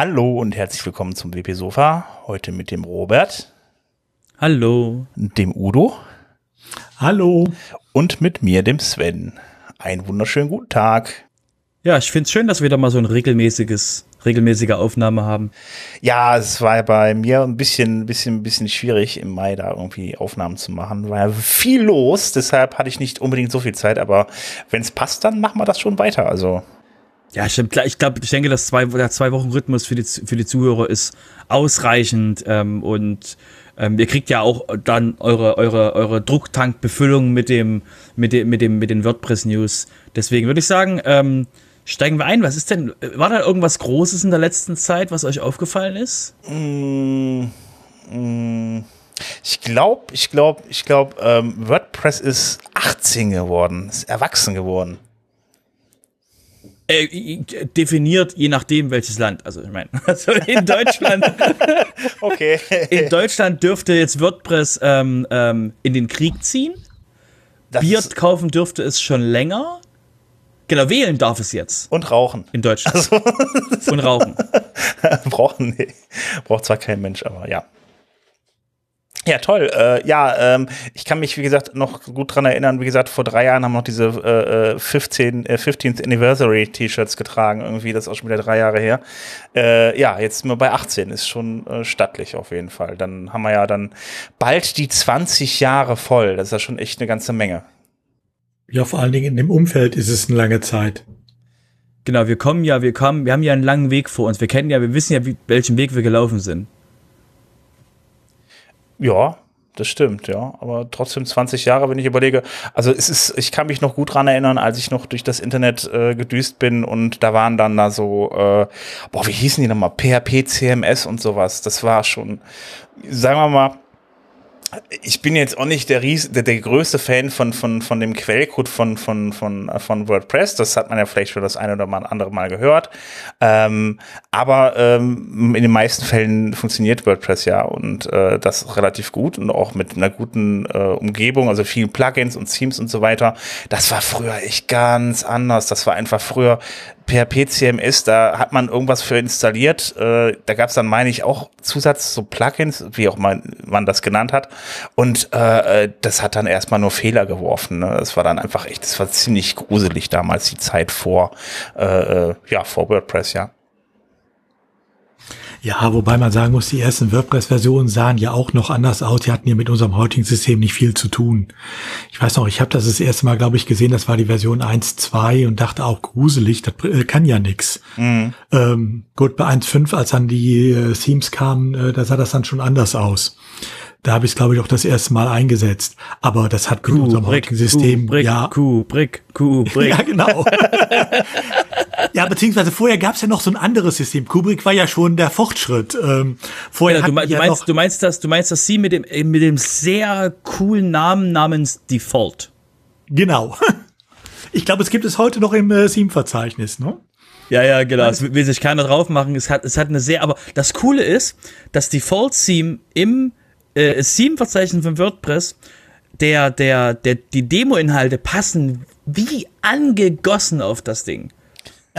Hallo und herzlich willkommen zum WP Sofa. Heute mit dem Robert. Hallo. Dem Udo. Hallo. Und mit mir, dem Sven. Einen wunderschönen guten Tag. Ja, ich finde es schön, dass wir wieder mal so ein regelmäßiges, regelmäßige Aufnahme haben. Ja, es war bei mir ein bisschen, bisschen, bisschen schwierig im Mai da irgendwie Aufnahmen zu machen. War ja viel los, deshalb hatte ich nicht unbedingt so viel Zeit, aber wenn es passt, dann machen wir das schon weiter. Also ja, stimmt. Ich glaube, ich denke, dass zwei, der zwei Wochen Rhythmus für die, für die Zuhörer ist ausreichend ähm, und ähm, ihr kriegt ja auch dann eure, eure, eure Drucktankbefüllung mit dem, mit dem, mit dem, mit den WordPress News. Deswegen würde ich sagen, ähm, steigen wir ein. Was ist denn, war da irgendwas Großes in der letzten Zeit, was euch aufgefallen ist? Mm, mm, ich glaube, ich glaube, ich glaube, ähm, WordPress ist 18 geworden, ist erwachsen geworden. Äh, definiert je nachdem welches Land. Also ich meine, also in Deutschland. okay. in Deutschland dürfte jetzt WordPress ähm, ähm, in den Krieg ziehen. Das Bier kaufen dürfte es schon länger. Genau, wählen darf es jetzt. Und rauchen. In Deutschland. Also. Und rauchen. Brauchen, nee. Braucht zwar kein Mensch, aber ja. Ja, toll. Äh, ja, ähm, ich kann mich, wie gesagt, noch gut dran erinnern. Wie gesagt, vor drei Jahren haben wir noch diese äh, 15, äh, 15th Anniversary T-Shirts getragen. Irgendwie, das ist auch schon wieder drei Jahre her. Äh, ja, jetzt sind wir bei 18. Ist schon äh, stattlich auf jeden Fall. Dann haben wir ja dann bald die 20 Jahre voll. Das ist ja schon echt eine ganze Menge. Ja, vor allen Dingen in dem Umfeld ist es eine lange Zeit. Genau, wir kommen ja, wir kommen, wir haben ja einen langen Weg vor uns. Wir kennen ja, wir wissen ja, wie, welchen Weg wir gelaufen sind. Ja, das stimmt, ja. Aber trotzdem 20 Jahre, wenn ich überlege. Also es ist, ich kann mich noch gut dran erinnern, als ich noch durch das Internet äh, gedüst bin und da waren dann da so, äh, boah, wie hießen die nochmal? PHP, CMS und sowas. Das war schon, sagen wir mal, ich bin jetzt auch nicht der, Ries der, der größte Fan von, von, von dem Quellcode von, von, von, von WordPress. Das hat man ja vielleicht schon das eine oder andere Mal gehört. Ähm, aber ähm, in den meisten Fällen funktioniert WordPress ja und äh, das relativ gut und auch mit einer guten äh, Umgebung, also vielen Plugins und Themes und so weiter. Das war früher echt ganz anders. Das war einfach früher PHP CMS, da hat man irgendwas für installiert. Äh, da gab es dann, meine ich, auch Zusatz, so Plugins, wie auch man, man das genannt hat. Und äh, das hat dann erstmal nur Fehler geworfen. Ne? Das war dann einfach echt, das war ziemlich gruselig damals, die Zeit vor, äh, äh ja, vor WordPress, ja. Ja, wobei man sagen muss, die ersten WordPress-Versionen sahen ja auch noch anders aus. Die hatten ja mit unserem heutigen System nicht viel zu tun. Ich weiß noch, ich habe das das erste Mal, glaube ich, gesehen, das war die Version 1.2 und dachte auch gruselig, das äh, kann ja nix. Mhm. Ähm, gut, bei 1.5, als dann die äh, Themes kamen, äh, da sah das dann schon anders aus. Da habe ich es, glaube ich, auch das erste Mal eingesetzt. Aber das hat mit Kuh, unserem heutigen System Kuh, Brick, ja. Kuh, Brick, Kuh, Brick. ja, genau. ja, beziehungsweise vorher gab es ja noch so ein anderes System. Kubrick war ja schon der Fortschritt. Ähm, vorher ja, du, du, meinst, du meinst das, du meinst das Sie mit dem mit dem sehr coolen Namen namens Default. Genau. Ich glaube, es gibt es heute noch im äh, Theme-Verzeichnis, ne? Ja, ja, genau. Es will sich keiner drauf machen. Es hat, es hat eine sehr, aber das Coole ist, das Default-Theme im äh, Theme-Verzeichnis von WordPress, der, der, der, die Demo-Inhalte passen wie angegossen auf das Ding.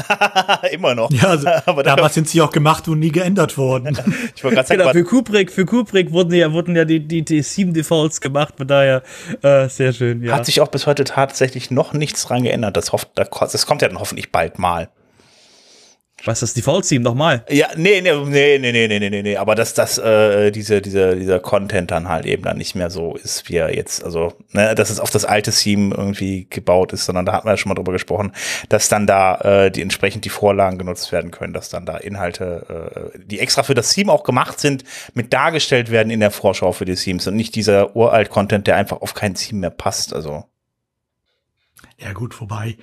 Immer noch. Ja, also, aber damals sind sie auch gemacht und nie geändert worden. ich wollte gerade sagen, genau, für Kubrick, für Kubrick wurden ja, wurden ja die, die, die Theme Defaults gemacht, von daher äh, sehr schön. Ja. Hat sich auch bis heute tatsächlich noch nichts dran geändert. Das, hofft, das kommt ja dann hoffentlich bald mal. Was ist das Default-Theme nochmal? Ja, nee, nee, nee, nee, nee, nee, nee, nee, aber dass das, äh, diese, diese, dieser Content dann halt eben dann nicht mehr so ist, wie er jetzt, also, ne, dass es auf das alte Theme irgendwie gebaut ist, sondern da hatten wir ja schon mal drüber gesprochen, dass dann da äh, die entsprechend die Vorlagen genutzt werden können, dass dann da Inhalte, äh, die extra für das Theme auch gemacht sind, mit dargestellt werden in der Vorschau für die Themes und nicht dieser uralt Content, der einfach auf kein Theme mehr passt, also. Ja gut, wobei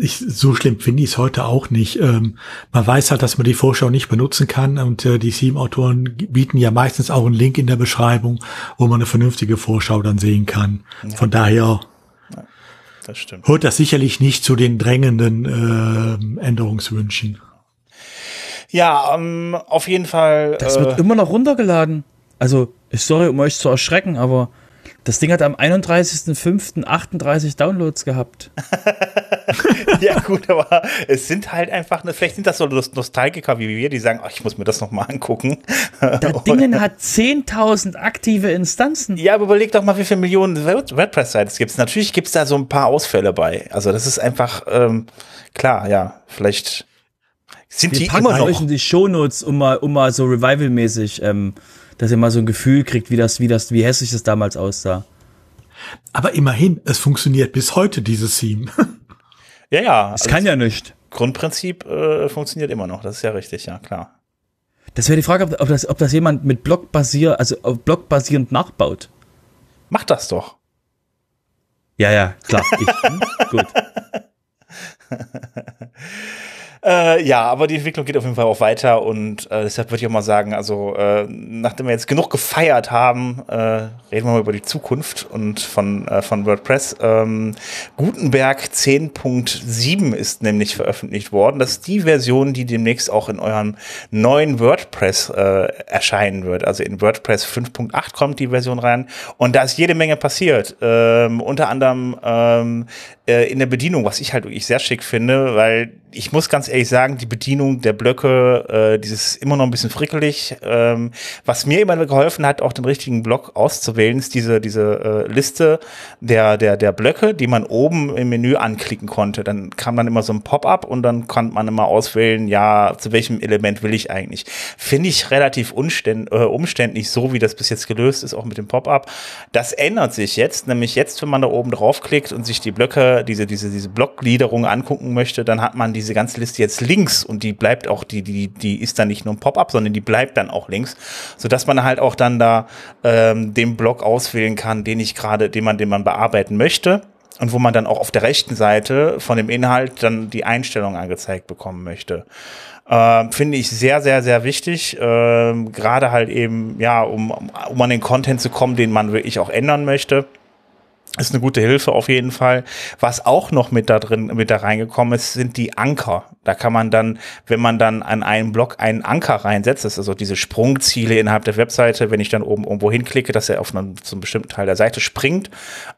ich, so schlimm finde ich es heute auch nicht. Ähm, man weiß halt, dass man die Vorschau nicht benutzen kann und äh, die Theme-Autoren bieten ja meistens auch einen Link in der Beschreibung, wo man eine vernünftige Vorschau dann sehen kann. Ja. Von daher ja, das stimmt. hört das sicherlich nicht zu den drängenden äh, Änderungswünschen. Ja, ähm, auf jeden Fall. Das äh, wird immer noch runtergeladen. Also, sorry, um euch zu erschrecken, aber Das Ding hat am 31.05. 38 Downloads gehabt. ja, gut, aber es sind halt einfach, ne, vielleicht sind das so Nostalgiker wie wir, die sagen, ach, ich muss mir das nochmal angucken. Das Ding hat 10.000 aktive Instanzen. Ja, aber überleg doch mal, wie viele Millionen WordPress-Sites gibt es. Natürlich gibt es da so ein paar Ausfälle bei. Also das ist einfach, ähm, klar, ja, vielleicht sind Wir die immer noch. euch in die Shownotes, um mal, um mal so Revival-mäßig, ähm, dass ihr mal so ein Gefühl kriegt, wie das, wie das, wie hässlich das damals aussah. Aber immerhin, es funktioniert bis heute, dieses Theme. Ja, ja. Es also kann ja nicht. Grundprinzip äh, funktioniert immer noch, das ist ja richtig, ja, klar. Das wäre die Frage, ob, ob, das, ob das jemand mit Block basier, also auf Block basierend nachbaut. Macht das doch. Ja, ja, klar. Ich, hm, gut. Äh, ja, aber die Entwicklung geht auf jeden Fall auch weiter und äh, deshalb würde ich auch mal sagen, also äh, nachdem wir jetzt genug gefeiert haben, äh, reden wir mal über die Zukunft und von, äh, von WordPress. Ähm, Gutenberg 10.7 ist nämlich veröffentlicht worden. Das ist die Version, die demnächst auch in eurem neuen WordPress äh, erscheinen wird. Also in WordPress 5.8 kommt die Version rein und da ist jede Menge passiert. Ähm, unter anderem ähm, äh, in der Bedienung, was ich halt wirklich sehr schick finde, weil ich muss ganz ehrlich sagen, die Bedienung der Blöcke, äh, dieses immer noch ein bisschen frickelig. Ähm, was mir immer geholfen hat, auch den richtigen Block auszuwählen, ist diese, diese äh, Liste der, der, der Blöcke, die man oben im Menü anklicken konnte. Dann kam dann immer so ein Pop-up und dann konnte man immer auswählen, ja, zu welchem Element will ich eigentlich. Finde ich relativ umständ, äh, umständlich, so wie das bis jetzt gelöst ist, auch mit dem Pop-up. Das ändert sich jetzt, nämlich jetzt, wenn man da oben draufklickt und sich die Blöcke, diese, diese, diese Blockgliederung angucken möchte, dann hat man diese ganze Liste jetzt links und die bleibt auch, die, die, die ist dann nicht nur ein Pop-up, sondern die bleibt dann auch links, sodass man halt auch dann da ähm, den Block auswählen kann, den ich gerade, den man, den man bearbeiten möchte und wo man dann auch auf der rechten Seite von dem Inhalt dann die Einstellung angezeigt bekommen möchte. Äh, Finde ich sehr, sehr, sehr wichtig. Äh, Gerade halt eben, ja, um, um an den Content zu kommen, den man wirklich auch ändern möchte. Ist eine gute Hilfe auf jeden Fall. Was auch noch mit da drin, mit da reingekommen ist, sind die Anker. Da kann man dann, wenn man dann an einen Block einen Anker reinsetzt, das ist also diese Sprungziele innerhalb der Webseite, wenn ich dann oben irgendwo hinklicke, dass er auf einen, einem bestimmten Teil der Seite springt.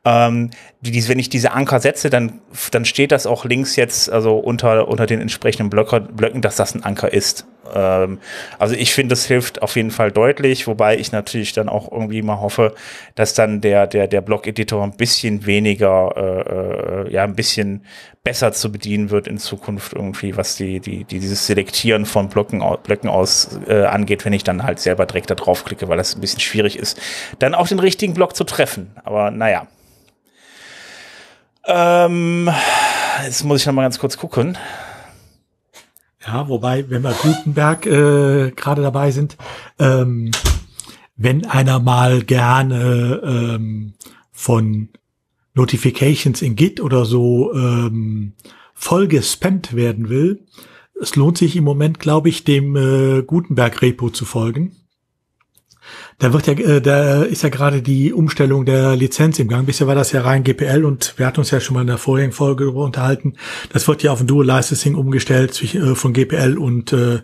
Ähm, die, wenn ich diese Anker setze, dann, dann steht das auch links jetzt, also unter, unter den entsprechenden Blöcker, Blöcken, dass das ein Anker ist. Ähm, also ich finde, das hilft auf jeden Fall deutlich, wobei ich natürlich dann auch irgendwie mal hoffe, dass dann der, der, der Blog-Editor ein bisschen weniger, äh, äh, ja, ein bisschen besser zu bedienen wird in Zukunft irgendwie, was die, die, die dieses Selektieren von Blöcken, Blöcken aus äh, angeht, wenn ich dann halt selber direkt da draufklicke, weil das ein bisschen schwierig ist, dann auch den richtigen Block zu treffen. Aber naja. Ähm, jetzt muss ich noch mal ganz kurz gucken. Ja, wobei, wenn wir Gutenberg äh, gerade dabei sind, ähm, wenn einer mal gerne ähm, von Notifications in Git oder so ähm, voll gespammt werden will, es lohnt sich im Moment, glaube ich, dem äh, Gutenberg-Repo zu folgen. Da wird ja, äh, da ist ja gerade die Umstellung der Lizenz im Gang. Bisher war das ja rein GPL und wir hatten uns ja schon mal in der vorigen Folge darüber unterhalten. Das wird ja auf ein Dual Licensing umgestellt zwischen, äh, von GPL und äh,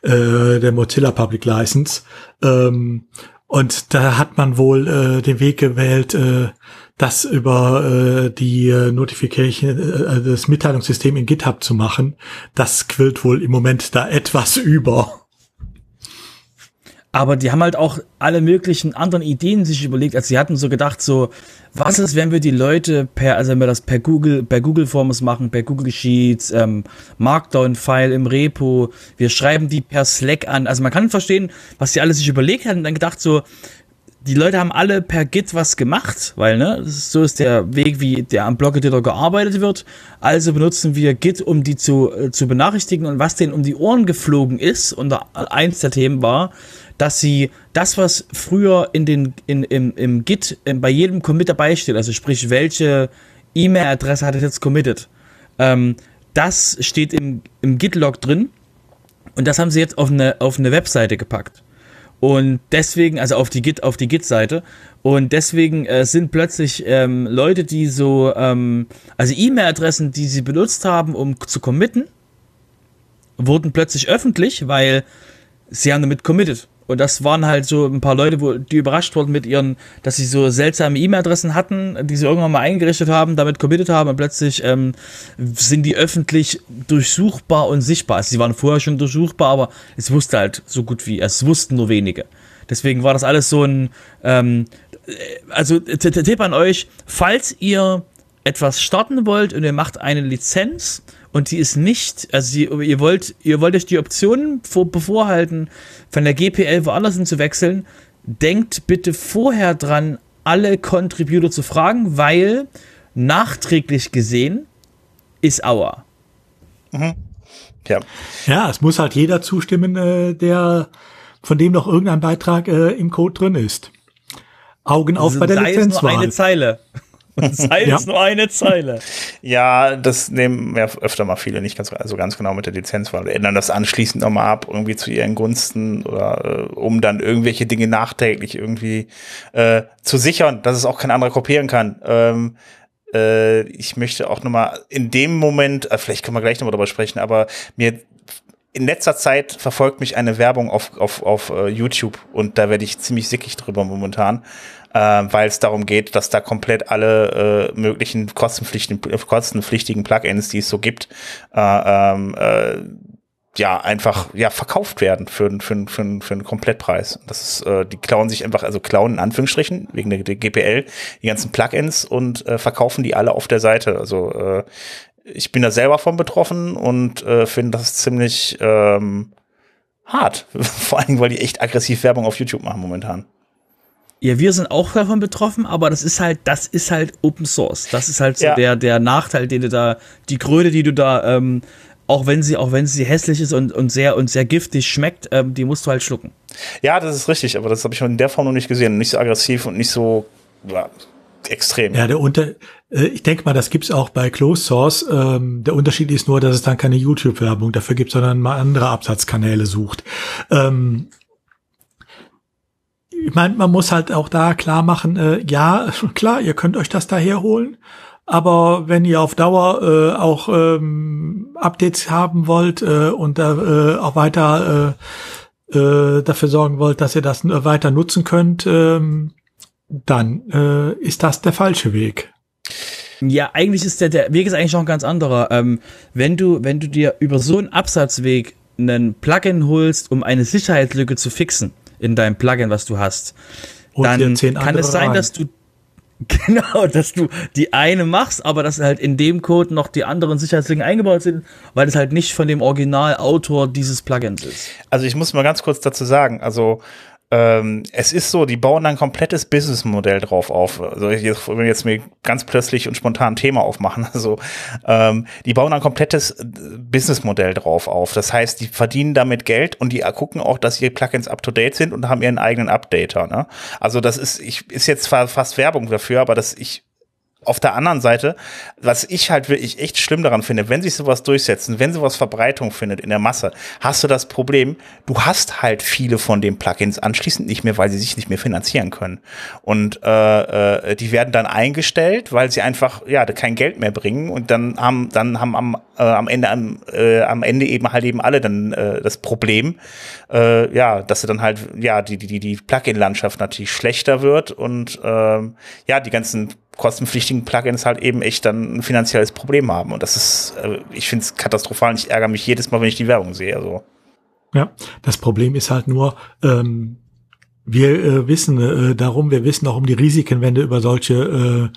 äh, der Mozilla Public License. Ähm, und da hat man wohl äh, den Weg gewählt, äh, das über äh, die äh, Notification, äh, äh das Mitteilungssystem in GitHub zu machen. Das quillt wohl im Moment da etwas über. Aber die haben halt auch alle möglichen anderen Ideen sich überlegt. Also sie hatten so gedacht, so, was ist, wenn wir die Leute per, also wenn wir das per Google, per Google Forms machen, per Google Sheets, ähm, Markdown-File im Repo, wir schreiben die per Slack an. Also man kann verstehen, was die alle sich überlegt haben und dann gedacht so, die Leute haben alle per Git was gemacht, weil, ne, ist, so ist der Weg, wie der am Blog-Editor gearbeitet wird. Also benutzen wir Git, um die zu, äh, zu benachrichtigen und was denen um die Ohren geflogen ist, und eins der Themen war, dass sie das, was früher in den, in, im, im Git in, bei jedem Commit dabei steht, also sprich, welche E-Mail-Adresse hat es jetzt committed, ähm, das steht im, im Git-Log drin und das haben sie jetzt auf eine, auf eine Webseite gepackt. Und deswegen, also auf die Git, auf die Git-Seite. Und deswegen äh, sind plötzlich ähm, Leute, die so, ähm, also E-Mail-Adressen, die sie benutzt haben, um zu committen, wurden plötzlich öffentlich, weil sie haben damit committed. Und das waren halt so ein paar Leute, wo die überrascht wurden mit ihren, dass sie so seltsame E-Mail-Adressen hatten, die sie irgendwann mal eingerichtet haben, damit committed haben und plötzlich ähm, sind die öffentlich durchsuchbar und sichtbar. Also sie waren vorher schon durchsuchbar, aber es wusste halt so gut wie, es wussten nur wenige. Deswegen war das alles so ein, ähm, also Tipp an euch, falls ihr etwas starten wollt und ihr macht eine Lizenz und die ist nicht, also die, ihr wollt, ihr wollt euch die Optionen vor, bevorhalten, von der GPL woanders hin zu wechseln, denkt bitte vorher dran, alle Contributor zu fragen, weil nachträglich gesehen ist Aua. Mhm. Ja. ja, es muss halt jeder zustimmen, äh, der von dem noch irgendein Beitrag äh, im Code drin ist. Augen auf also bei der Lizenzwahl. Nur eine Zeile. Und sei ja. es nur eine Zeile. Ja, das nehmen ja öfter mal viele nicht ganz, also ganz genau mit der Lizenzwahl. Ändern das anschließend nochmal ab, irgendwie zu ihren Gunsten oder äh, um dann irgendwelche Dinge nachträglich irgendwie äh, zu sichern, dass es auch kein anderer kopieren kann. Ähm, äh, ich möchte auch nochmal in dem Moment, äh, vielleicht können wir gleich nochmal darüber sprechen, aber mir in letzter Zeit verfolgt mich eine Werbung auf, auf, auf uh, YouTube und da werde ich ziemlich sickig drüber momentan äh, weil es darum geht, dass da komplett alle äh, möglichen kostenpflichtigen, kostenpflichtigen Plugins, die es so gibt, äh, ähm, äh, ja, einfach ja verkauft werden für, für, für, für einen Komplettpreis. Das ist, äh, die klauen sich einfach, also klauen in Anführungsstrichen, wegen der, der GPL, die ganzen Plugins und äh, verkaufen die alle auf der Seite. Also äh, ich bin da selber von betroffen und äh, finde das ziemlich ähm, hart. Vor allem, weil die echt aggressiv Werbung auf YouTube machen momentan. Ja, wir sind auch davon betroffen, aber das ist halt, das ist halt Open Source. Das ist halt so ja. der, der Nachteil, den du da, die Kröte, die du da, ähm, auch wenn sie, auch wenn sie hässlich ist und, und sehr und sehr giftig schmeckt, ähm, die musst du halt schlucken. Ja, das ist richtig, aber das habe ich in der Form noch nicht gesehen. Nicht so aggressiv und nicht so ja, extrem. Ja, der Unter, äh, ich denke mal, das gibt's auch bei Closed Source. Ähm, der Unterschied ist nur, dass es dann keine YouTube-Werbung dafür gibt, sondern mal andere Absatzkanäle sucht. Ähm, ich meine, man muss halt auch da klar machen, äh, ja, klar, ihr könnt euch das da herholen, aber wenn ihr auf Dauer äh, auch ähm, Updates haben wollt äh, und äh, auch weiter äh, äh, dafür sorgen wollt, dass ihr das äh, weiter nutzen könnt, ähm, dann äh, ist das der falsche Weg. Ja, eigentlich ist der, der Weg ist eigentlich noch ein ganz anderer. Ähm, wenn du, wenn du dir über so einen Absatzweg einen Plugin holst, um eine Sicherheitslücke zu fixen, in deinem Plugin, was du hast, Und dann kann es sein, rein. dass du Genau, dass du die eine machst, aber dass halt in dem Code noch die anderen Sicherheitslücken eingebaut sind, weil es halt nicht von dem Originalautor dieses Plugins ist. Also ich muss mal ganz kurz dazu sagen, also ähm, es ist so, die bauen ein komplettes Businessmodell drauf auf. Also jetzt, wenn wir jetzt mir ganz plötzlich und spontan ein Thema aufmachen, also ähm, die bauen ein komplettes Businessmodell drauf auf. Das heißt, die verdienen damit Geld und die gucken auch, dass ihre Plugins up to date sind und haben ihren eigenen Updater. Ne? Also das ist, ich, ist jetzt fast Werbung dafür, aber das ich auf der anderen Seite, was ich halt wirklich echt schlimm daran finde, wenn sich sowas durchsetzen, wenn sowas Verbreitung findet in der Masse, hast du das Problem, du hast halt viele von den Plugins anschließend nicht mehr, weil sie sich nicht mehr finanzieren können. Und äh, äh, die werden dann eingestellt, weil sie einfach ja kein Geld mehr bringen und dann haben dann haben am, äh, am Ende am, äh, am Ende eben halt eben alle dann äh, das Problem, äh, ja, dass sie dann halt ja die die die Plugin-Landschaft natürlich schlechter wird und äh, ja die ganzen kostenpflichtigen Plugins halt eben echt dann ein finanzielles Problem haben. Und das ist, äh, ich finde es katastrophal und ich ärgere mich jedes Mal, wenn ich die Werbung sehe. Also. Ja, das Problem ist halt nur, ähm, wir äh, wissen äh, darum, wir wissen auch um die Risiken, wenn du über solche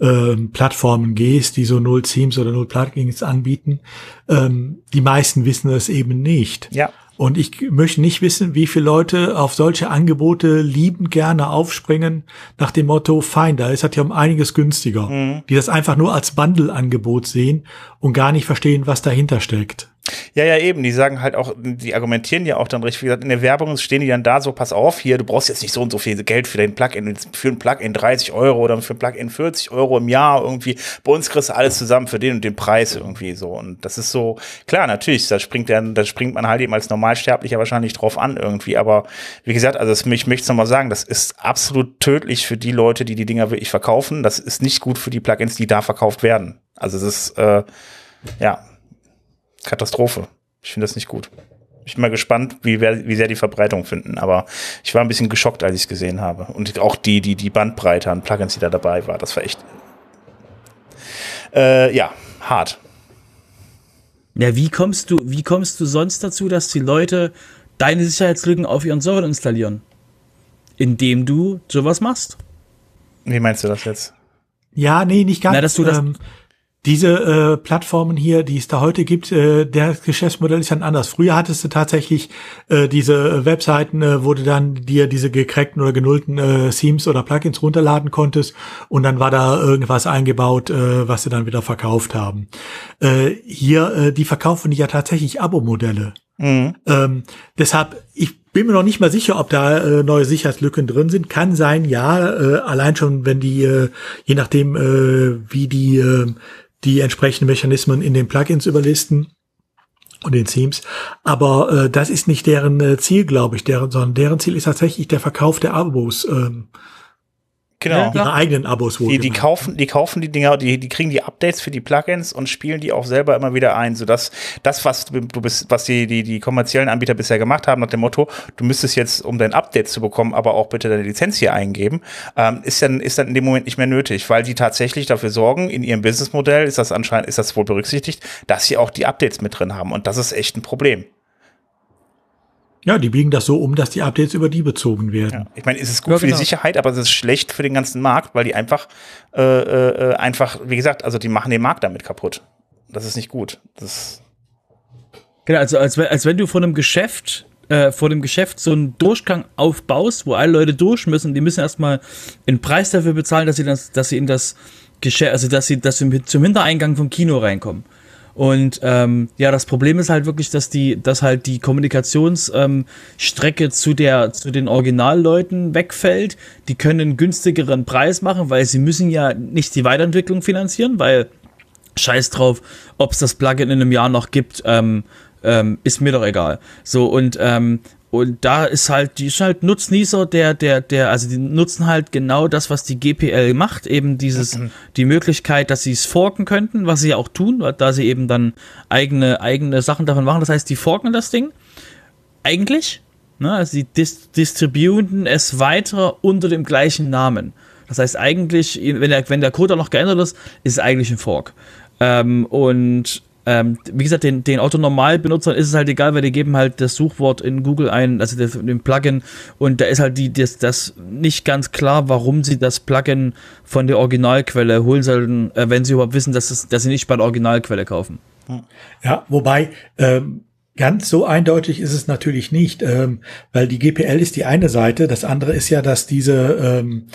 äh, äh, Plattformen gehst, die so Null Themes oder Null Plugins anbieten. Ähm, die meisten wissen es eben nicht. Ja. Und ich möchte nicht wissen, wie viele Leute auf solche Angebote lieben gerne aufspringen nach dem Motto, fein, da ist das ja um einiges günstiger. Mhm. Die das einfach nur als Bundle-Angebot sehen und gar nicht verstehen, was dahinter steckt. Ja, ja, eben. Die sagen halt auch, die argumentieren ja auch dann richtig. Wie gesagt, in der Werbung stehen die dann da so, pass auf, hier, du brauchst jetzt nicht so und so viel Geld für dein Plugin, für ein Plugin 30 Euro oder für ein Plugin 40 Euro im Jahr irgendwie. Bei uns kriegst du alles zusammen für den und den Preis irgendwie so. Und das ist so, klar, natürlich, da springt der, da springt man halt eben als Normalsterblicher wahrscheinlich drauf an irgendwie. Aber wie gesagt, also das, ich möchte es nochmal sagen, das ist absolut tödlich für die Leute, die die Dinger wirklich verkaufen. Das ist nicht gut für die Plugins, die da verkauft werden. Also das ist, äh, ja, Katastrophe. Ich finde das nicht gut. Ich bin mal gespannt, wie, wie sehr die Verbreitung finden. Aber ich war ein bisschen geschockt, als ich es gesehen habe. Und auch die, die, die Bandbreite an Plugins, die da dabei war, das war echt. Äh, ja, hart. Ja, wie kommst du, wie kommst du sonst dazu, dass die Leute deine Sicherheitslücken auf ihren Servern installieren? Indem du sowas machst. Wie meinst du das jetzt? Ja, nee, nicht ganz. Na, dass du das ähm, diese äh, Plattformen hier, die es da heute gibt, äh, der Geschäftsmodell ist dann anders. Früher hattest du tatsächlich äh, diese Webseiten, äh, wo du dann dir diese gecrackten oder genullten äh, Themes oder Plugins runterladen konntest und dann war da irgendwas eingebaut, äh, was sie dann wieder verkauft haben. Äh, hier, äh, die verkaufen ja tatsächlich Abo-Modelle. Mhm. Ähm, deshalb, ich bin mir noch nicht mal sicher, ob da äh, neue Sicherheitslücken drin sind. Kann sein, ja, äh, allein schon, wenn die, äh, je nachdem, äh, wie die äh, die entsprechenden Mechanismen in den Plugins überlisten und den Themes. Aber äh, das ist nicht deren äh, Ziel, glaube ich, deren, sondern deren Ziel ist tatsächlich der Verkauf der Abos. Ähm, Genau. Ihre eigenen Abos wohl. Die, die kaufen, die kaufen die Dinger, die, die kriegen die Updates für die Plugins und spielen die auch selber immer wieder ein, sodass das, was du bist, was die, die, die kommerziellen Anbieter bisher gemacht haben, nach dem Motto, du müsstest jetzt, um dein Update zu bekommen, aber auch bitte deine Lizenz hier eingeben, ähm, ist dann, ist dann in dem Moment nicht mehr nötig, weil die tatsächlich dafür sorgen, in ihrem Businessmodell ist das anscheinend, ist das wohl berücksichtigt, dass sie auch die Updates mit drin haben. Und das ist echt ein Problem. Ja, die biegen das so um, dass die Updates über die bezogen werden. Ja. Ich meine, es ist gut ja, für genau. die Sicherheit, aber es ist schlecht für den ganzen Markt, weil die einfach, äh, äh, einfach, wie gesagt, also die machen den Markt damit kaputt. Das ist nicht gut. Das genau, also als, als wenn du von einem Geschäft äh, vor dem Geschäft so einen Durchgang aufbaust, wo alle Leute durch müssen, die müssen erstmal einen Preis dafür bezahlen, dass sie das, dass sie in das Geschäft, also dass sie, dass sie zum Hintereingang vom Kino reinkommen. Und ähm, ja, das Problem ist halt wirklich, dass die, dass halt die Kommunikationsstrecke ähm, zu der, zu den Originalleuten wegfällt. Die können einen günstigeren Preis machen, weil sie müssen ja nicht die Weiterentwicklung finanzieren, weil Scheiß drauf, ob es das Plugin in einem Jahr noch gibt, ähm, ähm, ist mir doch egal. So und ähm, und da ist halt, die ist halt Nutznießer, der, der, der, also die nutzen halt genau das, was die GPL macht, eben dieses, mhm. die Möglichkeit, dass sie es forken könnten, was sie ja auch tun, da sie eben dann eigene, eigene Sachen davon machen. Das heißt, die forken das Ding. Eigentlich, ne, also sie dis distributen es weiter unter dem gleichen Namen. Das heißt, eigentlich, wenn der, wenn der Code noch geändert ist, ist es eigentlich ein Fork. Ähm, und ähm, wie gesagt, den, den Autonormal-Benutzern ist es halt egal, weil die geben halt das Suchwort in Google ein, also den Plugin, und da ist halt die, das, das nicht ganz klar, warum sie das Plugin von der Originalquelle holen sollten, äh, wenn sie überhaupt wissen, dass, es, dass sie nicht bei der Originalquelle kaufen. Ja, wobei, ähm, Ganz so eindeutig ist es natürlich nicht, ähm, weil die GPL ist die eine Seite. Das andere ist ja, dass diese ähm,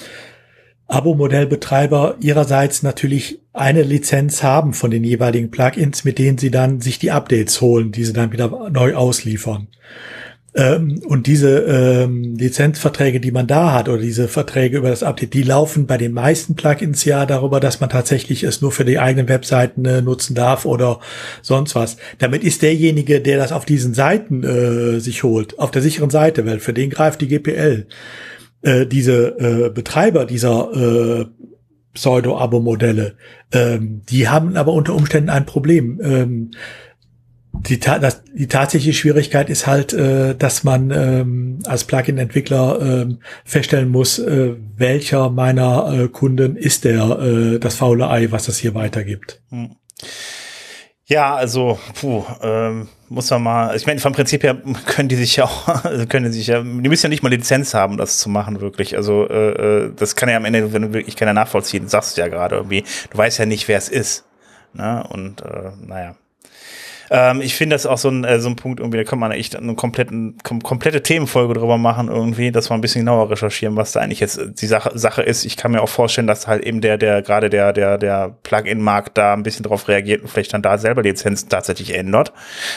Abo-Modellbetreiber ihrerseits natürlich eine Lizenz haben von den jeweiligen Plugins, mit denen sie dann sich die Updates holen, die sie dann wieder neu ausliefern. Ähm, und diese ähm, Lizenzverträge, die man da hat, oder diese Verträge über das Update, die laufen bei den meisten Plugins ja darüber, dass man tatsächlich es nur für die eigenen Webseiten äh, nutzen darf oder sonst was. Damit ist derjenige, der das auf diesen Seiten äh, sich holt, auf der sicheren Seite, weil für den greift die GPL äh, diese äh, Betreiber dieser äh, Pseudo-Abo-Modelle, ähm, die haben aber unter Umständen ein Problem. Ähm, die, das, die tatsächliche Schwierigkeit ist halt, äh, dass man ähm, als Plugin-Entwickler ähm, feststellen muss, äh, welcher meiner äh, Kunden ist der äh, das faule Ei, was das hier weitergibt. Hm. Ja, also, puh, ähm, muss man mal, ich meine, vom Prinzip her können die sich ja auch, also können die sich ja, die müssen ja nicht mal Lizenz haben, das zu machen, wirklich. Also, äh, äh, das kann ja am Ende, wenn du wirklich keiner nachvollziehen, sagst du ja gerade irgendwie, du weißt ja nicht, wer es ist. Ne? Und äh, naja. Ähm, ich finde das auch so ein, äh, so ein Punkt, irgendwie, da kann man echt eine kompletten, kom komplette Themenfolge drüber machen, irgendwie, dass wir ein bisschen genauer recherchieren, was da eigentlich jetzt die Sache, Sache ist. Ich kann mir auch vorstellen, dass halt eben der, der, gerade der, der, der Plugin-Markt da ein bisschen drauf reagiert und vielleicht dann da selber Lizenzen tatsächlich ändert,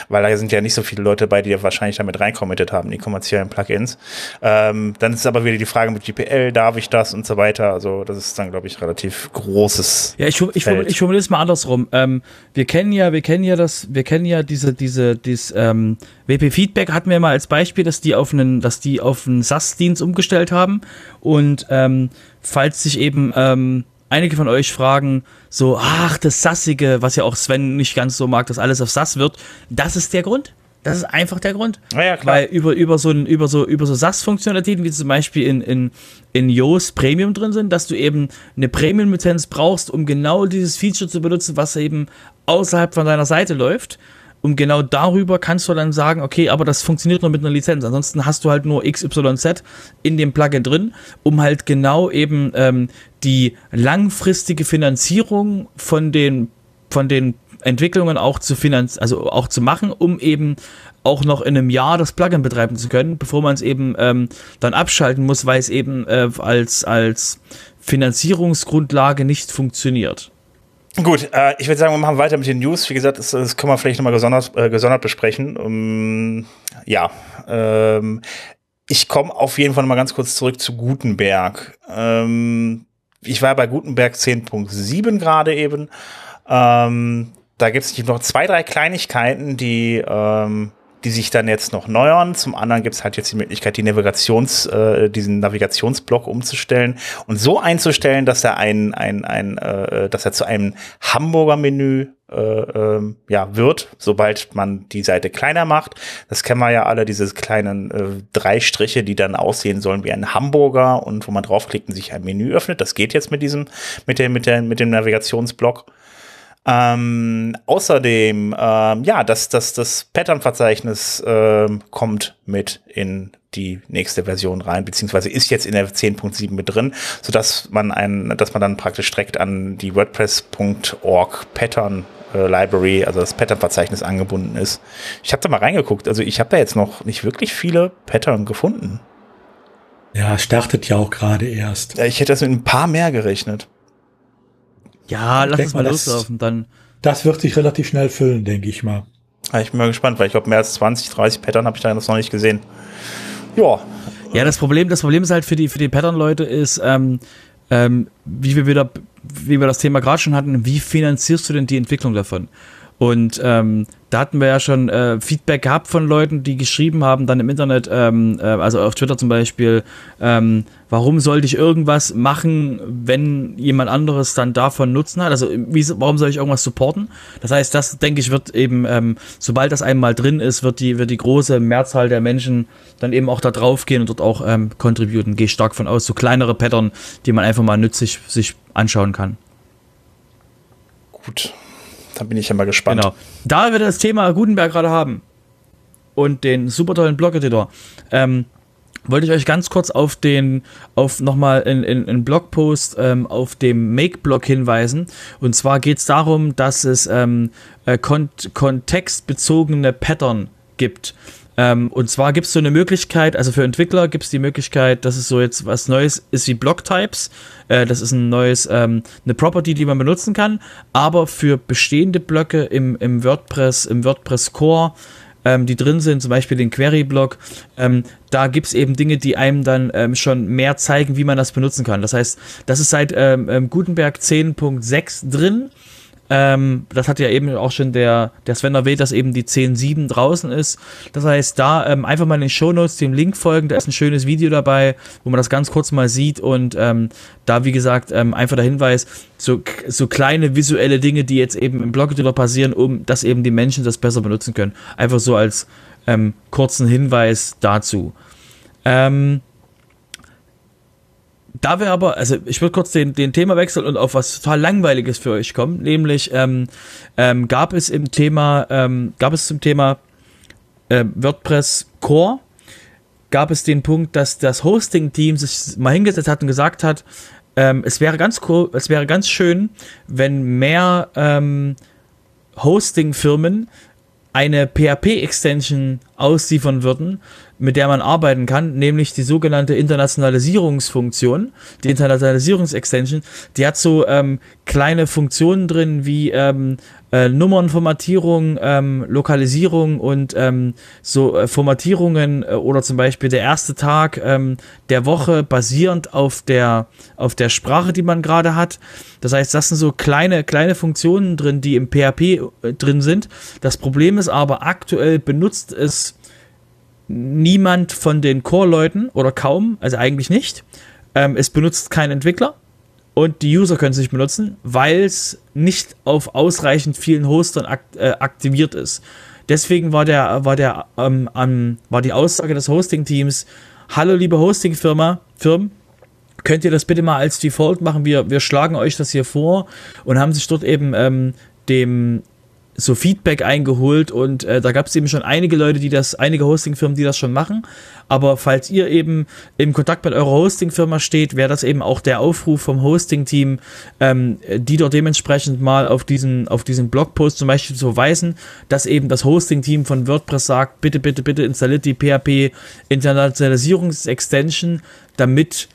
weil da sind ja nicht so viele Leute bei, die wahrscheinlich damit reinkommittet haben, die kommerziellen Plugins. Ähm, dann ist aber wieder die Frage mit GPL, darf ich das und so weiter. Also, das ist dann, glaube ich, relativ großes. Ja, ich, ich, ich, ich formuliere es mal andersrum. Ähm, wir kennen ja, wir kennen ja das, wir kennen kennen ja diese, diese, dieses ähm, WP Feedback hatten wir mal als Beispiel, dass die auf einen, dass die auf einen SAS-Dienst umgestellt haben. Und ähm, falls sich eben ähm, einige von euch fragen, so, ach, das Sassige, was ja auch Sven nicht ganz so mag, dass alles auf SAS wird, das ist der Grund. Das ist einfach der Grund. Ja, ja, klar. Weil über, über so, ein, über so, über so SAS-Funktionalitäten, wie zum Beispiel in, in, in Yoast Premium drin sind, dass du eben eine Premium-Lizenz brauchst, um genau dieses Feature zu benutzen, was eben außerhalb von deiner Seite läuft. Und genau darüber kannst du dann sagen, okay, aber das funktioniert nur mit einer Lizenz. Ansonsten hast du halt nur XYZ in dem Plugin drin, um halt genau eben ähm, die langfristige Finanzierung von den, von den Entwicklungen auch zu finanz also auch zu machen, um eben auch noch in einem Jahr das Plugin betreiben zu können, bevor man es eben ähm, dann abschalten muss, weil es eben äh, als, als Finanzierungsgrundlage nicht funktioniert. Gut, äh, ich würde sagen, wir machen weiter mit den News. Wie gesagt, das, das können wir vielleicht nochmal gesondert, äh, gesondert besprechen. Um, ja, ähm, ich komme auf jeden Fall nochmal ganz kurz zurück zu Gutenberg. Ähm, ich war bei Gutenberg 10.7 gerade eben. Ähm, da gibt es noch zwei, drei Kleinigkeiten, die, ähm, die sich dann jetzt noch neuern. Zum anderen gibt es halt jetzt die Möglichkeit, die Navigations, äh, diesen Navigationsblock umzustellen und so einzustellen, dass er ein, ein, ein, äh, dass er zu einem Hamburger Menü äh, äh, ja, wird, sobald man die Seite kleiner macht. Das kennen wir ja alle, diese kleinen äh, drei Striche, die dann aussehen sollen wie ein Hamburger und wo man draufklickt und sich ein Menü öffnet. Das geht jetzt mit diesem, mit dem, mit der, mit dem Navigationsblock. Ähm, außerdem, ähm, ja, das, das, das Pattern-Verzeichnis ähm, kommt mit in die nächste Version rein, beziehungsweise ist jetzt in der 10.7 mit drin, sodass man ein, dass man dann praktisch direkt an die WordPress.org Pattern äh, Library, also das Pattern-Verzeichnis angebunden ist. Ich habe da mal reingeguckt, also ich habe da jetzt noch nicht wirklich viele Pattern gefunden. Ja, startet ja auch gerade erst. Ja, ich hätte das mit ein paar mehr gerechnet. Ja, lass es mal loslaufen, dann. Das wird sich relativ schnell füllen, denke ich mal. Ja, ich bin mal gespannt, weil ich glaube, mehr als 20, 30 Pattern habe ich da noch nicht gesehen. Ja. Ja, das Problem, das Problem ist halt für die, für die Pattern-Leute ist, ähm, ähm, wie wir wieder, wie wir das Thema gerade schon hatten, wie finanzierst du denn die Entwicklung davon? Und ähm, da hatten wir ja schon äh, Feedback gehabt von Leuten, die geschrieben haben, dann im Internet, ähm, äh, also auf Twitter zum Beispiel, ähm, warum sollte ich irgendwas machen, wenn jemand anderes dann davon Nutzen hat? Also wie, warum soll ich irgendwas supporten? Das heißt, das denke ich wird eben, ähm, sobald das einmal drin ist, wird die, wird die große Mehrzahl der Menschen dann eben auch da drauf gehen und dort auch ähm, contributen. Gehe stark von aus, so kleinere Pattern, die man einfach mal nützlich sich anschauen kann. Gut. Da bin ich ja mal gespannt. Genau. Da wir das Thema Gutenberg gerade haben und den super tollen Blog-Editor, ähm, wollte ich euch ganz kurz auf den, auf nochmal in, in, in Blogpost ähm, auf dem Make-Blog hinweisen. Und zwar geht es darum, dass es ähm, äh, kont kontextbezogene Pattern gibt. Ähm, und zwar gibt es so eine Möglichkeit, also für Entwickler gibt es die Möglichkeit, dass es so jetzt was Neues ist wie Blocktypes. Äh, das ist ein neues, ähm, eine Property, die man benutzen kann. Aber für bestehende Blöcke im, im WordPress, im WordPress Core, ähm, die drin sind, zum Beispiel den Query-Block, ähm, da gibt es eben Dinge, die einem dann ähm, schon mehr zeigen, wie man das benutzen kann. Das heißt, das ist seit ähm, Gutenberg 10.6 drin. Ähm, das hat ja eben auch schon der, der Sven erwähnt, dass eben die 10.7 draußen ist. Das heißt, da ähm, einfach mal in den Shownotes dem Link folgen, da ist ein schönes Video dabei, wo man das ganz kurz mal sieht und ähm, da, wie gesagt, ähm, einfach der Hinweis, so, so kleine visuelle Dinge, die jetzt eben im Blog-Editor passieren, um dass eben die Menschen das besser benutzen können. Einfach so als ähm, kurzen Hinweis dazu. Ähm, da wir aber, also ich würde kurz den, den Thema wechseln und auf was total Langweiliges für euch kommen, nämlich ähm, ähm, gab es im Thema, ähm, gab es zum Thema äh, WordPress Core, gab es den Punkt, dass das Hosting-Team sich mal hingesetzt hat und gesagt hat, ähm, es wäre ganz cool, es wäre ganz schön, wenn mehr ähm, Hosting-Firmen eine PHP-Extension ausliefern würden, mit der man arbeiten kann, nämlich die sogenannte Internationalisierungsfunktion, die Internationalisierungsextension. Die hat so ähm, kleine Funktionen drin wie ähm, äh, Nummernformatierung, ähm, Lokalisierung und ähm, so äh, Formatierungen äh, oder zum Beispiel der erste Tag ähm, der Woche basierend auf der auf der Sprache, die man gerade hat. Das heißt, das sind so kleine kleine Funktionen drin, die im PHP äh, drin sind. Das Problem ist aber aktuell benutzt es niemand von den Core-Leuten oder kaum, also eigentlich nicht. Ähm, es benutzt kein Entwickler und die User können es nicht benutzen, weil es nicht auf ausreichend vielen Hostern akt äh, aktiviert ist. deswegen war der, war der, ähm, ähm, war die Aussage des Hosting-Teams, hallo liebe Hosting-Firma, Firmen, könnt ihr das bitte mal als Default machen? Wir, wir schlagen euch das hier vor und haben sich dort eben ähm, dem so Feedback eingeholt und äh, da gab es eben schon einige Leute, die das, einige Hostingfirmen, die das schon machen. Aber falls ihr eben im Kontakt mit eurer Hostingfirma steht, wäre das eben auch der Aufruf vom Hosting-Team, ähm, die dort dementsprechend mal auf diesen, auf diesen Blogpost zum Beispiel zu verweisen, dass eben das Hosting-Team von WordPress sagt, bitte, bitte, bitte installiert die PHP Internationalisierungs-Extension, damit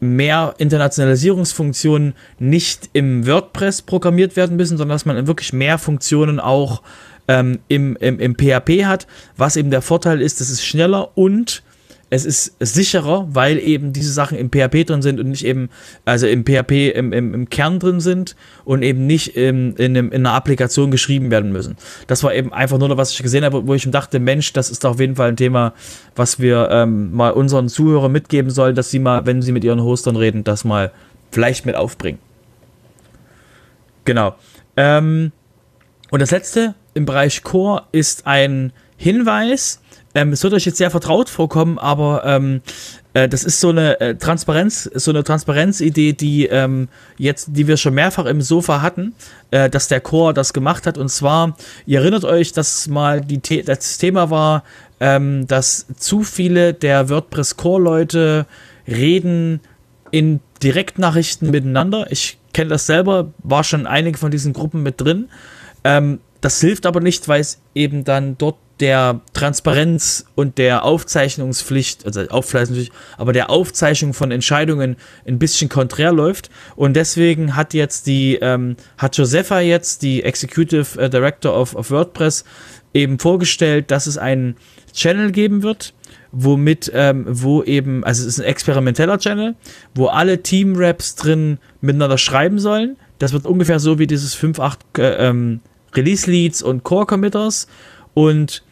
mehr Internationalisierungsfunktionen nicht im WordPress programmiert werden müssen, sondern dass man wirklich mehr Funktionen auch ähm, im, im, im PHP hat, was eben der Vorteil ist, das ist schneller und es ist sicherer, weil eben diese Sachen im PHP drin sind und nicht eben, also im PHP im, im, im Kern drin sind und eben nicht im, in, in einer Applikation geschrieben werden müssen. Das war eben einfach nur noch, was ich gesehen habe, wo ich mir dachte, Mensch, das ist auf jeden Fall ein Thema, was wir ähm, mal unseren Zuhörern mitgeben sollen, dass sie mal, wenn sie mit ihren Hostern reden, das mal vielleicht mit aufbringen. Genau. Ähm, und das letzte im Bereich Core ist ein Hinweis, ähm, es wird euch jetzt sehr vertraut vorkommen, aber ähm, äh, das ist so eine äh, Transparenz, so eine Transparenzidee, die ähm, jetzt, die wir schon mehrfach im Sofa hatten, äh, dass der Chor das gemacht hat. Und zwar, ihr erinnert euch, dass mal die The das Thema war, ähm, dass zu viele der WordPress Core-Leute reden in Direktnachrichten miteinander. Ich kenne das selber, war schon einige von diesen Gruppen mit drin. Ähm, das hilft aber nicht, weil es eben dann dort der Transparenz und der Aufzeichnungspflicht, also Aufzeichnungspflicht, aber der Aufzeichnung von Entscheidungen ein bisschen konträr läuft. Und deswegen hat jetzt die, ähm, hat Josepha jetzt, die Executive äh, Director of, of WordPress, eben vorgestellt, dass es einen Channel geben wird, womit, ähm, wo eben, also es ist ein experimenteller Channel, wo alle Team-Raps drin miteinander schreiben sollen. Das wird ungefähr so wie dieses 5-8 äh, ähm, Release-Leads und Core-Committers. Und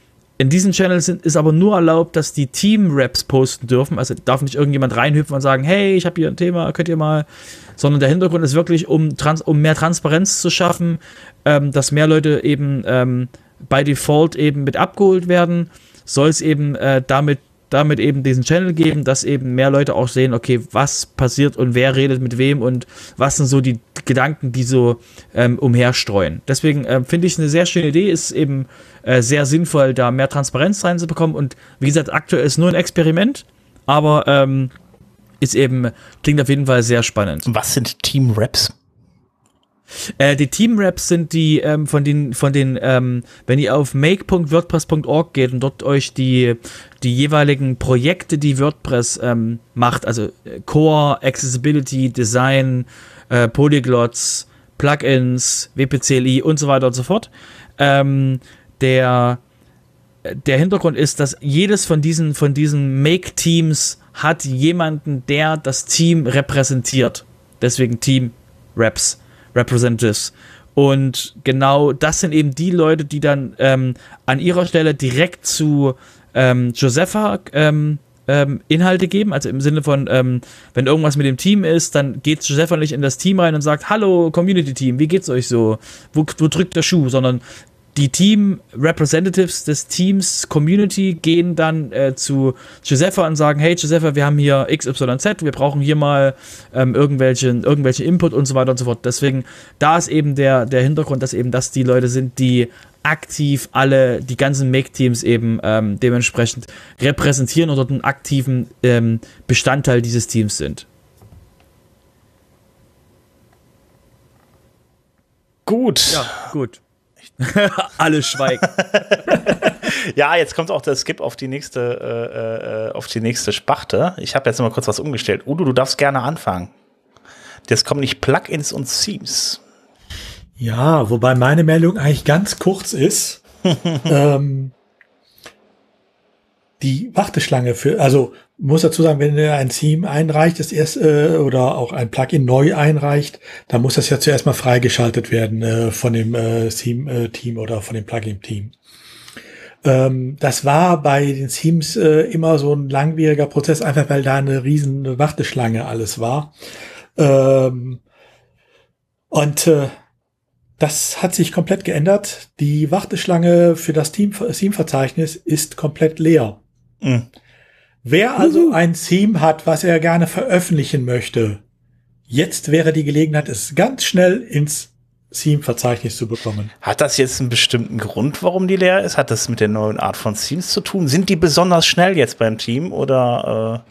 in diesem Channel sind, ist aber nur erlaubt, dass die Team-Raps posten dürfen. Also darf nicht irgendjemand reinhüpfen und sagen, hey, ich habe hier ein Thema, könnt ihr mal. Sondern der Hintergrund ist wirklich, um, trans um mehr Transparenz zu schaffen, ähm, dass mehr Leute eben ähm, bei Default eben mit abgeholt werden, soll es eben äh, damit damit eben diesen Channel geben, dass eben mehr Leute auch sehen, okay, was passiert und wer redet mit wem und was sind so die Gedanken, die so ähm, umherstreuen. Deswegen äh, finde ich eine sehr schöne Idee, ist eben äh, sehr sinnvoll, da mehr Transparenz reinzubekommen und wie gesagt, aktuell ist nur ein Experiment, aber ähm, ist eben, klingt auf jeden Fall sehr spannend. Was sind Team Raps? Äh, die Team-Raps sind die ähm, von den, von den, ähm, wenn ihr auf make.wordpress.org geht und dort euch die, die jeweiligen Projekte, die WordPress ähm, macht, also äh, Core, Accessibility, Design, äh, Polyglots, Plugins, WPCLI und so weiter und so fort. Ähm, der, der Hintergrund ist, dass jedes von diesen, von diesen Make-Teams hat jemanden, der das Team repräsentiert. Deswegen Team Raps. Representatives. Und genau das sind eben die Leute, die dann ähm, an ihrer Stelle direkt zu ähm, Josepha ähm, ähm, Inhalte geben. Also im Sinne von, ähm, wenn irgendwas mit dem Team ist, dann geht Josepha nicht in das Team rein und sagt, hallo Community Team, wie geht's euch so? Wo, wo drückt der Schuh? Sondern die Team Representatives des Teams Community gehen dann äh, zu Josepha und sagen, hey Josepha, wir haben hier XYZ, wir brauchen hier mal ähm, irgendwelche, irgendwelche Input und so weiter und so fort. Deswegen, da ist eben der, der Hintergrund, dass eben das die Leute sind, die aktiv alle, die ganzen Make-Teams eben ähm, dementsprechend repräsentieren oder einen aktiven ähm, Bestandteil dieses Teams sind. Gut. Ja, gut. Alle schweigen. ja, jetzt kommt auch der Skip auf die nächste, äh, äh, auf die nächste Spachte. Ich habe jetzt mal kurz was umgestellt. Udo, du darfst gerne anfangen. Jetzt kommen nicht Plugins und Themes. Ja, wobei meine Meldung eigentlich ganz kurz ist. ähm, die Warteschlange für, also muss dazu sagen, wenn ihr ein Theme einreicht, das erst äh, oder auch ein Plugin neu einreicht, dann muss das ja zuerst mal freigeschaltet werden äh, von dem äh, Theme-Team äh, oder von dem Plugin-Team. Ähm, das war bei den Themes äh, immer so ein langwieriger Prozess, einfach weil da eine riesen Warteschlange alles war. Ähm, und äh, Das hat sich komplett geändert. Die Warteschlange für das Theme-Verzeichnis ist komplett leer. Mhm. Wer also ein Theme hat, was er gerne veröffentlichen möchte, jetzt wäre die Gelegenheit, es ganz schnell ins Theme-Verzeichnis zu bekommen. Hat das jetzt einen bestimmten Grund, warum die leer ist? Hat das mit der neuen Art von Themes zu tun? Sind die besonders schnell jetzt beim Team oder äh,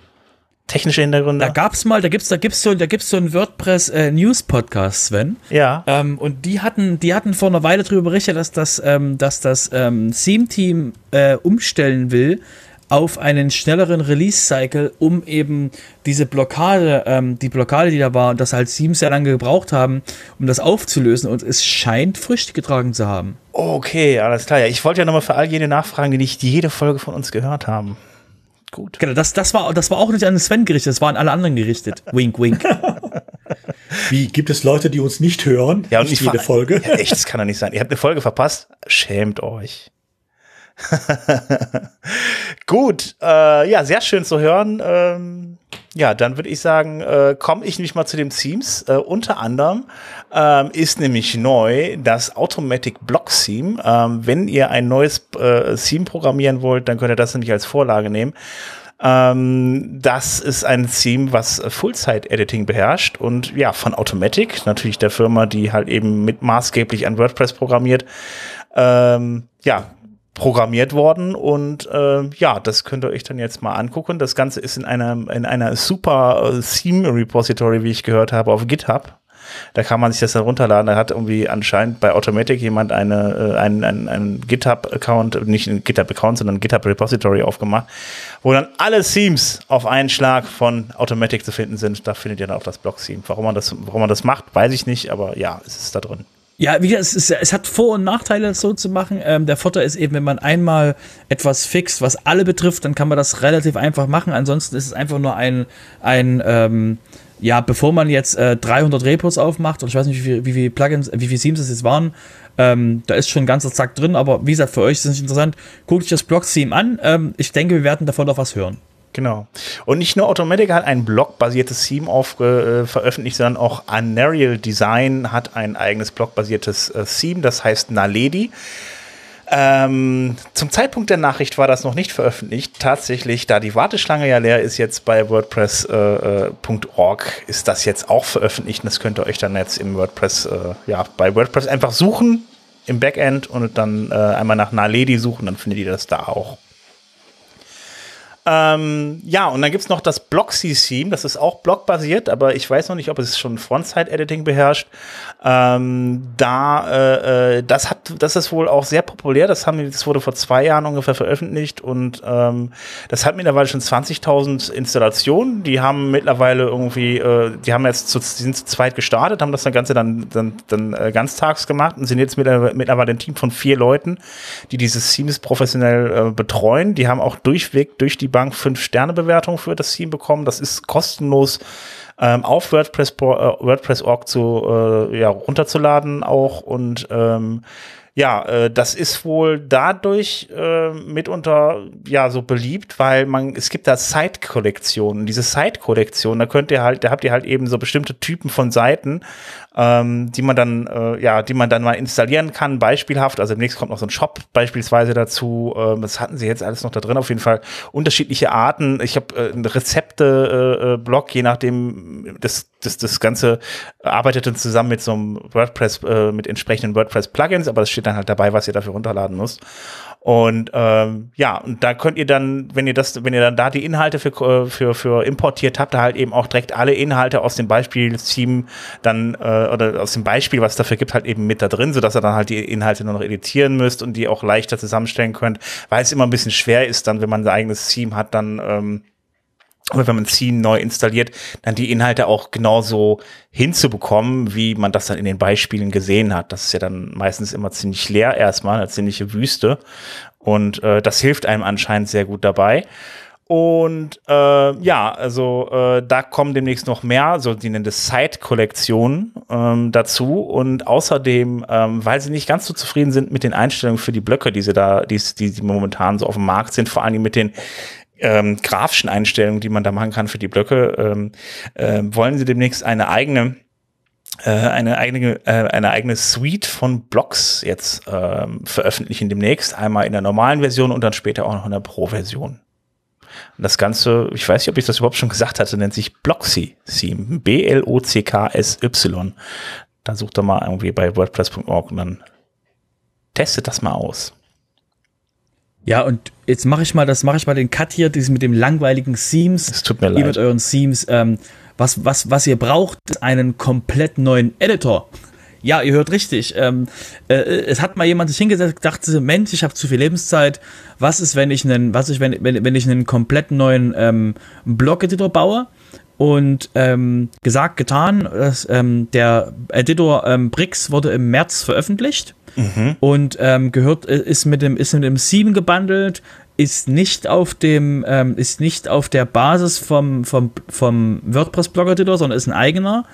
technische Hintergründe? Da gab's mal, da gibt's, da gibt's so, da gibt's so einen WordPress äh, News Podcast, Sven. Ja. Ähm, und die hatten, die hatten vor einer Weile darüber berichtet, dass das, ähm, dass das ähm, Theme Team äh, umstellen will auf einen schnelleren Release-Cycle, um eben diese Blockade, ähm, die Blockade, die da war, und das halt sieben sehr lange gebraucht haben, um das aufzulösen. Und es scheint Früchte getragen zu haben. Okay, alles klar. Ja, ich wollte ja nochmal für all jene nachfragen, die nicht jede Folge von uns gehört haben. Gut. Genau, das, das, war, das war auch nicht an Sven gerichtet, das war an alle anderen gerichtet. wink, wink. Wie, gibt es Leute, die uns nicht hören? Ja, und nicht jede Folge? Ja, echt, das kann doch nicht sein. Ihr habt eine Folge verpasst? Schämt euch. Gut, äh, ja, sehr schön zu hören. Ähm, ja, dann würde ich sagen, äh, komme ich nämlich mal zu den Themes. Äh, unter anderem ähm, ist nämlich neu das Automatic Block Theme. Ähm, wenn ihr ein neues äh, Theme programmieren wollt, dann könnt ihr das nämlich als Vorlage nehmen. Ähm, das ist ein Theme, was Full-Site-Editing beherrscht und ja, von Automatic, natürlich der Firma, die halt eben mit maßgeblich an WordPress programmiert. Ähm, ja, programmiert worden und äh, ja, das könnt ihr euch dann jetzt mal angucken. Das Ganze ist in einer in einer super äh, Theme Repository, wie ich gehört habe, auf GitHub. Da kann man sich das dann runterladen. Da hat irgendwie anscheinend bei Automatic jemand eine, äh, einen, einen, einen GitHub-Account, nicht ein GitHub-Account, sondern ein GitHub-Repository aufgemacht, wo dann alle Themes auf einen Schlag von Automatic zu finden sind. Da findet ihr dann auch das Block-Theme. Warum warum man das macht, weiß ich nicht, aber ja, es ist da drin. Ja, wie gesagt, es, ist, es hat Vor- und Nachteile, das so zu machen. Ähm, der Vorteil ist eben, wenn man einmal etwas fixt, was alle betrifft, dann kann man das relativ einfach machen. Ansonsten ist es einfach nur ein, ein ähm, ja, bevor man jetzt äh, 300 Repos aufmacht, und ich weiß nicht, wie viele wie viel Plugins, wie viele Themes es jetzt waren, ähm, da ist schon ein ganzer Zack drin, aber wie gesagt, für euch ist es nicht interessant. Guckt euch das Blog-Theme an. Ähm, ich denke, wir werden davon noch was hören. Genau. Und nicht nur Automatic hat ein blockbasiertes Theme auf, äh, veröffentlicht, sondern auch Unreal Design hat ein eigenes blockbasiertes äh, Theme, das heißt Naledi. Ähm, zum Zeitpunkt der Nachricht war das noch nicht veröffentlicht. Tatsächlich, da die Warteschlange ja leer ist jetzt bei WordPress.org, äh, ist das jetzt auch veröffentlicht. Und das könnt ihr euch dann jetzt im WordPress, äh, ja, bei WordPress einfach suchen im Backend und dann äh, einmal nach Naledi suchen, dann findet ihr das da auch. Ähm, ja, und dann gibt's noch das Blocksy-Theme, das ist auch blockbasiert, aber ich weiß noch nicht, ob es schon Frontside-Editing beherrscht. Ähm, da, äh, äh, das hat, das ist wohl auch sehr populär, das haben, das wurde vor zwei Jahren ungefähr veröffentlicht und ähm, das hat mittlerweile schon 20.000 Installationen. Die haben mittlerweile irgendwie, äh, die haben jetzt zu, sind zu zweit gestartet, haben das Ganze dann, dann, dann äh, ganztags gemacht und sind jetzt mittlerweile ein Team von vier Leuten, die dieses Themes professionell äh, betreuen. Die haben auch durchweg durch die Bank fünf Sterne Bewertung für das Team bekommen. Das ist kostenlos ähm, auf WordPress, äh, WordPress.org zu äh, ja, runterzuladen auch und ähm, ja, äh, das ist wohl dadurch äh, mitunter ja so beliebt, weil man es gibt da Site-Kollektionen. Diese Site-Kollektion, da könnt ihr halt, da habt ihr halt eben so bestimmte Typen von Seiten, ähm, die man dann äh, ja, die man dann mal installieren kann. Beispielhaft, also demnächst kommt noch so ein Shop beispielsweise dazu. Ähm, das hatten sie jetzt alles noch da drin. Auf jeden Fall unterschiedliche Arten. Ich habe äh, Rezepte-Blog, äh, je nachdem das das, das Ganze arbeitet dann zusammen mit so einem WordPress, äh, mit entsprechenden WordPress-Plugins, aber es steht dann halt dabei, was ihr dafür runterladen müsst. Und ähm, ja, und da könnt ihr dann, wenn ihr das, wenn ihr dann da die Inhalte für, äh, für, für importiert habt, da halt eben auch direkt alle Inhalte aus dem Beispiel-Team dann, äh, oder aus dem Beispiel, was es dafür gibt, halt eben mit da drin, sodass ihr dann halt die Inhalte nur noch editieren müsst und die auch leichter zusammenstellen könnt, weil es immer ein bisschen schwer ist, dann, wenn man sein eigenes Team hat, dann ähm, aber wenn man Scene neu installiert, dann die Inhalte auch genauso hinzubekommen, wie man das dann in den Beispielen gesehen hat. Das ist ja dann meistens immer ziemlich leer erstmal, eine ziemliche Wüste. Und äh, das hilft einem anscheinend sehr gut dabei. Und äh, ja, also äh, da kommen demnächst noch mehr, so die nennen das Side-Kollektionen ähm, dazu. Und außerdem, ähm, weil sie nicht ganz so zufrieden sind mit den Einstellungen für die Blöcke, die sie da, die, die, die momentan so auf dem Markt sind, vor allem mit den ähm, grafischen Einstellungen, die man da machen kann für die Blöcke, ähm, äh, wollen sie demnächst eine eigene äh, eine eigene, äh, eine eigene Suite von Blogs jetzt ähm, veröffentlichen demnächst. Einmal in der normalen Version und dann später auch noch in der Pro-Version. Das Ganze, ich weiß nicht, ob ich das überhaupt schon gesagt hatte, nennt sich Bloxy Theme. B-L-O-C-K-S-Y. Da sucht er mal irgendwie bei WordPress.org und dann testet das mal aus. Ja, und jetzt mache ich mal das, mache ich mal den Cut hier, dieses mit dem langweiligen Themes. Es tut mir Ihr leid. mit euren Themes. Ähm, was, was, was ihr braucht, ist einen komplett neuen Editor. Ja, ihr hört richtig. Ähm, äh, es hat mal jemand sich hingesetzt, dachte, Mensch, ich habe zu viel Lebenszeit. Was ist, wenn ich einen, was ist, wenn, wenn, wenn ich einen komplett neuen ähm, Blog-Editor baue? Und ähm, gesagt, getan, dass, ähm, der Editor ähm, Brix wurde im März veröffentlicht. Und ähm, gehört äh, ist mit dem ist mit dem 7 gebundelt ist nicht auf dem ähm, ist nicht auf der Basis vom vom vom WordPress Blog Editor sondern ist ein eigener.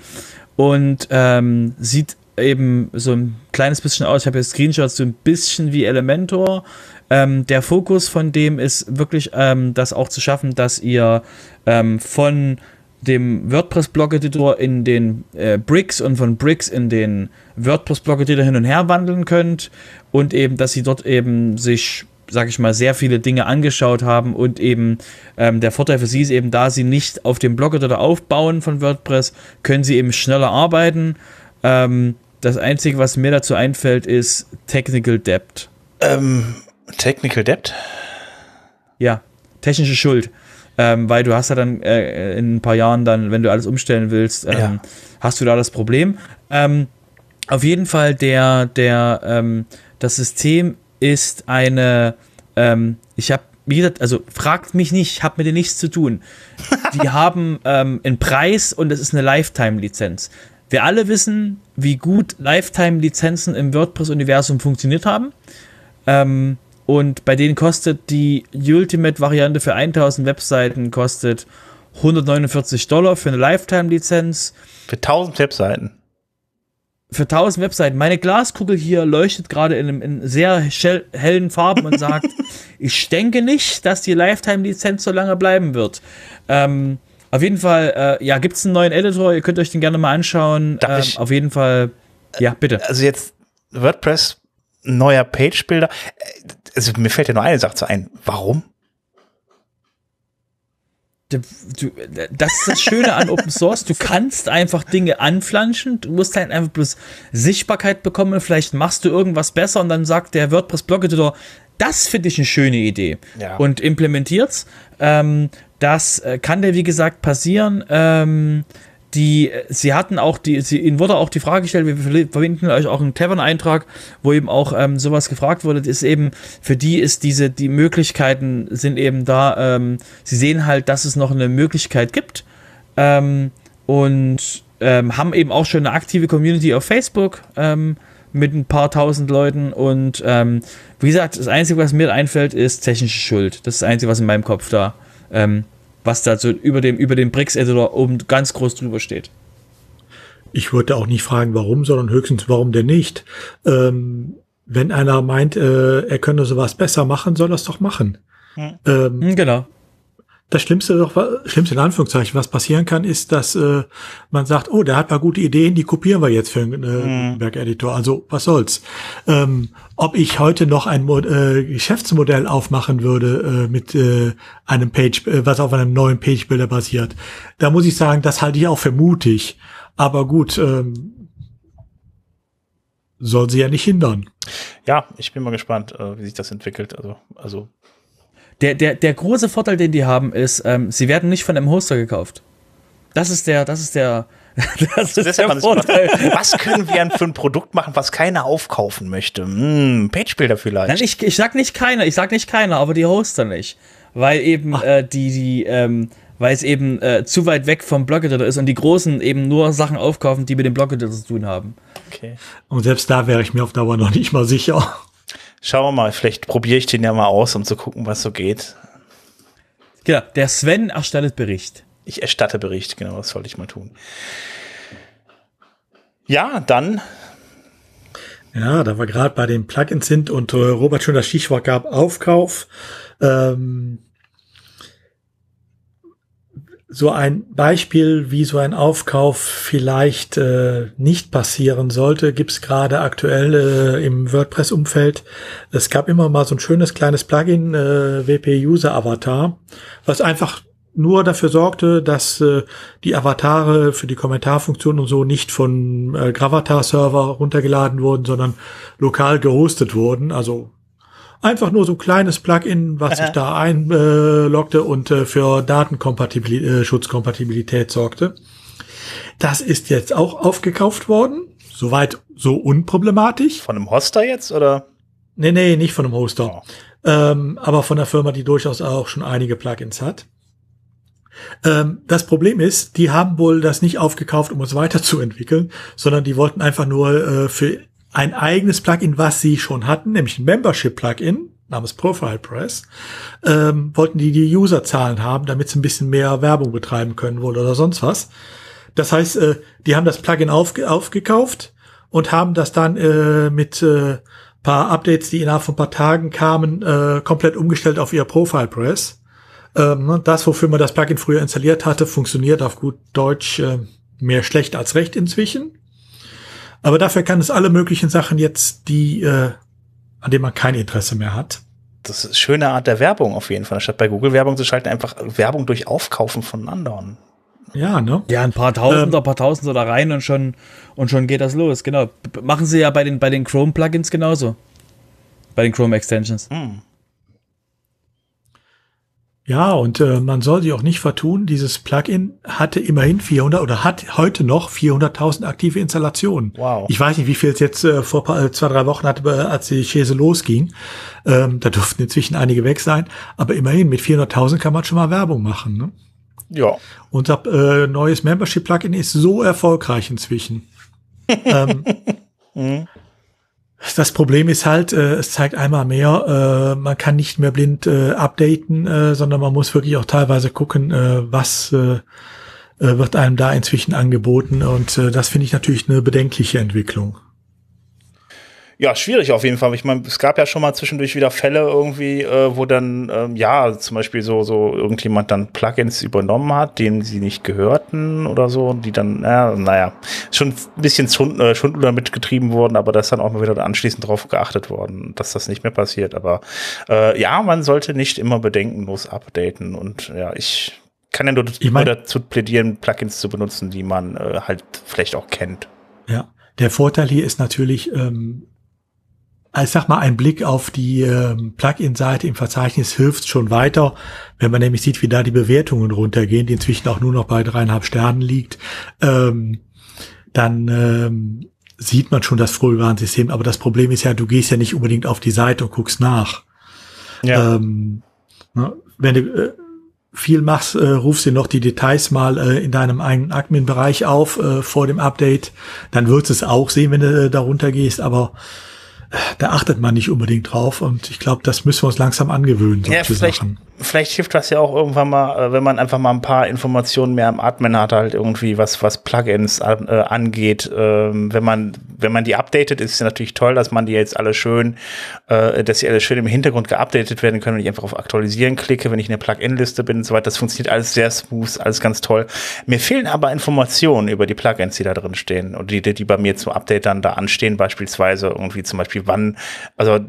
Und ähm, sieht eben so ein kleines bisschen aus. Ich habe jetzt Screenshots so ein bisschen wie Elementor. Ähm, der Fokus von dem ist wirklich ähm, das auch zu schaffen dass ihr ähm, von dem WordPress-Blog-Editor in den äh, Bricks und von Bricks in den WordPress-Blog-Editor hin und her wandeln könnt und eben, dass sie dort eben sich, sag ich mal, sehr viele Dinge angeschaut haben und eben ähm, der Vorteil für sie ist eben, da sie nicht auf dem Blog-Editor aufbauen von WordPress, können sie eben schneller arbeiten. Ähm, das Einzige, was mir dazu einfällt, ist Technical Debt. Ähm, Technical Debt? Ja, technische Schuld. Ähm, weil du hast ja dann äh, in ein paar Jahren dann, wenn du alles umstellen willst, ähm, Ja. hast du da das Problem. Ähm, auf jeden Fall der, der, ähm, das System ist eine, ähm, ich habe, wie gesagt, also fragt mich nicht, hab mit dir nichts zu tun. Die haben ähm, einen Preis und es ist eine Lifetime-Lizenz. Wir alle wissen, wie gut Lifetime-Lizenzen im WordPress-Universum funktioniert haben. Ähm, und bei denen kostet die Ultimate-Variante für 1000 Webseiten kostet 149 Dollar für eine Lifetime-Lizenz. Für 1000 Webseiten. Für 1000 Webseiten. Meine Glaskugel hier leuchtet gerade in, einem- in sehr hellen Farben und sagt, ich denke nicht, dass die Lifetime-Lizenz so lange bleiben wird. Ähm, auf jeden Fall, äh, ja, gibt es einen neuen Editor, ihr könnt euch den gerne mal anschauen. Ähm, auf jeden Fall, ja, bitte. Also jetzt WordPress, neuer Page-Builder. Also mir fällt ja nur eine Sache zu ein. Warum? Das ist das Schöne an Open Source. Du kannst einfach Dinge anflanschen. Du musst halt einfach bloß Sichtbarkeit bekommen. Vielleicht machst du irgendwas besser und dann sagt der WordPress Blog Editor, das finde ich eine schöne Idee. Ja. Und implementiert's. Ähm, das äh, kann dir, wie gesagt, passieren. Ähm, die, äh, sie hatten auch die, sie, ihnen wurde auch die Frage gestellt, wir verlinken euch auch einen Tavern-Eintrag, wo eben auch ähm, sowas gefragt wurde, ist eben, für die ist diese, die Möglichkeiten sind eben da, ähm, sie sehen halt, dass es noch eine Möglichkeit gibt ähm, und ähm, haben eben auch schon eine aktive Community auf Facebook ähm, mit ein paar tausend Leuten und ähm, wie gesagt, das Einzige, was mir einfällt, ist technische Schuld. Das ist das Einzige, was in meinem Kopf da, was da so über dem, über dem Bricks-Editor oben ganz groß drüber steht. Ich würde auch nicht fragen, warum, sondern höchstens, warum denn nicht? Ähm, wenn einer meint, äh, er könne sowas besser machen, soll er es doch machen. Ähm, Hm, genau. Das Schlimmste, doch, Schlimmste in Anführungszeichen, was passieren kann, ist, dass äh, man sagt, oh, der hat mal gute Ideen, die kopieren wir jetzt für einen äh, Gutenberg-Editor. Also was soll's? Ähm, ob ich heute noch ein Mo äh, Geschäftsmodell aufmachen würde äh, mit äh, einem Page, äh, was auf einem neuen Page-Builder basiert, da muss ich sagen, das halte ich auch für mutig. Aber gut, ähm, soll sie ja nicht hindern. Ja, ich bin mal gespannt, äh, wie sich das entwickelt. Also, also Der, der, der große Vorteil, den die haben, ist, ähm, sie werden nicht von einem Hoster gekauft. Das ist der, das ist der, das ist der. Vorteil. was können wir denn für ein Produkt machen, was keiner aufkaufen möchte? Hm, Page-Builder vielleicht. Nein, ich, ich sag nicht keiner, ich sag nicht keiner, aber die Hoster nicht. Weil eben äh, die, die, ähm, weil es eben äh, zu weit weg vom Blog-Editor ist und die Großen eben nur Sachen aufkaufen, die mit dem Blog-Editor zu tun haben. okay. Und selbst da wäre ich mir auf Dauer noch nicht mal sicher. Schauen wir mal, vielleicht probiere ich den ja mal aus, um zu gucken, was so geht. Genau, der Sven erstattet Bericht. Ich erstatte Bericht, genau, das sollte ich mal tun. Ja, dann Ja, da wir gerade bei den Plugins sind und äh, Robert schon das Stichwort gab, Aufkauf. Ähm, so ein Beispiel, wie so ein Aufkauf vielleicht äh, nicht passieren sollte, gibt's gerade aktuell äh, im WordPress-Umfeld. Es gab immer mal so ein schönes kleines Plugin, äh, WP User Avatar, was einfach nur dafür sorgte, dass äh, die Avatare für die Kommentarfunktion und so nicht von äh, Gravatar-Server runtergeladen wurden, sondern lokal gehostet wurden. Also Einfach nur so ein kleines Plugin, was sich da einloggte und äh, für Datenschutzkompatibilität äh, sorgte. Das ist jetzt auch aufgekauft worden. Soweit so unproblematisch. Von einem Hoster jetzt oder? Nee, nee, nicht von einem Hoster. Oh. Ähm, aber von einer Firma, die durchaus auch schon einige Plugins hat. Ähm, das Problem ist, die haben wohl das nicht aufgekauft, um es weiterzuentwickeln, sondern die wollten einfach nur äh, für ein eigenes Plugin, was sie schon hatten, nämlich ein Membership-Plugin namens Profile Press, ähm, wollten die die Userzahlen haben, damit sie ein bisschen mehr Werbung betreiben können wohl oder sonst was. Das heißt, äh, die haben das Plugin aufge aufgekauft und haben das dann äh, mit äh, paar Updates, die innerhalb von paar Tagen kamen, äh, komplett umgestellt auf ihr Profile Press. Ähm, ne, das, wofür man das Plugin früher installiert hatte, funktioniert auf gut Deutsch äh, mehr schlecht als recht inzwischen. Aber dafür kann es alle möglichen Sachen jetzt, die, äh, an denen man kein Interesse mehr hat. Das ist eine schöne Art der Werbung auf jeden Fall. Statt bei Google Werbung zu schalten, einfach Werbung durch Aufkaufen von anderen. Ja, ne? Ja, ein paar Tausender, ähm, paar Tausender da rein und schon, und schon geht das los. Genau. Machen sie ja bei den, bei den Chrome Plugins genauso. Bei den Chrome Extensions. Hm. Ja, und äh, man soll sich auch nicht vertun, dieses Plugin hatte immerhin 400 oder hat heute noch 400.000 aktive Installationen. Wow. Ich weiß nicht, wie viel es jetzt äh, vor paar, äh, zwei, drei Wochen hatte, äh, als die Chese losging. Ähm, da durften inzwischen einige weg sein. Aber immerhin, mit 400.000 kann man schon mal Werbung machen. Ne? Ja. Unser äh, neues Membership-Plugin ist so erfolgreich inzwischen. ähm, mhm. Das Problem ist halt, äh, es zeigt einmal mehr, äh, man kann nicht mehr blind äh, updaten, äh, sondern man muss wirklich auch teilweise gucken, äh, was äh, äh wird einem da inzwischen angeboten. Und äh, das finde ich natürlich eine bedenkliche Entwicklung ja, schwierig auf jeden Fall. Ich meine, es gab ja schon mal zwischendurch wieder Fälle irgendwie, äh, wo dann, ähm, ja, zum Beispiel so, so irgendjemand dann Plugins übernommen hat, denen sie nicht gehörten oder so, die dann, ja, naja, schon ein bisschen Schund, äh, Schund damit getrieben wurden, aber da ist dann auch mal wieder anschließend drauf geachtet worden, dass das nicht mehr passiert. Aber äh, ja, man sollte nicht immer bedenkenlos updaten und ja, ich kann ja nur, ich mein, nur dazu plädieren, Plugins zu benutzen, die man äh, halt vielleicht auch kennt. Ja, der Vorteil hier ist natürlich, ähm, ich sag mal, ein Blick auf die ähm, Plugin-Seite im Verzeichnis hilft schon weiter, wenn man nämlich sieht, wie da die Bewertungen runtergehen, die inzwischen auch nur noch bei dreieinhalb Sternen liegt, ähm, dann ähm, sieht man schon das Frühwarnsystem. Aber das Problem ist ja, du gehst ja nicht unbedingt auf die Seite und guckst nach. Ja. Ähm, ne, wenn du äh, viel machst, äh, rufst du noch die Details mal äh, in deinem eigenen Admin-Bereich auf äh, vor dem Update, dann wirst du es auch sehen, wenn du äh, da runtergehst, aber da achtet man nicht unbedingt drauf und ich glaube, das müssen wir uns langsam angewöhnen, solche ja, vielleicht, Sachen vielleicht hilft das ja auch irgendwann mal, äh, wenn man einfach mal ein paar Informationen mehr am Admin hat, halt irgendwie was, was Plugins äh, angeht. Ähm, wenn man, wenn man die updatet, ist es natürlich toll, dass man die jetzt alle schön, äh, dass sie alle schön im Hintergrund geupdatet werden können und ich einfach auf Aktualisieren klicke, wenn ich in der Plugin-Liste bin und so weiter. Das funktioniert alles sehr smooth, alles ganz toll. Mir fehlen aber Informationen über die Plugins, die da drin stehen und die, die bei mir zum Update dann da anstehen, beispielsweise irgendwie zum Beispiel wann, also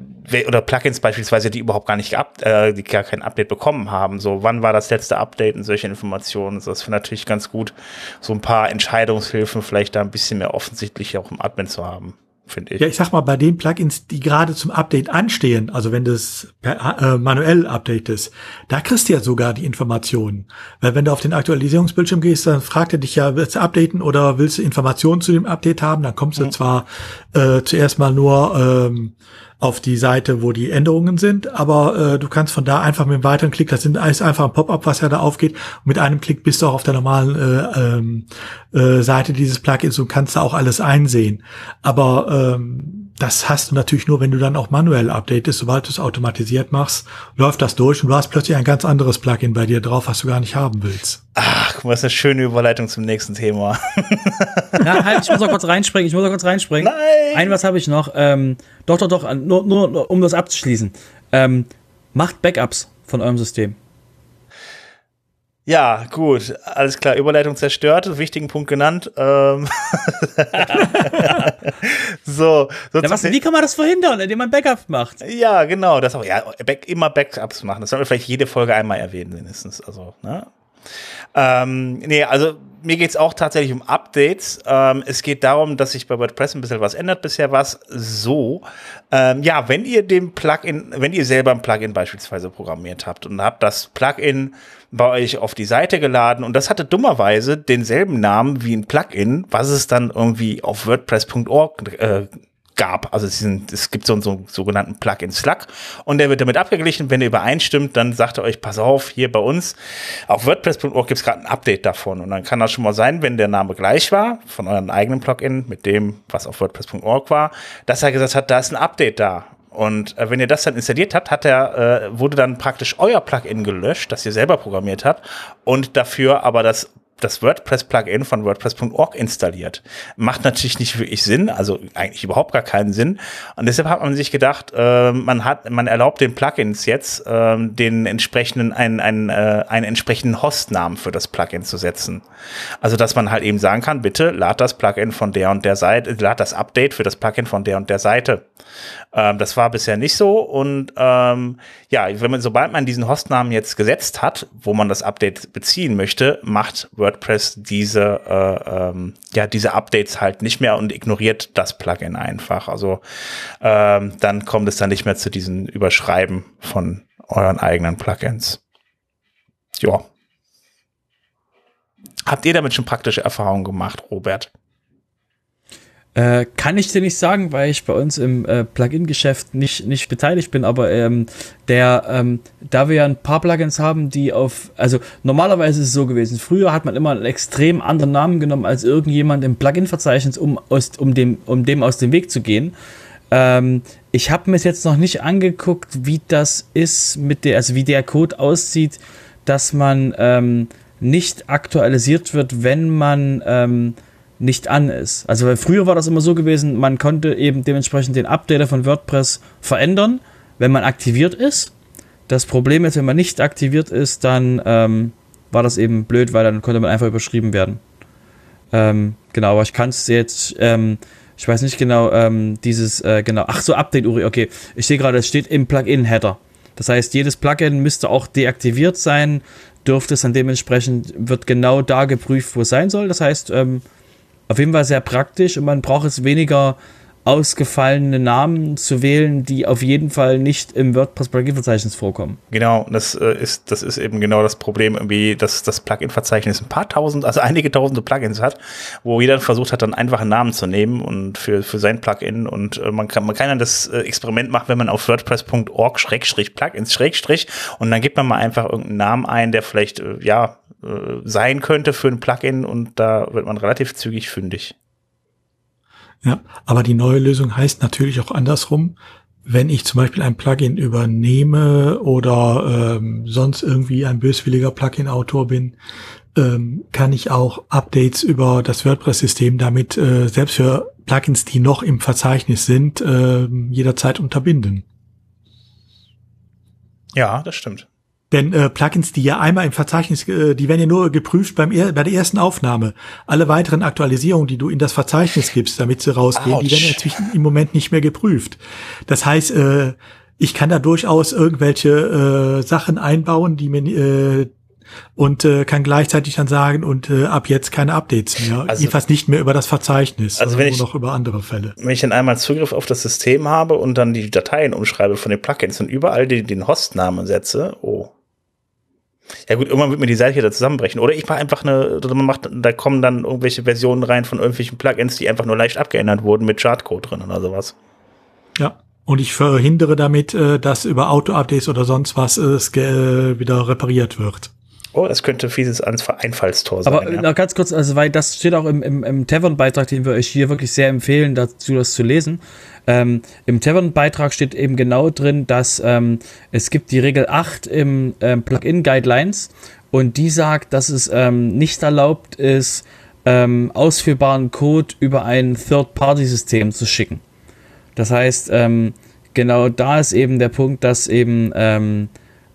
oder Plugins beispielsweise, die überhaupt gar nicht geabt, äh, die gar kein Update bekommen haben. So, wann war das letzte Update und solche Informationen? So, das wäre natürlich ganz gut, so ein paar Entscheidungshilfen vielleicht da ein bisschen mehr offensichtlich auch im Admin zu haben finde ich. Ja, ich sag mal, bei den Plugins, die gerade zum Update anstehen, also wenn du es per, äh, manuell updatest, da kriegst du ja sogar die Informationen. Weil wenn du auf den Aktualisierungsbildschirm gehst, dann fragt er dich ja, willst du updaten oder willst du Informationen zu dem Update haben? Dann kommst du mhm. zwar äh, zuerst mal nur ähm, auf die Seite, wo die Änderungen sind, aber äh, du kannst von da einfach mit einem weiteren Klick, das ist einfach ein Pop-up, was ja da aufgeht, mit einem Klick bist du auch auf der normalen äh, ähm, äh, Seite dieses Plugins und kannst da auch alles einsehen. Aber ähm, das hast du natürlich nur, wenn du dann auch manuell updatest. Sobald du es automatisiert machst, läuft das durch und du hast plötzlich ein ganz anderes Plugin bei dir drauf, was du gar nicht haben willst. Ach, guck mal, das ist eine schöne Überleitung zum nächsten Thema. ja, halt, ich muss noch kurz reinspringen. Ich muss noch kurz reinspringen. Nein! Ein was habe ich noch. Ähm, doch, doch, doch, nur, nur, nur um das abzuschließen. Ähm, macht Backups von eurem System. Ja, gut, alles klar. Überleitung zerstört, wichtigen Punkt genannt. Ähm so, so ja, was, wie kann man das verhindern, indem man Backups macht? Ja, genau, das auch. Ja, back, immer Backups machen. Das sollen wir vielleicht jede Folge einmal erwähnen, mindestens. Also, ne? Ähm, nee, also mir geht's auch tatsächlich um Updates. Ähm, es geht darum, dass sich bei WordPress ein bisschen was ändert. Bisher war es so, ähm, ja, wenn ihr dem Plugin, wenn ihr selber ein Plugin beispielsweise programmiert habt und habt das Plugin bei euch auf die Seite geladen und das hatte dummerweise denselben Namen wie ein Plugin, was es dann irgendwie auf WordPress.org äh, gab. Also es, sind, es gibt so einen so, sogenannten Plugin Slack und der wird damit abgeglichen. Wenn er übereinstimmt, dann sagt er euch, pass auf, hier bei uns auf WordPress.org gibt es gerade ein Update davon. Und dann kann das schon mal sein, wenn der Name gleich war von eurem eigenen Plugin mit dem, was auf WordPress.org war, dass er gesagt hat, da ist ein Update da. Und äh, wenn ihr das dann installiert habt, hat er, äh, wurde dann praktisch euer Plugin gelöscht, das ihr selber programmiert habt, und dafür aber das das WordPress-Plugin von WordPress.org installiert. Macht natürlich nicht wirklich Sinn, also eigentlich überhaupt gar keinen Sinn. Und deshalb hat man sich gedacht, äh, man hat, man erlaubt den Plugins jetzt, äh, den entsprechenden, einen, einen, äh, einen entsprechenden Hostnamen für das Plugin zu setzen. Also, dass man halt eben sagen kann, bitte lad das Plugin von der und der Seite, lad das Update für das Plugin von der und der Seite. Ähm, das war bisher nicht so. Und ähm, ja, wenn man, sobald man diesen Hostnamen jetzt gesetzt hat, wo man das Update beziehen möchte, macht WordPress diese, äh, ähm, ja, diese Updates halt nicht mehr und ignoriert das Plugin einfach. Also ähm, dann kommt es dann nicht mehr zu diesen Überschreiben von euren eigenen Plugins. Ja. Habt ihr damit schon praktische Erfahrungen gemacht, Robert? Äh, kann ich dir nicht sagen, weil ich bei uns im äh, Plugin-Geschäft nicht, nicht beteiligt bin, aber ähm, der, ähm, da wir ja ein paar Plugins haben, die auf, also normalerweise ist es so gewesen, früher hat man immer einen extrem anderen Namen genommen als irgendjemand im Plugin-Verzeichnis, um, aus, um, dem, um dem aus dem Weg zu gehen. Ähm, ich habe mir jetzt noch nicht angeguckt, wie das ist mit der, also wie der Code aussieht, dass man ähm, nicht aktualisiert wird, wenn man ähm, nicht an ist. Also weil früher war das immer so gewesen, man konnte eben dementsprechend den Updater von WordPress verändern, wenn man aktiviert ist. Das Problem ist, wenn man nicht aktiviert ist, dann ähm, war das eben blöd, weil dann konnte man einfach überschrieben werden. Ähm, genau, aber ich kann es jetzt, ähm, ich weiß nicht genau, ähm, dieses, äh, genau, ach so, Update Uri, okay. Ich sehe gerade, es steht im Plugin-Header. Das heißt, jedes Plugin müsste auch deaktiviert sein, dürfte es dann dementsprechend, wird genau da geprüft, wo es sein soll. Das heißt, ähm, auf jeden Fall sehr praktisch und man braucht es weniger ausgefallene Namen zu wählen, die auf jeden Fall nicht im WordPress-Plugin-Verzeichnis vorkommen. Genau, das äh, ist, das ist eben genau das Problem, irgendwie, dass das Plugin-Verzeichnis ein paar tausend, also einige tausende Plugins hat, wo jeder versucht hat, dann einfach einen Namen zu nehmen und für, für sein Plugin und äh, man kann, man kann dann das äh, Experiment machen, wenn man auf WordPress.org Schrägstrich Plugins Schrägstrich und dann gibt man mal einfach irgendeinen Namen ein, der vielleicht, ja, äh, sein könnte für ein Plugin und da wird man relativ zügig fündig. Ja, aber die neue Lösung heißt natürlich auch andersrum. Wenn ich zum Beispiel ein Plugin übernehme oder ähm, sonst irgendwie ein böswilliger Plugin-Autor bin, ähm, kann ich auch Updates über das WordPress-System damit äh, selbst für Plugins, die noch im Verzeichnis sind, äh, jederzeit unterbinden. Ja, das stimmt. Denn äh, Plugins, die ja einmal im Verzeichnis, äh, die werden ja nur geprüft beim er bei der ersten Aufnahme. Alle weiteren Aktualisierungen, die du in das Verzeichnis gibst, damit sie rausgehen, Ouch. die werden inzwischen im Moment nicht mehr geprüft. Das heißt, äh, ich kann da durchaus irgendwelche äh, Sachen einbauen, die mir äh, und äh, kann gleichzeitig dann sagen und äh, ab jetzt keine Updates mehr, also, jedenfalls nicht mehr über das Verzeichnis, also wenn ich, noch über andere Fälle. Wenn ich dann einmal Zugriff auf das System habe und dann die Dateien umschreibe von den Plugins und überall die, den Hostnamen setze, oh, ja gut, irgendwann wird mir die Seite da zusammenbrechen. Oder ich mache einfach eine, oder man macht, da kommen dann irgendwelche Versionen rein von irgendwelchen Plugins, die einfach nur leicht abgeändert wurden mit Chartcode drin oder sowas. Ja. Und ich verhindere damit, äh, dass über Auto-Updates oder sonst was es äh, wieder repariert wird. Oh, das könnte fieses Einfallstor sein. Aber ja. noch ganz kurz, also weil das steht auch im, im, im Tavern-Beitrag, den wir euch hier wirklich sehr empfehlen, dazu das zu lesen. Ähm, Im Tavern-Beitrag steht eben genau drin, dass ähm, es gibt die Regel 8 im ähm, Plugin-Guidelines und die sagt, dass es ähm, nicht erlaubt ist, ähm, ausführbaren Code über ein Third-Party-System zu schicken. Das heißt, ähm, genau da ist eben der Punkt, dass eben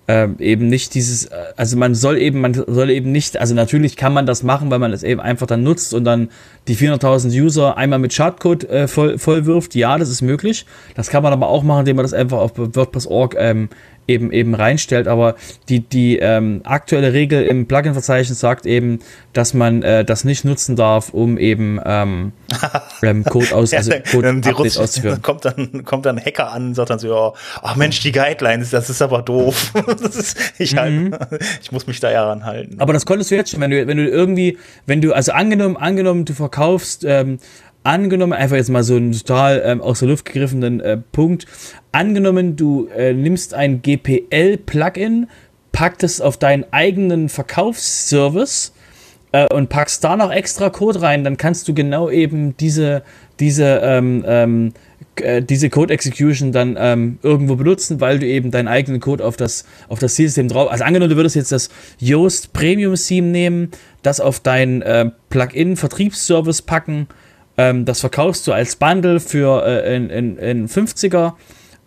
ähm, eben nicht dieses, äh, also man soll eben, man soll eben nicht, also natürlich kann man das machen, weil man es eben einfach dann nutzt und dann die 400.000 User einmal mit Schadcode äh, voll, voll wirft. Ja, das ist möglich. Das kann man aber auch machen, indem man das einfach auf WordPress.org ähm, eben eben reinstellt. Aber die, die ähm, aktuelle Regel im Plugin-Verzeichnis sagt eben, dass man äh, das nicht nutzen darf, um eben ähm, Code aus, also Code die Updates auszuführen. Kommt dann, kommt dann ein Hacker an und sagt dann so, ja, ach Mensch, die Guidelines, das ist aber doof. ist, ich, halt, mhm. ich muss mich da ja ranhalten. Aber das konntest du jetzt schon, wenn du, wenn du irgendwie, wenn du, also angenommen, angenommen, du verkaufst ähm, angenommen, einfach jetzt mal so einen total ähm, aus der Luft gegriffenen äh, Punkt, angenommen, du äh, nimmst ein GPL-Plugin, packst es auf deinen eigenen Verkaufsservice äh, und packst da noch extra Code rein, dann kannst du genau eben diese, diese, ähm, ähm, äh, diese Code Execution dann ähm, irgendwo benutzen, weil du eben deinen eigenen Code auf das, auf das Zielsystem drauf. Also angenommen, du würdest jetzt das Yoast Premium Theme nehmen, das auf deinen äh, Plugin Vertriebsservice packen ähm, das verkaufst du als Bundle für äh, in, in, in 50er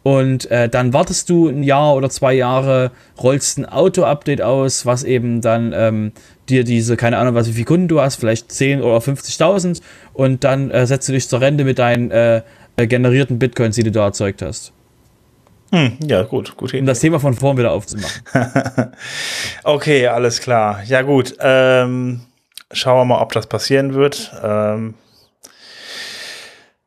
und äh, dann wartest du ein Jahr oder zwei Jahre, rollst ein Auto-Update aus, was eben dann ähm, dir diese, keine Ahnung, was wie viele Kunden du hast, vielleicht 10 oder 50.000 und dann äh, setzt du dich zur Rente mit deinen äh, äh, generierten Bitcoins, die du da erzeugt hast. Hm, ja, gut, gut. Um das Thema von vorn wieder aufzumachen. okay, alles klar. Ja, gut. Ähm, schauen wir mal, ob das passieren wird. Ähm,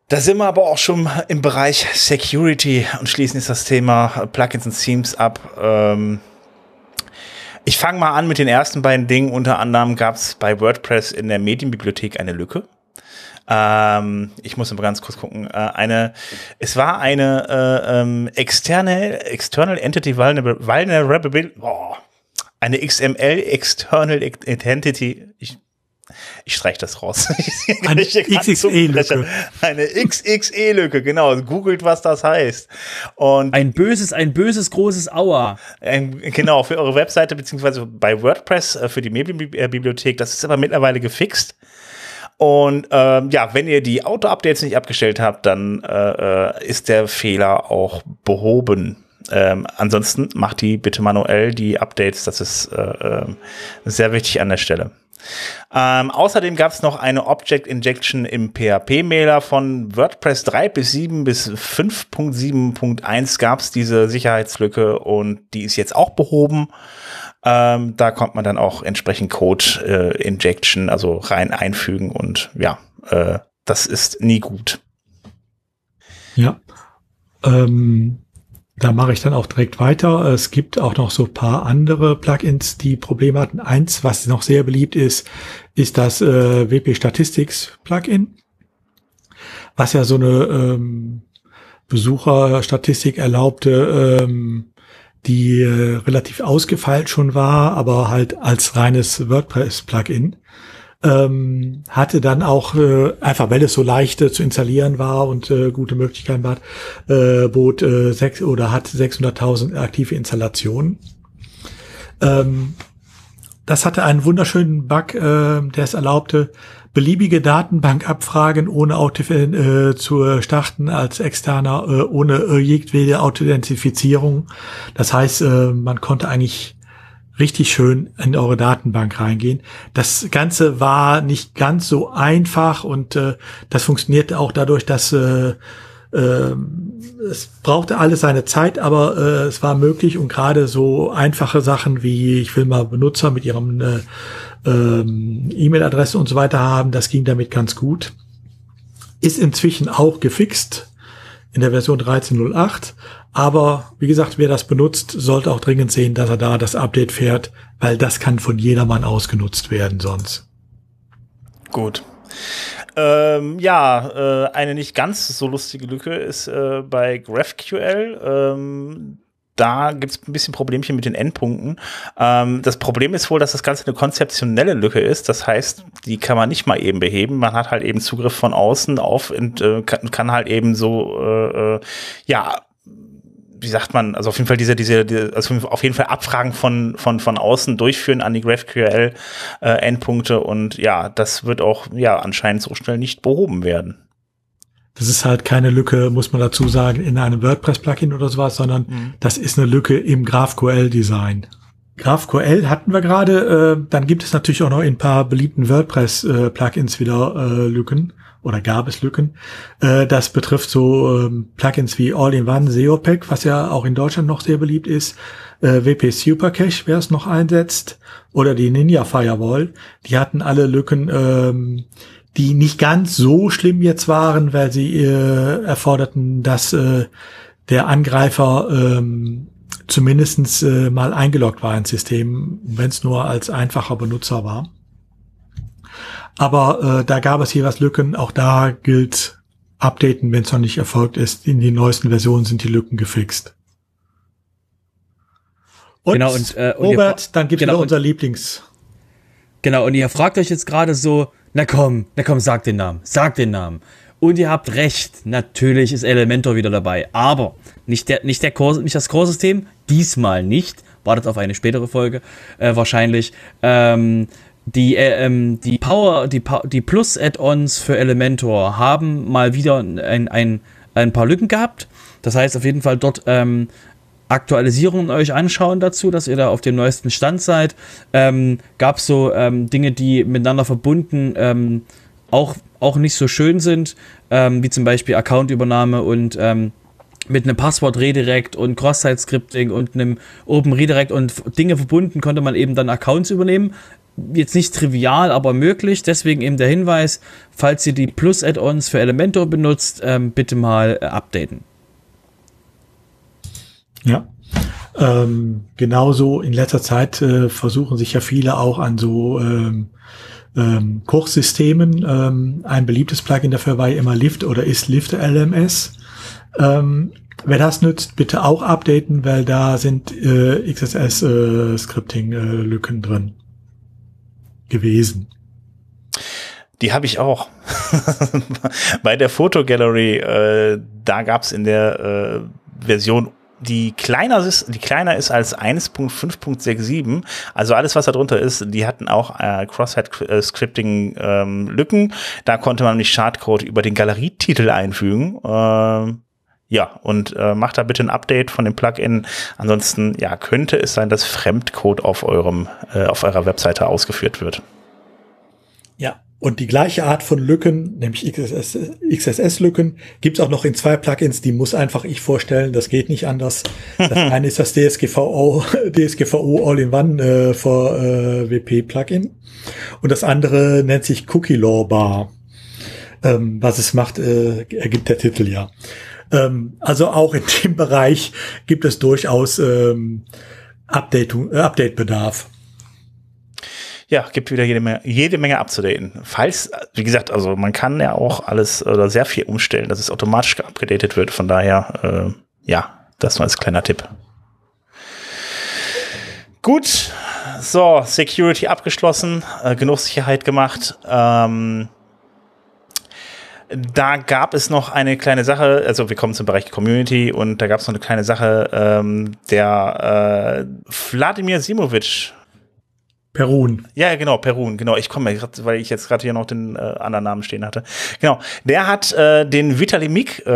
da sind wir aber auch schon im Bereich Security und schließen jetzt das Thema Plugins und Themes ab. Ähm ich fange mal an mit den ersten beiden Dingen. Unter anderem gab es bei WordPress in der Medienbibliothek eine Lücke. Ähm, ich muss mal ganz kurz gucken. Äh, eine, es war eine äh, ähm, externe, external entity vulnerability, oh, eine XML external identity. Ich ich streiche das raus. Eine XXE-Lücke. Eine XXE-Lücke, genau. Googelt, was das heißt. Und ein böses, ein böses, großes Aua. Ein, genau, für eure Webseite, beziehungsweise bei WordPress, äh, für die Medienbibliothek. Das ist aber mittlerweile gefixt. Und ähm, ja, wenn ihr die Auto-Updates nicht abgestellt habt, dann äh, äh ist der Fehler auch behoben. Ähm, ansonsten macht die bitte manuell die Updates. Das ist äh, äh, sehr wichtig an der Stelle. Ähm, außerdem gab es noch eine Object Injection im PHP-Mailer von WordPress 3 bis 7 bis 5.7.1 gab es diese Sicherheitslücke und die ist jetzt auch behoben. Ähm, da kommt man dann auch entsprechend Code äh, Injection, also rein einfügen und ja, äh, das ist nie gut. Ja. Ähm, da mache ich dann auch direkt weiter. Es gibt auch noch so paar andere Plugins, die Probleme hatten. Eins, was noch sehr beliebt ist, ist das äh, WP Statistics Plugin, was ja so eine ähm, Besucherstatistik erlaubte, ähm, die äh, relativ ausgefeilt schon war, aber halt als reines WordPress-Plugin ähm, hatte dann auch, äh, einfach weil es so leicht äh, zu installieren war und äh, gute Möglichkeiten hat, äh, bot äh, sechs oder hat 600.000 aktive Installationen. Ähm, das hatte einen wunderschönen Bug, äh, der es erlaubte, beliebige Datenbankabfragen ohne Auto äh, zu starten als externer, äh, ohne äh, jegliche Authentifizierung. Das heißt, äh, man konnte eigentlich richtig schön in eure Datenbank reingehen. Das Ganze war nicht ganz so einfach und äh, das funktionierte auch dadurch, dass äh, äh, es brauchte alles seine Zeit, aber äh, es war möglich und gerade so einfache Sachen wie ich will mal Benutzer mit ihrem äh, ähm, E-Mail-Adresse und so weiter haben, das ging damit ganz gut. Ist inzwischen auch gefixt in der Version 13.08, aber wie gesagt, wer das benutzt, sollte auch dringend sehen, dass er da das Update fährt, weil das kann von jedermann ausgenutzt werden sonst. Gut. Ähm, ja, äh, eine nicht ganz so lustige Lücke ist äh, bei GraphQL. Ähm, da gibt es ein bisschen Problemchen mit den Endpunkten. Ähm, das Problem ist wohl, dass das Ganze eine konzeptionelle Lücke ist. Das heißt, die kann man nicht mal eben beheben. Man hat halt eben Zugriff von außen auf und äh, kann, halt eben so, äh, äh ja, wie sagt man, also auf jeden Fall diese, diese, diese also auf jeden Fall Abfragen von, von, von außen durchführen an die GraphQL äh, und ja, das wird auch ja anscheinend so schnell nicht behoben werden. Das ist halt keine Lücke, muss man dazu sagen, in einem WordPress-Plugin oder sowas, sondern mhm. das ist eine Lücke im GraphQL-Design. GraphQL hatten wir gerade, äh, dann gibt es natürlich auch noch in ein paar beliebten WordPress-Plugins äh, wieder äh, Lücken oder gab es Lücken. Äh, das betrifft so ähm, Plugins wie All-in-One SEO-Pack, was ja auch in Deutschland noch sehr beliebt ist, äh, WP Supercache, wer es noch einsetzt, oder die Ninja Firewall. Die hatten alle Lücken, ähm, die nicht ganz so schlimm jetzt waren, weil sie äh, erforderten, dass äh, der Angreifer ähm, zumindestens äh, mal eingeloggt war ins System, wenn es nur als einfacher Benutzer war. Aber äh, da gab es jeweils Lücken. Auch da gilt updaten, wenn es noch nicht erfolgt ist. In den neuesten Versionen sind die Lücken gefixt. Und, genau, und, äh, und Robert, dann gibt es genau, unser Lieblings. Genau, und ihr fragt euch jetzt gerade so, na komm, na komm, sag den Namen, sag den Namen. Und ihr habt recht, natürlich ist Elementor wieder dabei, aber nicht, der, nicht, der Core, nicht das Core-System, diesmal nicht, wartet auf eine spätere Folge äh, wahrscheinlich. Ähm, die, äh, ähm, die Power, die, die Plus-Add-ons für Elementor haben mal wieder ein, ein, ein paar Lücken gehabt. Das heißt auf jeden Fall dort ähm, Aktualisierungen euch anschauen dazu, dass ihr da auf dem neuesten Stand seid. Ähm, Gab es so ähm, Dinge, die miteinander verbunden ähm, auch, auch nicht so schön sind, ähm, wie zum Beispiel Accountübernahme und ähm, mit einem Passwort-Redirect und Cross-Site-Scripting und einem Open Redirect und Dinge verbunden konnte man eben dann Accounts übernehmen. Jetzt nicht trivial, aber möglich. Deswegen eben der Hinweis, falls ihr die Plus-Add-ons für Elementor benutzt, ähm, bitte mal äh, updaten. Ja. Ähm, genauso in letzter Zeit äh, versuchen sich ja viele auch an so ähm, ähm, Kochsystemen. Ähm, ein beliebtes Plugin dafür war ja immer Lift oder ist Lift LMS. Ähm, wer das nützt, bitte auch updaten, weil da sind äh, XSS-Scripting-Lücken äh, drin gewesen. Die habe ich auch. Bei der Fotogallery, äh, da gab es in der äh, Version die kleiner ist, die kleiner ist als 1.5.67, also alles, was da drunter ist, die hatten auch äh, Cross-Site-Scripting-Lücken. Ähm, da konnte man nicht Schadcode über den Galerietitel einfügen. Ähm, ja, und äh, macht da bitte ein Update von dem Plugin. Ansonsten, ja, könnte es sein, dass Fremdcode auf eurem, äh, auf eurer Webseite ausgeführt wird. Ja, und die gleiche Art von Lücken, nämlich XSS-Lücken, gibt es auch noch in zwei Plugins, die muss einfach ich vorstellen, das geht nicht anders. Das eine ist das DSGVO, DSGVO All-in-One äh, for äh, WP-Plugin und das andere nennt sich Cookie Law Bar. Ähm, was es macht, äh, ergibt der Titel ja. Ähm, also auch in dem Bereich gibt es durchaus ähm, äh, Update-Bedarf ja, gibt wieder jede Menge, jede Menge abzudaten. Falls, wie gesagt, also man kann ja auch alles oder sehr viel umstellen, dass es automatisch abgedatet wird. Von daher, äh, ja, das war als kleiner Tipp. Gut, so, Security abgeschlossen, äh, genug Sicherheit gemacht. Ähm, da gab es noch eine kleine Sache, also wir kommen zum Bereich Community und da gab es noch eine kleine Sache, ähm, der äh, Wladimir Simovic Perun. Ja, genau, Perun, genau. Ich komme, weil ich jetzt gerade hier noch den äh, anderen Namen stehen hatte. Genau. Der hat äh, den Vitali Mik äh,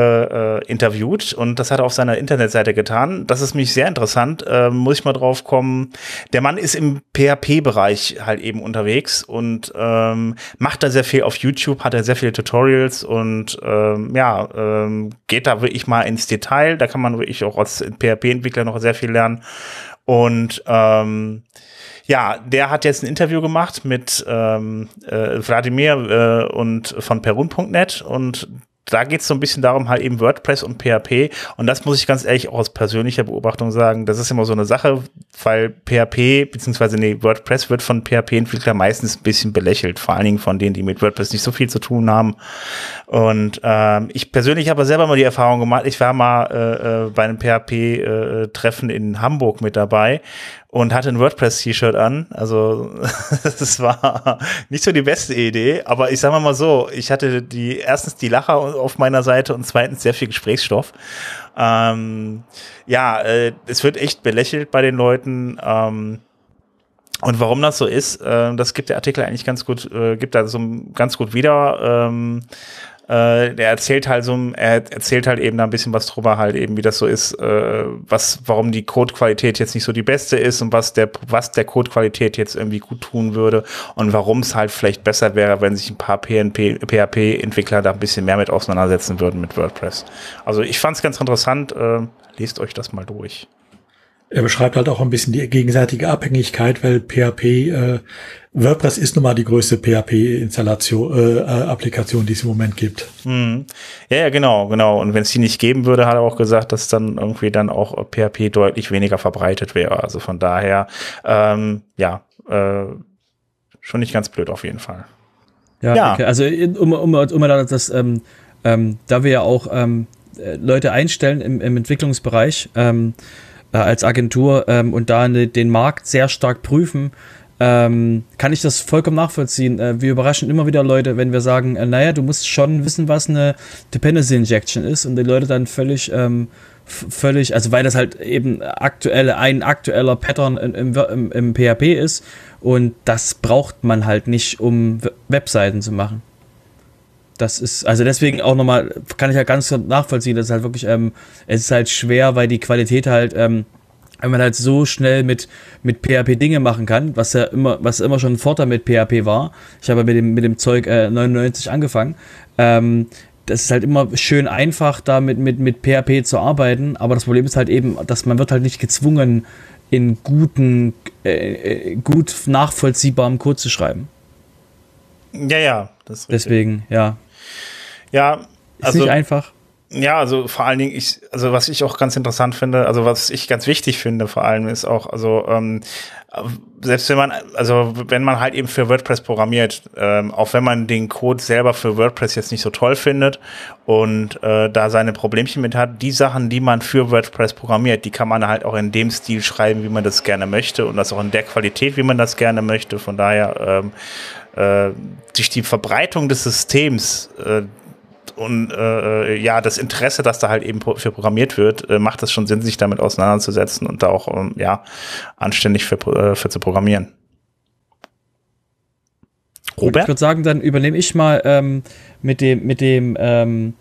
äh, interviewt und das hat er auf seiner Internetseite getan. Das ist mich sehr interessant. Äh, muss ich mal drauf kommen. Der Mann ist im PHP-Bereich halt eben unterwegs und ähm, macht da sehr viel auf YouTube, hat er sehr viele Tutorials und ähm, ja, ähm, geht da wirklich mal ins Detail. Da kann man wirklich auch als PHP-Entwickler noch sehr viel lernen. Und ähm, ja, der hat jetzt ein Interview gemacht mit ähm, äh, Wladimir äh, und von perun.net und da geht es so ein bisschen darum, halt eben WordPress und PHP. Und das muss ich ganz ehrlich auch aus persönlicher Beobachtung sagen. Das ist immer so eine Sache, weil PHP, beziehungsweise nee, WordPress wird von PHP-Entwicklern meistens ein bisschen belächelt. Vor allen Dingen von denen, die mit WordPress nicht so viel zu tun haben. Und ähm, ich persönlich habe selber mal die Erfahrung gemacht, ich war mal äh, äh bei einem PHP-Treffen äh, in Hamburg mit dabei und hatte ein WordPress-T-Shirt an. Also das war nicht so die beste Idee, aber ich sage mal so, ich hatte die erstens die Lacher auf meiner Seite und zweitens sehr viel Gesprächsstoff. Ähm, ja, äh, es wird echt belächelt bei den Leuten. Ähm, und warum das so ist, äh, das gibt der Artikel eigentlich ganz gut, äh, gibt da so ganz gut wieder. Ähm, äh, der erzählt halt so, er erzählt halt eben da ein bisschen was drüber, halt eben, wie das so ist, äh, was, warum die Codequalität jetzt nicht so die beste ist und was der, was der Codequalität jetzt irgendwie gut tun würde und warum es halt vielleicht besser wäre, wenn sich ein paar PNP, PHP-Entwickler da ein bisschen mehr mit auseinandersetzen würden mit WordPress. Also ich fand es ganz interessant, äh, lest euch das mal durch. Er beschreibt halt auch ein bisschen die gegenseitige Abhängigkeit, weil PHP, äh, WordPress ist nun mal die größte PHP-Installation, äh, Applikation, die es im Moment gibt. Mhm. Ja, ja, genau, genau. Und wenn es die nicht geben würde, hat er auch gesagt, dass dann irgendwie dann auch PHP deutlich weniger verbreitet wäre. Also von daher, ähm, ja, äh, schon nicht ganz blöd auf jeden Fall. Ja, ja. Okay. also um, um, um das, ähm, ähm, da wir ja auch ähm, äh, Leute einstellen im, im Entwicklungsbereich, ähm, äh, als Agentur ähm, und da ne, den Markt sehr stark prüfen, ähm, kann ich das vollkommen nachvollziehen. Äh, wir überraschen immer wieder Leute, wenn wir sagen, äh, naja, du musst schon wissen, was eine Dependency Injection ist und die Leute dann völlig, ähm, völlig, also weil das halt eben aktuelle, ein aktueller Pattern im, im, im PHP ist und das braucht man halt nicht, um Webseiten zu machen das ist, also deswegen auch nochmal, kann ich ja ganz nachvollziehen, dass es halt wirklich, ähm, es ist halt schwer, weil die Qualität halt, ähm, wenn man halt so schnell mit, mit PHP Dinge machen kann, was ja immer, was immer schon ein Vorteil mit PHP war. Ich habe mit dem, mit dem Zeug äh, 99 angefangen. Ähm, das ist halt immer schön einfach, da mit, mit, mit PHP zu arbeiten, aber das Problem ist halt eben, dass man wird halt nicht gezwungen, in guten, äh, äh gut nachvollziehbarem Code zu schreiben. Ja, ja. Deswegen, ja. Ja, ist also, nicht einfach. Ja, also vor allen Dingen, ich, also was ich auch ganz interessant finde, also was ich ganz wichtig finde, vor allem ist auch, also ähm, selbst wenn man, also wenn man halt eben für WordPress programmiert, ähm, auch wenn man den Code selber für WordPress jetzt nicht so toll findet und äh, da seine Problemchen mit hat, die Sachen, die man für WordPress programmiert, die kann man halt auch in dem Stil schreiben, wie man das gerne möchte und das auch in der Qualität, wie man das gerne möchte. Von daher ähm, äh, durch die Verbreitung des Systems äh, und äh, ja, das Interesse, das da halt eben für programmiert wird, äh, macht es schon Sinn, sich damit auseinanderzusetzen und da auch ähm, ja anständig für, äh, für zu programmieren. Robert? Ich würde sagen, dann übernehme ich mal ähm, mit dem mit dem ähm,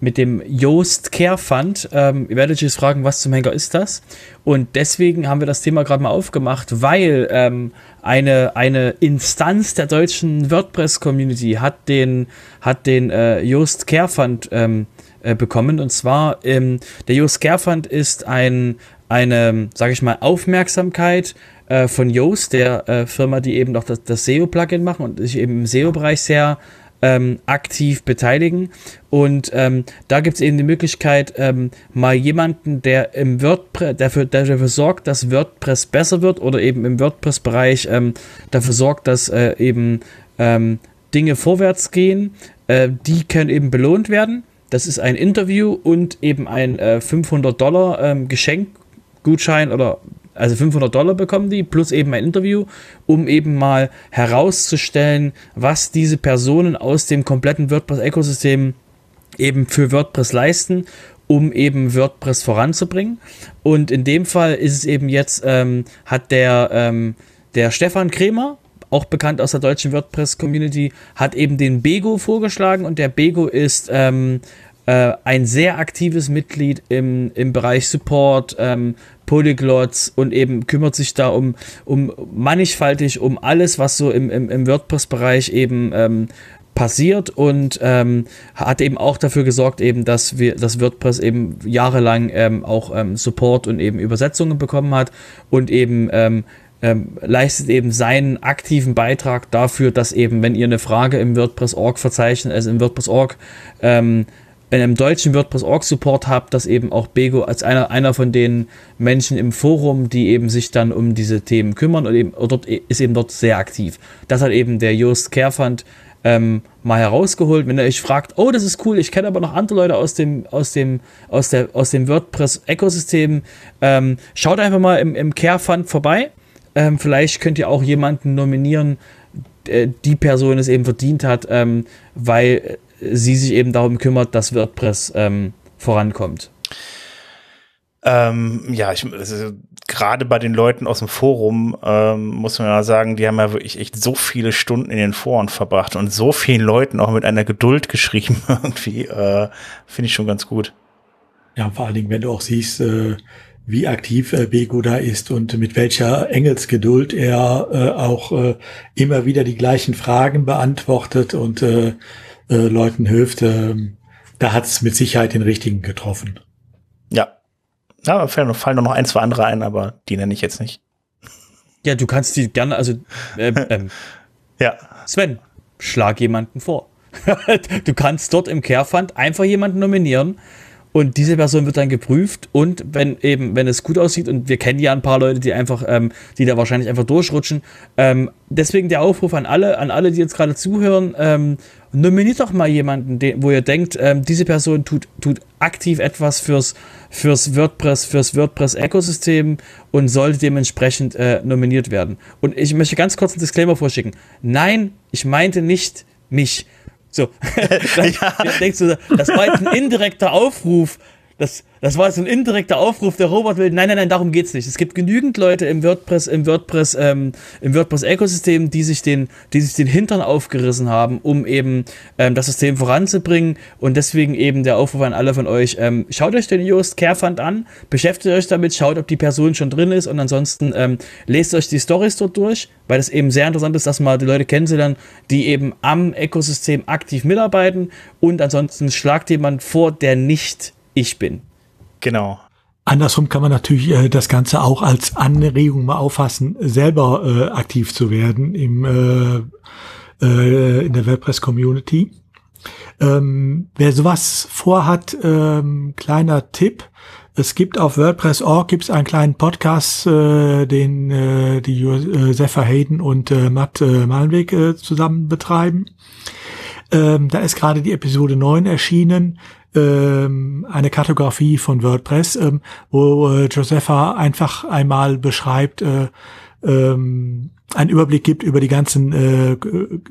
mit dem Yoast Care Fund. Ähm, ihr werdet euch jetzt fragen, was zum Henker ist das? Und deswegen haben wir das Thema gerade mal aufgemacht, weil ähm, eine, eine Instanz der deutschen WordPress-Community hat den, hat den äh, Yoast Care Fund ähm, äh, bekommen. Und zwar, ähm, der Yoast Care Fund ist ein, eine, sage ich mal, Aufmerksamkeit äh, von Yoast, der äh, Firma, die eben noch das, das SEO-Plugin machen und sich eben im SEO-Bereich sehr ähm, aktiv beteiligen. Und ähm, da gibt es eben die Möglichkeit, ähm, mal jemanden, der im WordPress, dafür, dafür sorgt, dass WordPress besser wird oder eben im WordPress-Bereich ähm, dafür sorgt, dass äh, eben ähm, Dinge vorwärts gehen, äh, die können eben belohnt werden. Das ist ein Interview und eben ein äh, 500 Dollar ähm, Geschenkgutschein oder also 500 Dollar bekommen die, plus eben ein Interview, um eben mal herauszustellen, was diese Personen aus dem kompletten WordPress-Ökosystem eben für WordPress leisten, um eben WordPress voranzubringen. Und in dem Fall ist es eben jetzt, ähm, hat der, ähm, der Stefan Kremer, auch bekannt aus der deutschen WordPress-Community, hat eben den Bego vorgeschlagen und der Bego ist ähm, äh, ein sehr aktives Mitglied im, im Bereich Support, ähm, Polyglots und eben kümmert sich da um, um mannigfaltig um alles, was so im, im, im WordPress-Bereich eben ähm, passiert und ähm, hat eben auch dafür gesorgt, eben, dass wir das WordPress eben jahrelang ähm, auch ähm, Support und eben Übersetzungen bekommen hat und eben ähm, ähm, leistet eben seinen aktiven Beitrag dafür, dass eben, wenn ihr eine Frage im WordPress.org verzeichnet, also im WordPress.org ähm, in einem deutschen WordPress.org Support habt, dass eben auch Bego als einer, einer von den Menschen im Forum, die eben sich dann um diese Themen kümmern und eben dort ist eben dort sehr aktiv. Das hat eben der Just Carefund ähm, mal herausgeholt. Wenn ihr euch fragt, oh, das ist cool, ich kenne aber noch andere Leute aus dem, aus dem, aus der, aus dem WordPress-Ökosystem, ähm, schaut einfach mal im, im Carefund vorbei. Ähm, vielleicht könnt ihr auch jemanden nominieren, äh, die Person es eben verdient hat, ähm, weil sie sich eben darum kümmert, dass WordPress ähm, vorankommt. Ähm, ja, ich, also, gerade bei den Leuten aus dem Forum ähm, muss man ja sagen, die haben ja wirklich echt so viele Stunden in den Foren verbracht und so vielen Leuten auch mit einer Geduld geschrieben irgendwie. Äh, Finde ich schon ganz gut. Ja, vor allen Dingen, wenn du auch siehst, äh, wie aktiv äh, Bego da ist und mit welcher Engelsgeduld er äh, auch äh, immer wieder die gleichen Fragen beantwortet und äh, äh, Leuten hilft. Äh, da hat es mit Sicherheit den richtigen getroffen. Ja. Ja, fallen, noch ein, zwei andere ein, aber die nenne ich jetzt nicht. Ja, du kannst die gerne, also äh, ähm, Ja. Sven, schlag jemanden vor. du kannst dort im Carefund einfach jemanden nominieren und diese Person wird dann geprüft und wenn eben, wenn es gut aussieht und wir kennen ja ein paar Leute, die einfach, ähm, die da wahrscheinlich einfach durchrutschen. Ähm, deswegen der Aufruf an alle, an alle, die jetzt gerade zuhören, ähm, nominiert doch mal jemanden, den, wo ihr denkt, ähm, diese Person tut, tut aktiv etwas fürs, fürs WordPress, fürs WordPress-Ökosystem und sollte dementsprechend äh, nominiert werden. Und ich möchte ganz kurz einen Disclaimer vorschicken. Nein, ich meinte nicht mich. So. dann, ja. denkst du, das war jetzt ein indirekter Aufruf. Das, das war jetzt ein indirekter Aufruf, der Robert will. Nein, nein, nein, darum geht's nicht. Es gibt genügend Leute im WordPress, im WordPress, ähm, im WordPress-Ökosystem, die sich den, die sich den Hintern aufgerissen haben, um eben ähm, das System voranzubringen. Und deswegen eben der Aufruf an alle von euch: ähm, Schaut euch den Yoast Carefund an, beschäftigt euch damit, schaut, ob die Person schon drin ist und ansonsten ähm, lest euch die Stories dort durch, weil das eben sehr interessant ist, dass mal die Leute kennenzulernen, die eben am Ökosystem aktiv mitarbeiten. Und ansonsten schlagt jemand vor, der nicht ich bin. Genau. Andersrum kann man natürlich äh, das Ganze auch als Anregung mal auffassen, selber äh, aktiv zu werden im, äh, äh, in der WordPress-Community. Ähm, wer sowas vorhat, ähm, kleiner Tipp. Es gibt auf WordPress.org gibt's einen kleinen Podcast, äh, den äh, die Josefa Hayden und äh, Matt äh, Malmweg äh, zusammen betreiben. Ähm, da ist gerade die Episode 9 erschienen ähm, eine Kartografie von WordPress, ähm, wo äh, Josepha einfach einmal beschreibt, äh, ähm, einen Überblick gibt über die ganzen äh,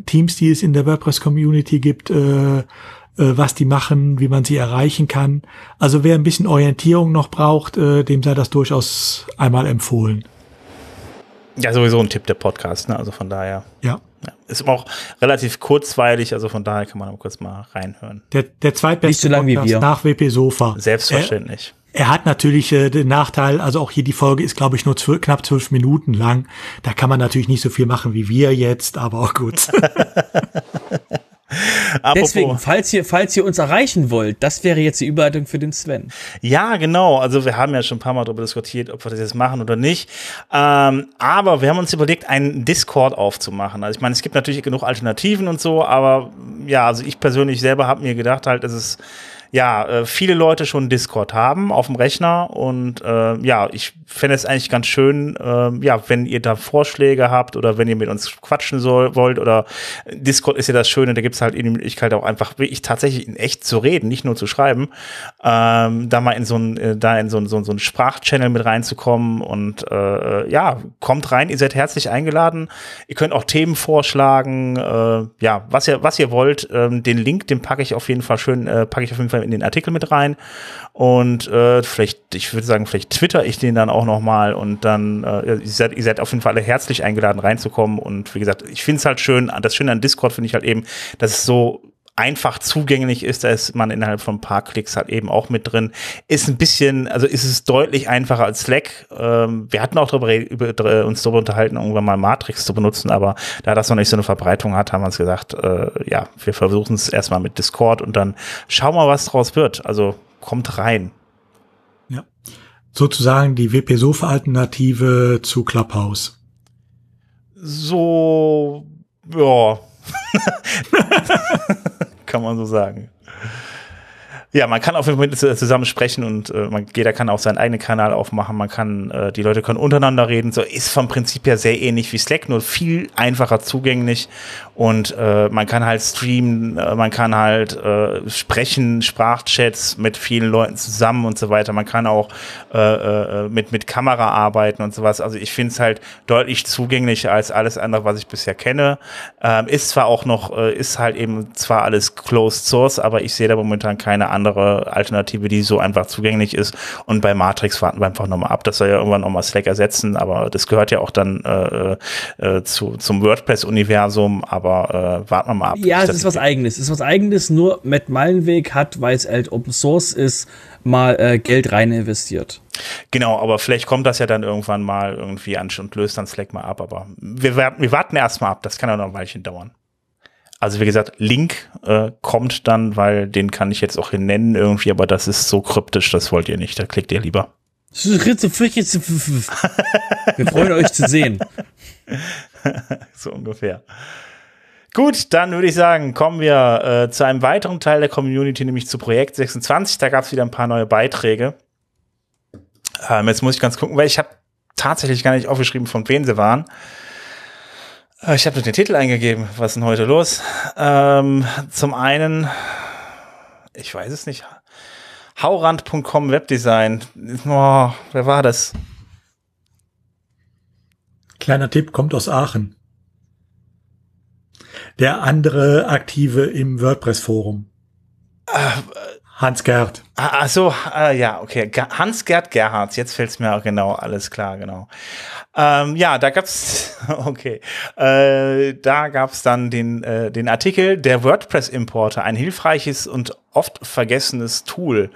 Teams, die es in der WordPress-Community gibt, äh, äh, was die machen, wie man sie erreichen kann. Also wer ein bisschen Orientierung noch braucht, äh, dem sei das durchaus einmal empfohlen. Ja, sowieso ein Tipp der Podcast, ne? Also von daher. Ja. Ja. Ist auch relativ kurzweilig, also von daher kann man kurz mal reinhören. Der, der zweitbeste Nicht so lang wie wir. nach WP Sofa. Selbstverständlich. Er, er hat natürlich äh, den Nachteil, also auch hier die Folge ist, glaube ich, nur zwölf, knapp zwölf Minuten lang. Da kann man natürlich nicht so viel machen wie wir jetzt, aber auch gut. Deswegen, falls ihr, falls ihr uns erreichen wollt, das wäre jetzt die Überleitung für den Sven. Ja, genau. Also wir haben ja schon ein paar Mal darüber diskutiert, ob wir das jetzt machen oder nicht. Ähm, aber wir haben uns überlegt, einen Discord aufzumachen. Also ich meine, es gibt natürlich genug Alternativen und so, aber ja, also ich persönlich selber habe mir gedacht, halt, es ist ja, äh, viele Leute schon Discord haben auf dem Rechner und äh, ja, ich fände es eigentlich ganz schön, äh, ja, wenn ihr da Vorschläge habt oder wenn ihr mit uns quatschen soll, wollt oder Discord ist ja das Schöne, da gibt's halt die Möglichkeit auch einfach wirklich tatsächlich in echt zu reden, nicht nur zu schreiben, ähm, da mal in so ein, äh, da in so ein, so, ein, so ein Sprachchannel mit reinzukommen und äh, ja, kommt rein, ihr seid herzlich eingeladen, ihr könnt auch Themen vorschlagen, äh, ja, was ihr, was ihr wollt, ähm, den Link, den packe ich auf jeden Fall schön, äh, packe ich auf jeden Fall in den Artikel mit rein. Und äh, vielleicht, ich würde sagen, vielleicht twitter ich den dann auch nochmal und dann, äh, ihr, seid, ihr seid auf jeden Fall alle herzlich eingeladen reinzukommen. Und wie gesagt, ich finde es halt schön, das Schöne an Discord finde ich halt eben, dass es so einfach zugänglich ist, da ist man innerhalb von ein paar Klicks halt eben auch mit drin. Ist ein bisschen, also ist es deutlich einfacher als Slack. Ähm, wir hatten auch darüber, über, uns darüber unterhalten, irgendwann mal Matrix zu benutzen, aber da das noch nicht so eine Verbreitung hat, haben wir uns gesagt, äh, ja, wir versuchen es erstmal mit Discord und dann schauen wir, was draus wird. Also kommt rein. Ja. Sozusagen die WP-Sofa-Alternative zu Clubhouse. So, ja. Kann man so sagen. Ja, man kann auf jeden Fall zusammen sprechen und äh, man, jeder kann auch seinen eigenen Kanal aufmachen. Man kann, äh, die Leute können untereinander reden. So ist vom Prinzip her sehr ähnlich wie Slack, nur viel einfacher zugänglich. Und äh, man kann halt streamen, äh, man kann halt äh, sprechen, Sprachchats mit vielen Leuten zusammen und so weiter. Man kann auch äh, mit, mit Kamera arbeiten und sowas. Also ich finde es halt deutlich zugänglicher als alles andere, was ich bisher kenne. Ähm, ist zwar auch noch, ist halt eben zwar alles closed source, aber ich sehe da momentan keine andere andere Alternative, die so einfach zugänglich ist. Und bei Matrix warten wir einfach nochmal ab. Das soll ja irgendwann nochmal Slack ersetzen, aber das gehört ja auch dann äh, äh, zu, zum WordPress-Universum, aber äh, warten wir mal ab. Ja, es ist was eigenes. Es ist was eigenes, nur Matt Meilenweg hat, weil es halt Open Source ist, mal äh, Geld rein investiert. Genau, aber vielleicht kommt das ja dann irgendwann mal irgendwie an und löst dann Slack mal ab. Aber wir, warten, wir warten erstmal ab. Das kann ja noch ein Weilchen dauern. Also wie gesagt, Link äh, kommt dann, weil den kann ich jetzt auch hier nennen irgendwie, aber das ist so kryptisch, das wollt ihr nicht. Da klickt ihr lieber. Wir freuen euch zu sehen. so ungefähr. Gut, dann würde ich sagen, kommen wir äh, zu einem weiteren Teil der Community, nämlich zu Projekt 26. Da gab es wieder ein paar neue Beiträge. Ähm, jetzt muss ich ganz gucken, weil ich habe tatsächlich gar nicht aufgeschrieben, von wem sie waren. Äh, ich habe den Titel eingegeben. Was ist denn heute los? Ähm, zum einen, ich weiß es nicht. Haurand.com Webdesign. Oh, wer war das? Kleiner Tipp, kommt aus Aachen. Der andere Aktive im WordPress-Forum. Äh, Hans-Gerd. Ah, ach so, ah, ja, okay. Hans-Gerd Gerhardt, jetzt fällt es mir auch genau, alles klar, genau. Ähm, ja, da gab's, okay, äh, da gab's dann den, äh, den Artikel der WordPress-Importer, ein hilfreiches und oft vergessenes Tool.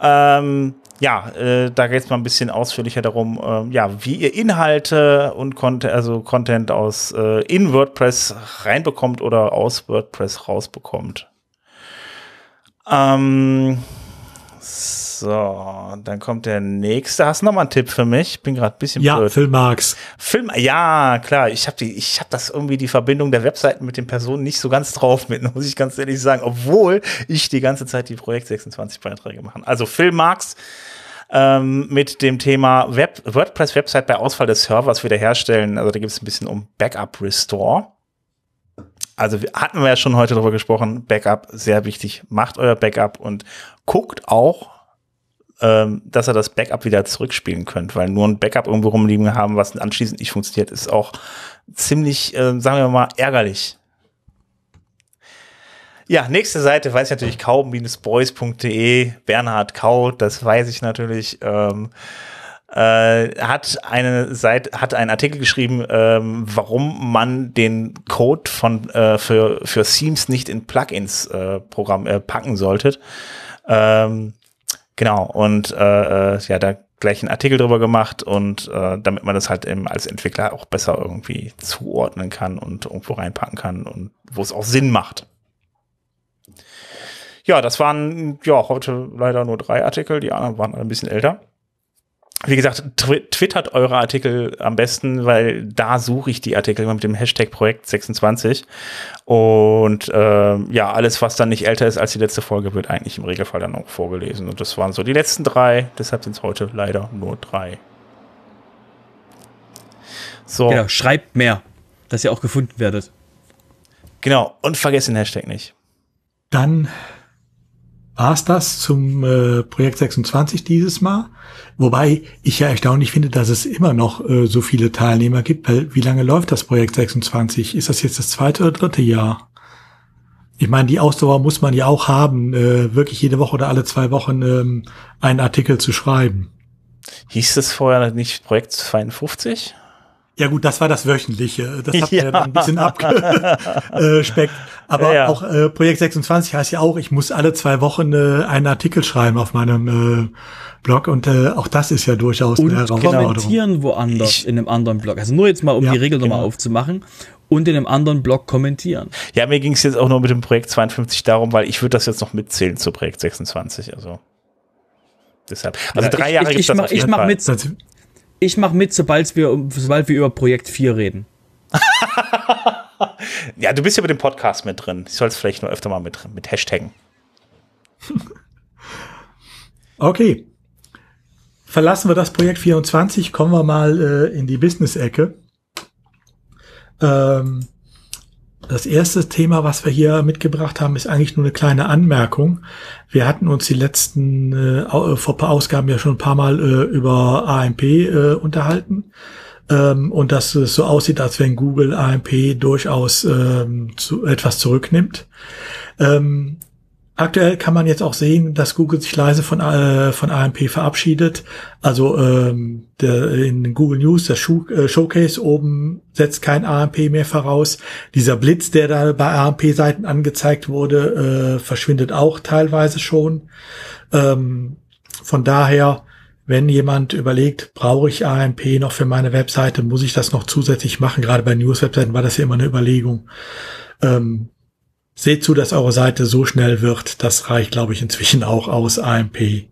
Ähm, ja, äh, da geht's mal ein bisschen ausführlicher darum, äh, ja, wie ihr Inhalte und Content, also Content aus äh, in WordPress reinbekommt oder aus WordPress rausbekommt. Ähm, so, dann kommt der nächste. Hast du noch mal einen Tipp für mich? Bin gerade ein bisschen ja, blöd. Phil Marx. Film, ja, klar. Ich habe die, ich habe das irgendwie die Verbindung der Webseiten mit den Personen nicht so ganz drauf mit, muss ich ganz ehrlich sagen, obwohl ich die ganze Zeit die Projekt 26 Beiträge mache. Also Phil Marx ähm, mit dem Thema Web, WordPress Website bei Ausfall des Servers wiederherstellen. Also da gibt es ein bisschen um Backup Restore also hatten wir ja schon heute darüber gesprochen, Backup sehr wichtig. Macht euer Backup und guckt auch, ähm, dass ihr das Backup wieder zurückspielen könnt, weil nur ein Backup irgendwo rumliegen haben, was anschließend nicht funktioniert, ist auch ziemlich, äh, sagen wir mal, ärgerlich. Ja, nächste Seite weiß ich natürlich kau-boys.de, Bernhard Kau, das weiß ich natürlich. Ähm, äh, hat eine Seite, hat einen Artikel geschrieben, ähm, warum man den Code von äh, für für Themes nicht in Plugins äh, Programm äh, packen sollte. Ähm, genau und äh, äh, ja, da gleich einen Artikel drüber gemacht und äh, damit man das halt eben als Entwickler auch besser irgendwie zuordnen kann und irgendwo reinpacken kann und wo es auch Sinn macht. Ja, das waren ja heute leider nur drei Artikel, die anderen waren ein bisschen älter wie gesagt, twittert eure Artikel am besten, weil da suche ich die Artikel immer mit dem Hashtag Projekt 26. Und äh, ja, alles, was dann nicht älter ist als die letzte Folge, wird eigentlich im Regelfall dann auch vorgelesen. Und das waren so die letzten drei, deshalb sind es heute leider nur drei. So. Genau, schreibt mehr, dass ihr auch gefunden werdet. Genau, und vergesst den Hashtag nicht. Dann war's das zum äh, Projekt 26 dieses Mal. Wobei ich ja erstaunlich finde, dass es immer noch äh, so viele Teilnehmer gibt. Weil wie lange läuft das Projekt 26? Ist das jetzt das zweite oder dritte Jahr? Ich meine, die Ausdauer muss man ja auch haben, äh, wirklich jede Woche oder alle zwei Wochen ähm, einen Artikel zu schreiben. Hieß es vorher nicht Projekt 52? Ja gut, das war das wöchentliche. Das hat ja. mir dann ein bisschen abgespeckt. Aber ja, ja. auch äh, Projekt 26 heißt ja auch, ich muss alle zwei Wochen äh, einen Artikel schreiben auf meinem äh, Blog und äh, auch das ist ja durchaus und eine Herausforderung. kommentieren woanders ich, in einem anderen Blog. Also nur jetzt mal, um ja, die Regel genau. nochmal aufzumachen und in einem anderen Blog kommentieren. Ja, mir ging es jetzt auch nur mit dem Projekt 52 darum, weil ich würde das jetzt noch mitzählen zu Projekt 26. Also deshalb. Also drei Jahre ich, ich, ich, mach, ich mach mit. Ich mache mit, sobald wir, sobald wir über Projekt 4 reden. ja, du bist ja mit dem Podcast mit drin. Ich soll es vielleicht nur öfter mal mit, mit Hashtaggen. okay. Verlassen wir das Projekt 24, kommen wir mal äh, in die Business-Ecke. Ähm, das erste Thema, was wir hier mitgebracht haben, ist eigentlich nur eine kleine Anmerkung. Wir hatten uns die letzten äh, vor paar Ausgaben ja schon ein paar Mal äh, über AMP äh, unterhalten. Ähm, und dass es so aussieht, als wenn Google AMP durchaus ähm, zu, etwas zurücknimmt. Ähm, Aktuell kann man jetzt auch sehen, dass Google sich leise von, äh, von AMP verabschiedet. Also ähm, der, in Google News, der Show, äh, Showcase oben setzt kein AMP mehr voraus. Dieser Blitz, der da bei AMP-Seiten angezeigt wurde, äh, verschwindet auch teilweise schon. Ähm, von daher, wenn jemand überlegt, brauche ich AMP noch für meine Webseite, muss ich das noch zusätzlich machen? Gerade bei News-Webseiten war das ja immer eine Überlegung. Ähm, Seht zu, dass eure Seite so schnell wird. Das reicht, glaube ich, inzwischen auch aus. AMP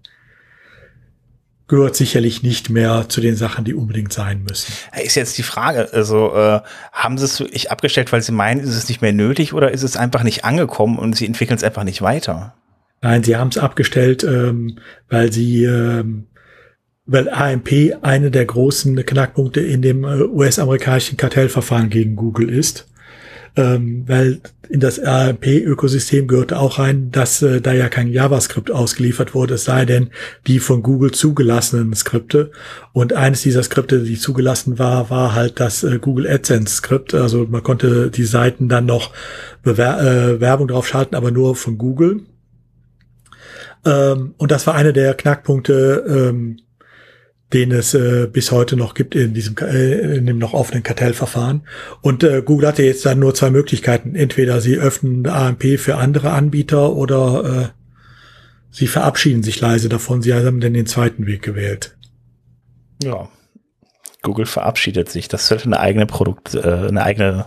gehört sicherlich nicht mehr zu den Sachen, die unbedingt sein müssen. Ist jetzt die Frage, also äh, haben sie es wirklich abgestellt, weil sie meinen, ist es nicht mehr nötig oder ist es einfach nicht angekommen und sie entwickeln es einfach nicht weiter? Nein, sie haben es abgestellt, ähm, weil sie ähm, weil AMP eine der großen Knackpunkte in dem äh, US-amerikanischen Kartellverfahren gegen Google ist ähm, weil in das AMP-Ökosystem gehörte auch rein, dass äh, da ja kein JavaScript ausgeliefert wurde, es sei denn die von Google zugelassenen Skripte. Und eines dieser Skripte, die zugelassen war, war halt das äh, Google AdSense-Skript. Also man konnte die Seiten dann noch Bewer äh, Werbung drauf schalten, aber nur von Google. Ähm, und das war einer der Knackpunkte, ähm, den es äh, bis heute noch gibt in diesem äh, in dem noch offenen Kartellverfahren. Und äh, Google hatte jetzt dann nur zwei Möglichkeiten. Entweder sie öffnen AMP für andere Anbieter oder äh, sie verabschieden sich leise davon. Sie haben dann den zweiten Weg gewählt. Ja. Google verabschiedet sich. Das sollte eine eigene Produkt, äh, eine eigene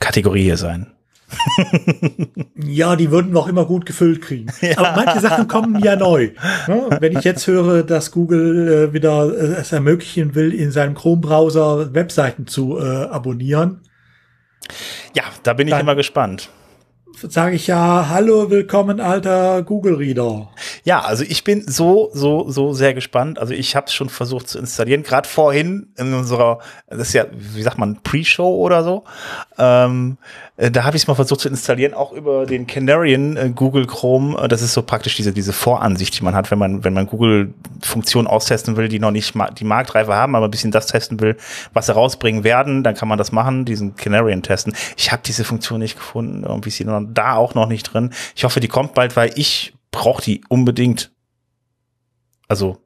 Kategorie sein ja, die würden wir auch immer gut gefüllt kriegen. Ja. Aber manche Sachen kommen ja neu. Ne? Wenn ich jetzt höre, dass Google äh, wieder äh, es ermöglichen will, in seinem Chrome-Browser Webseiten zu äh, abonnieren. Ja, da bin ich immer gespannt sage ich ja, hallo, willkommen, alter Google-Reader. Ja, also ich bin so, so, so sehr gespannt. Also ich habe es schon versucht zu installieren, gerade vorhin in unserer, das ist ja, wie sagt man, Pre-Show oder so. Ähm, äh, da habe ich es mal versucht zu installieren, auch über den Canarian äh, Google Chrome. Äh, das ist so praktisch diese, diese Voransicht, die man hat, wenn man, wenn man Google-Funktionen austesten will, die noch nicht ma die Marktreife haben, aber ein bisschen das testen will, was sie rausbringen werden, dann kann man das machen, diesen Canarian testen. Ich habe diese Funktion nicht gefunden, irgendwie ist sie da auch noch nicht drin. Ich hoffe, die kommt bald, weil ich brauche die unbedingt. Also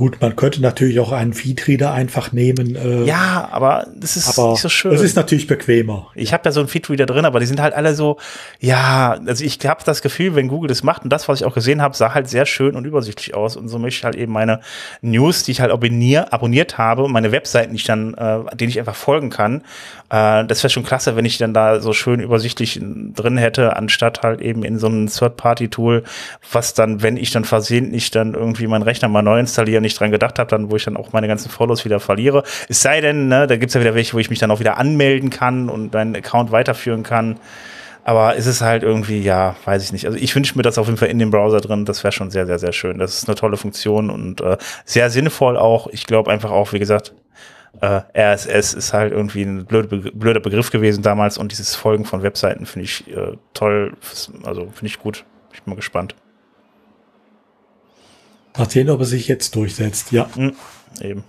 Gut, man könnte natürlich auch einen Feedreader einfach nehmen. Äh, ja, aber das ist aber nicht so schön. Das ist natürlich bequemer. Ich habe da so einen Feedreader drin, aber die sind halt alle so, ja, also ich habe das Gefühl, wenn Google das macht und das, was ich auch gesehen habe, sah halt sehr schön und übersichtlich aus und so möchte ich halt eben meine News, die ich halt abonnier, abonniert habe meine Webseiten, die ich dann, äh, denen ich einfach folgen kann, äh, das wäre schon klasse, wenn ich dann da so schön übersichtlich drin hätte, anstatt halt eben in so einem Third-Party-Tool, was dann, wenn ich dann versehentlich dann irgendwie meinen Rechner mal neu installiere, nicht dran gedacht habe, dann, wo ich dann auch meine ganzen Follows wieder verliere. Es sei denn, ne, da gibt's ja wieder welche, wo ich mich dann auch wieder anmelden kann und meinen Account weiterführen kann. Aber ist es halt irgendwie, ja, weiß ich nicht. Also ich wünsche mir das auf jeden Fall in dem Browser drin. Das wäre schon sehr, sehr, sehr schön. Das ist eine tolle Funktion und äh, sehr sinnvoll auch. Ich glaube einfach auch, wie gesagt, äh, RSS ist halt irgendwie ein blöder, blöder Begriff gewesen damals und dieses Folgen von Webseiten finde ich äh, toll. Also finde ich gut. Ich bin mal gespannt. Mal sehen, ob er sich jetzt durchsetzt, ja. Mhm, eben.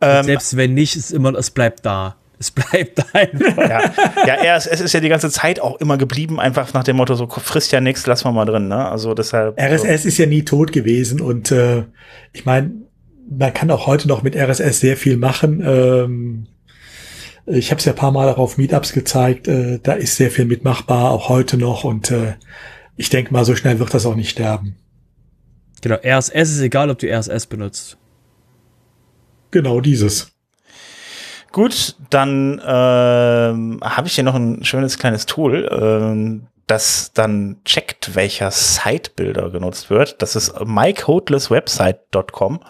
Ähm, selbst wenn nicht, ist immer, es bleibt da. Es bleibt da einfach. Ja, ja RSS ist ja die ganze Zeit auch immer geblieben, einfach nach dem Motto, so frisst ja nichts, lass mal mal drin, ne? Also deshalb. RSS so. ist ja nie tot gewesen und äh, ich meine, man kann auch heute noch mit RSS sehr viel machen. Ähm, ich habe es ja ein paar Mal auch auf Meetups gezeigt, äh, da ist sehr viel mitmachbar, auch heute noch und äh, ich denke mal, so schnell wird das auch nicht sterben. Genau, RSS ist egal, ob du RSS benutzt. Genau dieses. Gut, dann ähm, habe ich hier noch ein schönes kleines Tool, ähm, das dann checkt, welcher Sitebuilder genutzt wird. Das ist mycodelesswebsite.com.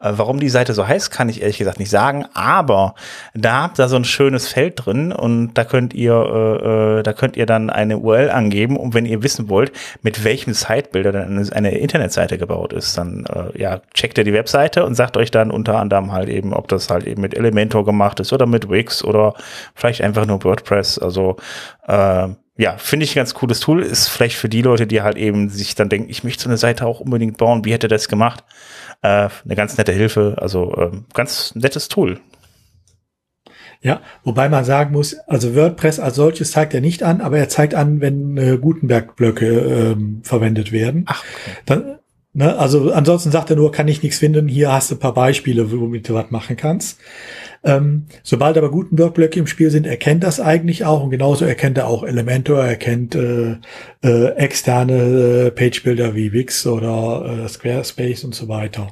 Äh, warum die Seite so heißt, kann ich ehrlich gesagt nicht sagen, aber da habt ihr so ein schönes Feld drin und da könnt ihr, äh, äh da könnt ihr dann eine URL angeben und wenn ihr wissen wollt, mit welchem Sitebuilder dann eine, Internetseite gebaut ist, dann äh, ja, checkt ihr die Webseite und sagt euch dann unter anderem halt eben, ob das halt eben mit Elementor gemacht ist oder mit Wix oder vielleicht einfach nur WordPress. Also äh, ja, finde ich ein ganz cooles Tool. Ist vielleicht für die Leute, die halt eben sich dann denken, ich möchte so eine Seite auch unbedingt bauen. Wie hätte das gemacht? Äh, eine ganz nette Hilfe. Also äh, ganz nettes Tool. Ja, wobei man sagen muss, also WordPress als solches zeigt er nicht an, aber er zeigt an, wenn äh, Gutenberg-Blöcke ähm, verwendet werden. Ach, okay. Dann, ne, also ansonsten sagt er nur, kann ich nichts finden, hier hast du ein paar Beispiele, womit du was machen kannst. Ähm, sobald aber Gutenberg-Blöcke im Spiel sind, erkennt das eigentlich auch und genauso erkennt er auch Elementor, erkennt äh, äh, externe äh, Page-Builder wie Wix oder äh, Squarespace und so weiter.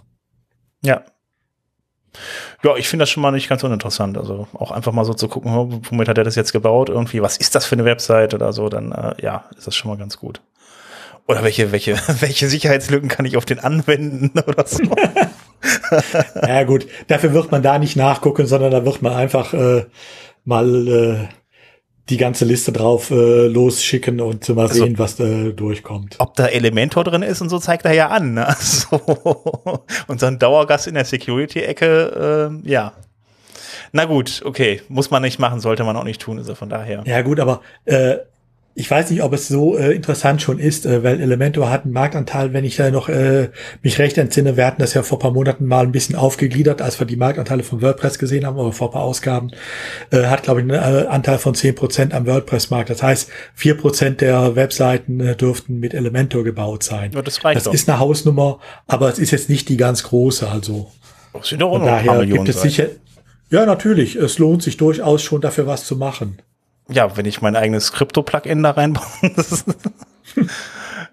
Ja, ja, ich finde das schon mal nicht ganz uninteressant. Also auch einfach mal so zu gucken, womit hat er das jetzt gebaut? Irgendwie, was ist das für eine Website oder so? Dann äh, ja, ist das schon mal ganz gut. Oder welche, welche, welche Sicherheitslücken kann ich auf den anwenden oder so? ja gut, dafür wird man da nicht nachgucken, sondern da wird man einfach äh, mal äh, die ganze Liste drauf äh, losschicken und mal also, sehen, was da durchkommt. Ob da Elementor drin ist und so zeigt er ja an. Ne? Also, und so ein Dauergast in der Security-Ecke, äh, ja. Na gut, okay, muss man nicht machen, sollte man auch nicht tun, also von daher. Ja gut, aber äh, ich weiß nicht, ob es so äh, interessant schon ist, äh, weil Elementor hat einen Marktanteil, wenn ich da noch äh, mich recht entsinne, wir hatten das ja vor paar Monaten mal ein bisschen aufgegliedert, als wir die Marktanteile von WordPress gesehen haben, oder vor paar Ausgaben, äh, hat, glaube ich, einen äh, Anteil von zehn Prozent am WordPress-Markt. Das heißt, vier Prozent der Webseiten äh, dürften mit Elementor gebaut sein. Ja, das reicht das doch. ist eine Hausnummer, aber es ist jetzt nicht die ganz große, also. Das sind doch auch noch daher gibt es sicher, ja, natürlich. Es lohnt sich durchaus schon dafür was zu machen ja, wenn ich mein eigenes Krypto-Plugin da reinbaue.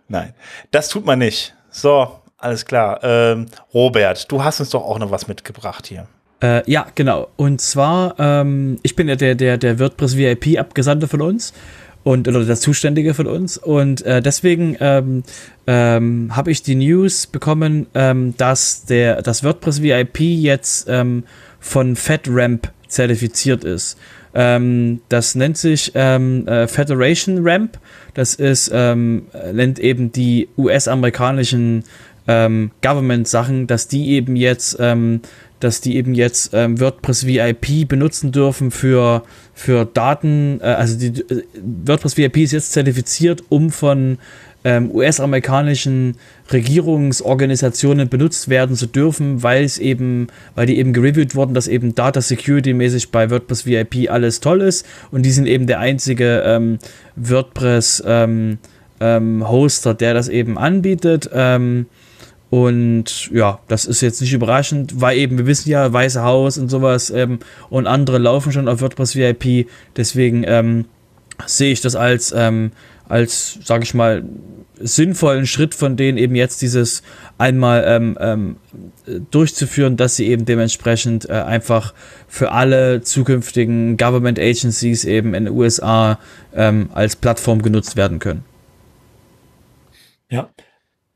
Nein, das tut man nicht. So, alles klar. Ähm, Robert, du hast uns doch auch noch was mitgebracht hier. Äh, ja, genau. Und zwar, ähm, ich bin ja der, der, der WordPress VIP-Abgesandte von uns und oder der Zuständige von uns. Und äh, deswegen ähm, ähm, habe ich die News bekommen, ähm, dass der das WordPress VIP jetzt ähm, von FedRAMP zertifiziert ist. Ähm, das nennt sich ähm, äh, Federation Ramp. Das ist, ähm, nennt eben die US-amerikanischen ähm, Government-Sachen, dass die eben jetzt, ähm, dass die eben jetzt ähm, WordPress VIP benutzen dürfen für, für Daten. Äh, also die äh, WordPress VIP ist jetzt zertifiziert, um von ähm, US-amerikanischen Regierungsorganisationen benutzt werden zu dürfen, weil es eben, weil die eben gereviewt wurden, dass eben Data Security mäßig bei WordPress VIP alles toll ist und die sind eben der einzige ähm, WordPress ähm, ähm Hoster, der das eben anbietet. Ähm, und ja, das ist jetzt nicht überraschend, weil eben, wir wissen ja, Weiße Haus und sowas ähm, und andere laufen schon auf WordPress VIP. Deswegen ähm, sehe ich das als, ähm, als, sage ich mal, sinnvollen Schritt von denen eben jetzt dieses einmal ähm, ähm, durchzuführen, dass sie eben dementsprechend äh, einfach für alle zukünftigen Government Agencies eben in den USA ähm, als Plattform genutzt werden können. Ja,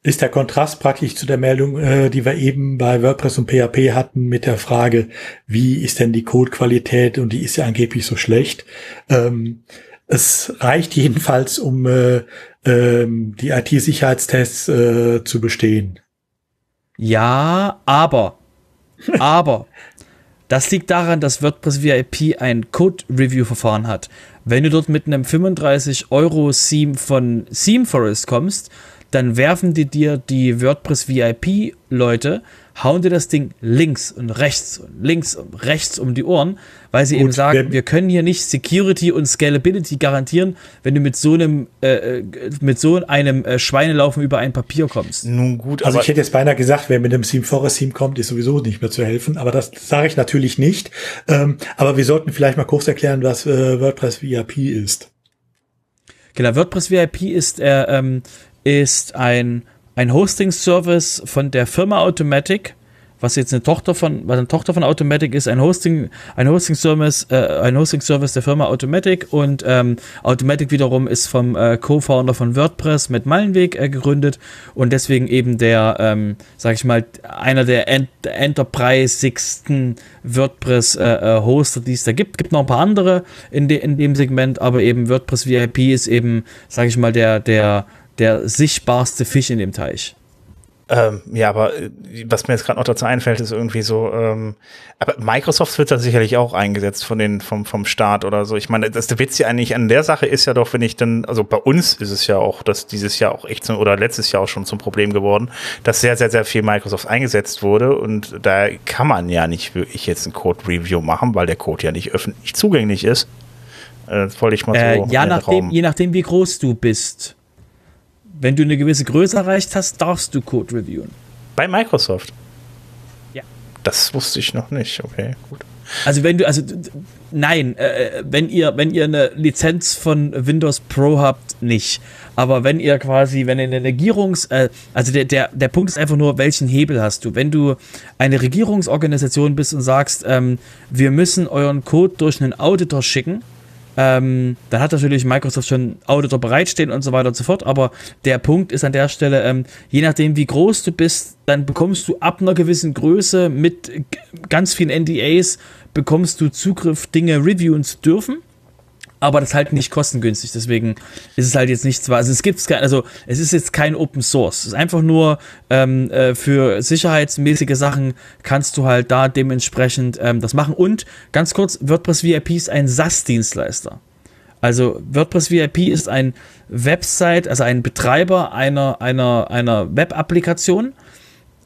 ist der Kontrast praktisch zu der Meldung, äh, die wir eben bei WordPress und PHP hatten mit der Frage, wie ist denn die Codequalität und die ist ja angeblich so schlecht. Ähm, es reicht jedenfalls, um äh, ähm, die IT-Sicherheitstests äh, zu bestehen. Ja, aber, aber, das liegt daran, dass WordPress VIP ein Code-Review-Verfahren hat. Wenn du dort mit einem 35 Euro Theme von ThemeForest kommst, dann werfen die dir die WordPress VIP Leute hauen dir das Ding links und rechts und links und rechts um die Ohren, weil sie Gut, eben sagen, wir können hier nicht Security und Scalability garantieren, wenn du mit so einem äh, äh, mit so einem äh, Schweinelaufen über ein Papier kommst. Nun gut, also ich hätte jetzt beinahe gesagt, wer mit dem Theme Forest Theme kommt, ist sowieso nicht mehr zu helfen, aber das sage ich natürlich nicht. Ähm, aber wir sollten vielleicht mal kurz erklären, was äh, WordPress VIP ist. Genau, WordPress VIP ist äh, ähm, ist ein ein Hosting-Service von der Firma Automatic, was jetzt eine Tochter von, was eine Tochter von Automatic ist, ein Hosting, ein Hosting-Service, äh, ein Hosting-Service der Firma Automatic und ähm, Automatic wiederum ist vom äh, Co-Founder von WordPress mit Meilenweg äh, gegründet und deswegen eben der, ähm, sag ich mal, einer der Ent enterprisigsten WordPress-Hoster, äh, äh die es da gibt. Gibt noch ein paar andere in, de in dem Segment, aber eben WordPress VIP ist eben, sag ich mal, der, der der sichtbarste Fisch in dem Teich. Ähm, ja, aber äh, was mir jetzt gerade noch dazu einfällt, ist irgendwie so, ähm, aber Microsoft wird da sicherlich auch eingesetzt von den, vom, vom Staat oder so. Ich meine, das der Witz ja eigentlich an der Sache ist ja doch, wenn ich dann, also bei uns ist es ja auch, dass dieses Jahr auch echt zum, oder letztes Jahr auch schon zum Problem geworden, dass sehr, sehr, sehr viel Microsoft eingesetzt wurde und da kann man ja nicht wirklich jetzt ein Code-Review machen, weil der Code ja nicht öffentlich zugänglich ist. Äh, das wollte ich mal so. Äh, ja, nachdem, je nachdem, wie groß du bist wenn du eine gewisse Größe erreicht hast, darfst du Code reviewen. Bei Microsoft? Ja. Das wusste ich noch nicht. Okay, gut. Also wenn du, also nein, äh, wenn ihr, wenn ihr eine Lizenz von Windows Pro habt, nicht. Aber wenn ihr quasi, wenn ihr eine Regierungs, äh, also der, der, der Punkt ist einfach nur, welchen Hebel hast du? Wenn du eine Regierungsorganisation bist und sagst, ähm, wir müssen euren Code durch einen Auditor schicken, ähm, dann hat natürlich Microsoft schon Auditor bereitstehen und so weiter und so fort. Aber der Punkt ist an der Stelle, ähm, je nachdem, wie groß du bist, dann bekommst du ab einer gewissen Größe mit ganz vielen NDAs, bekommst du Zugriff, Dinge reviewen zu dürfen aber das ist halt nicht kostengünstig. Deswegen ist es halt jetzt nichts, also es gibt also es ist jetzt kein Open Source. Es ist einfach nur ähm, äh, für sicherheitsmäßige Sachen kannst du halt da dementsprechend ähm, das machen. Und ganz kurz, WordPress VIP ist ein SaaS-Dienstleister. Also WordPress VIP ist ein Website, also ein Betreiber einer, einer, einer Web-Applikation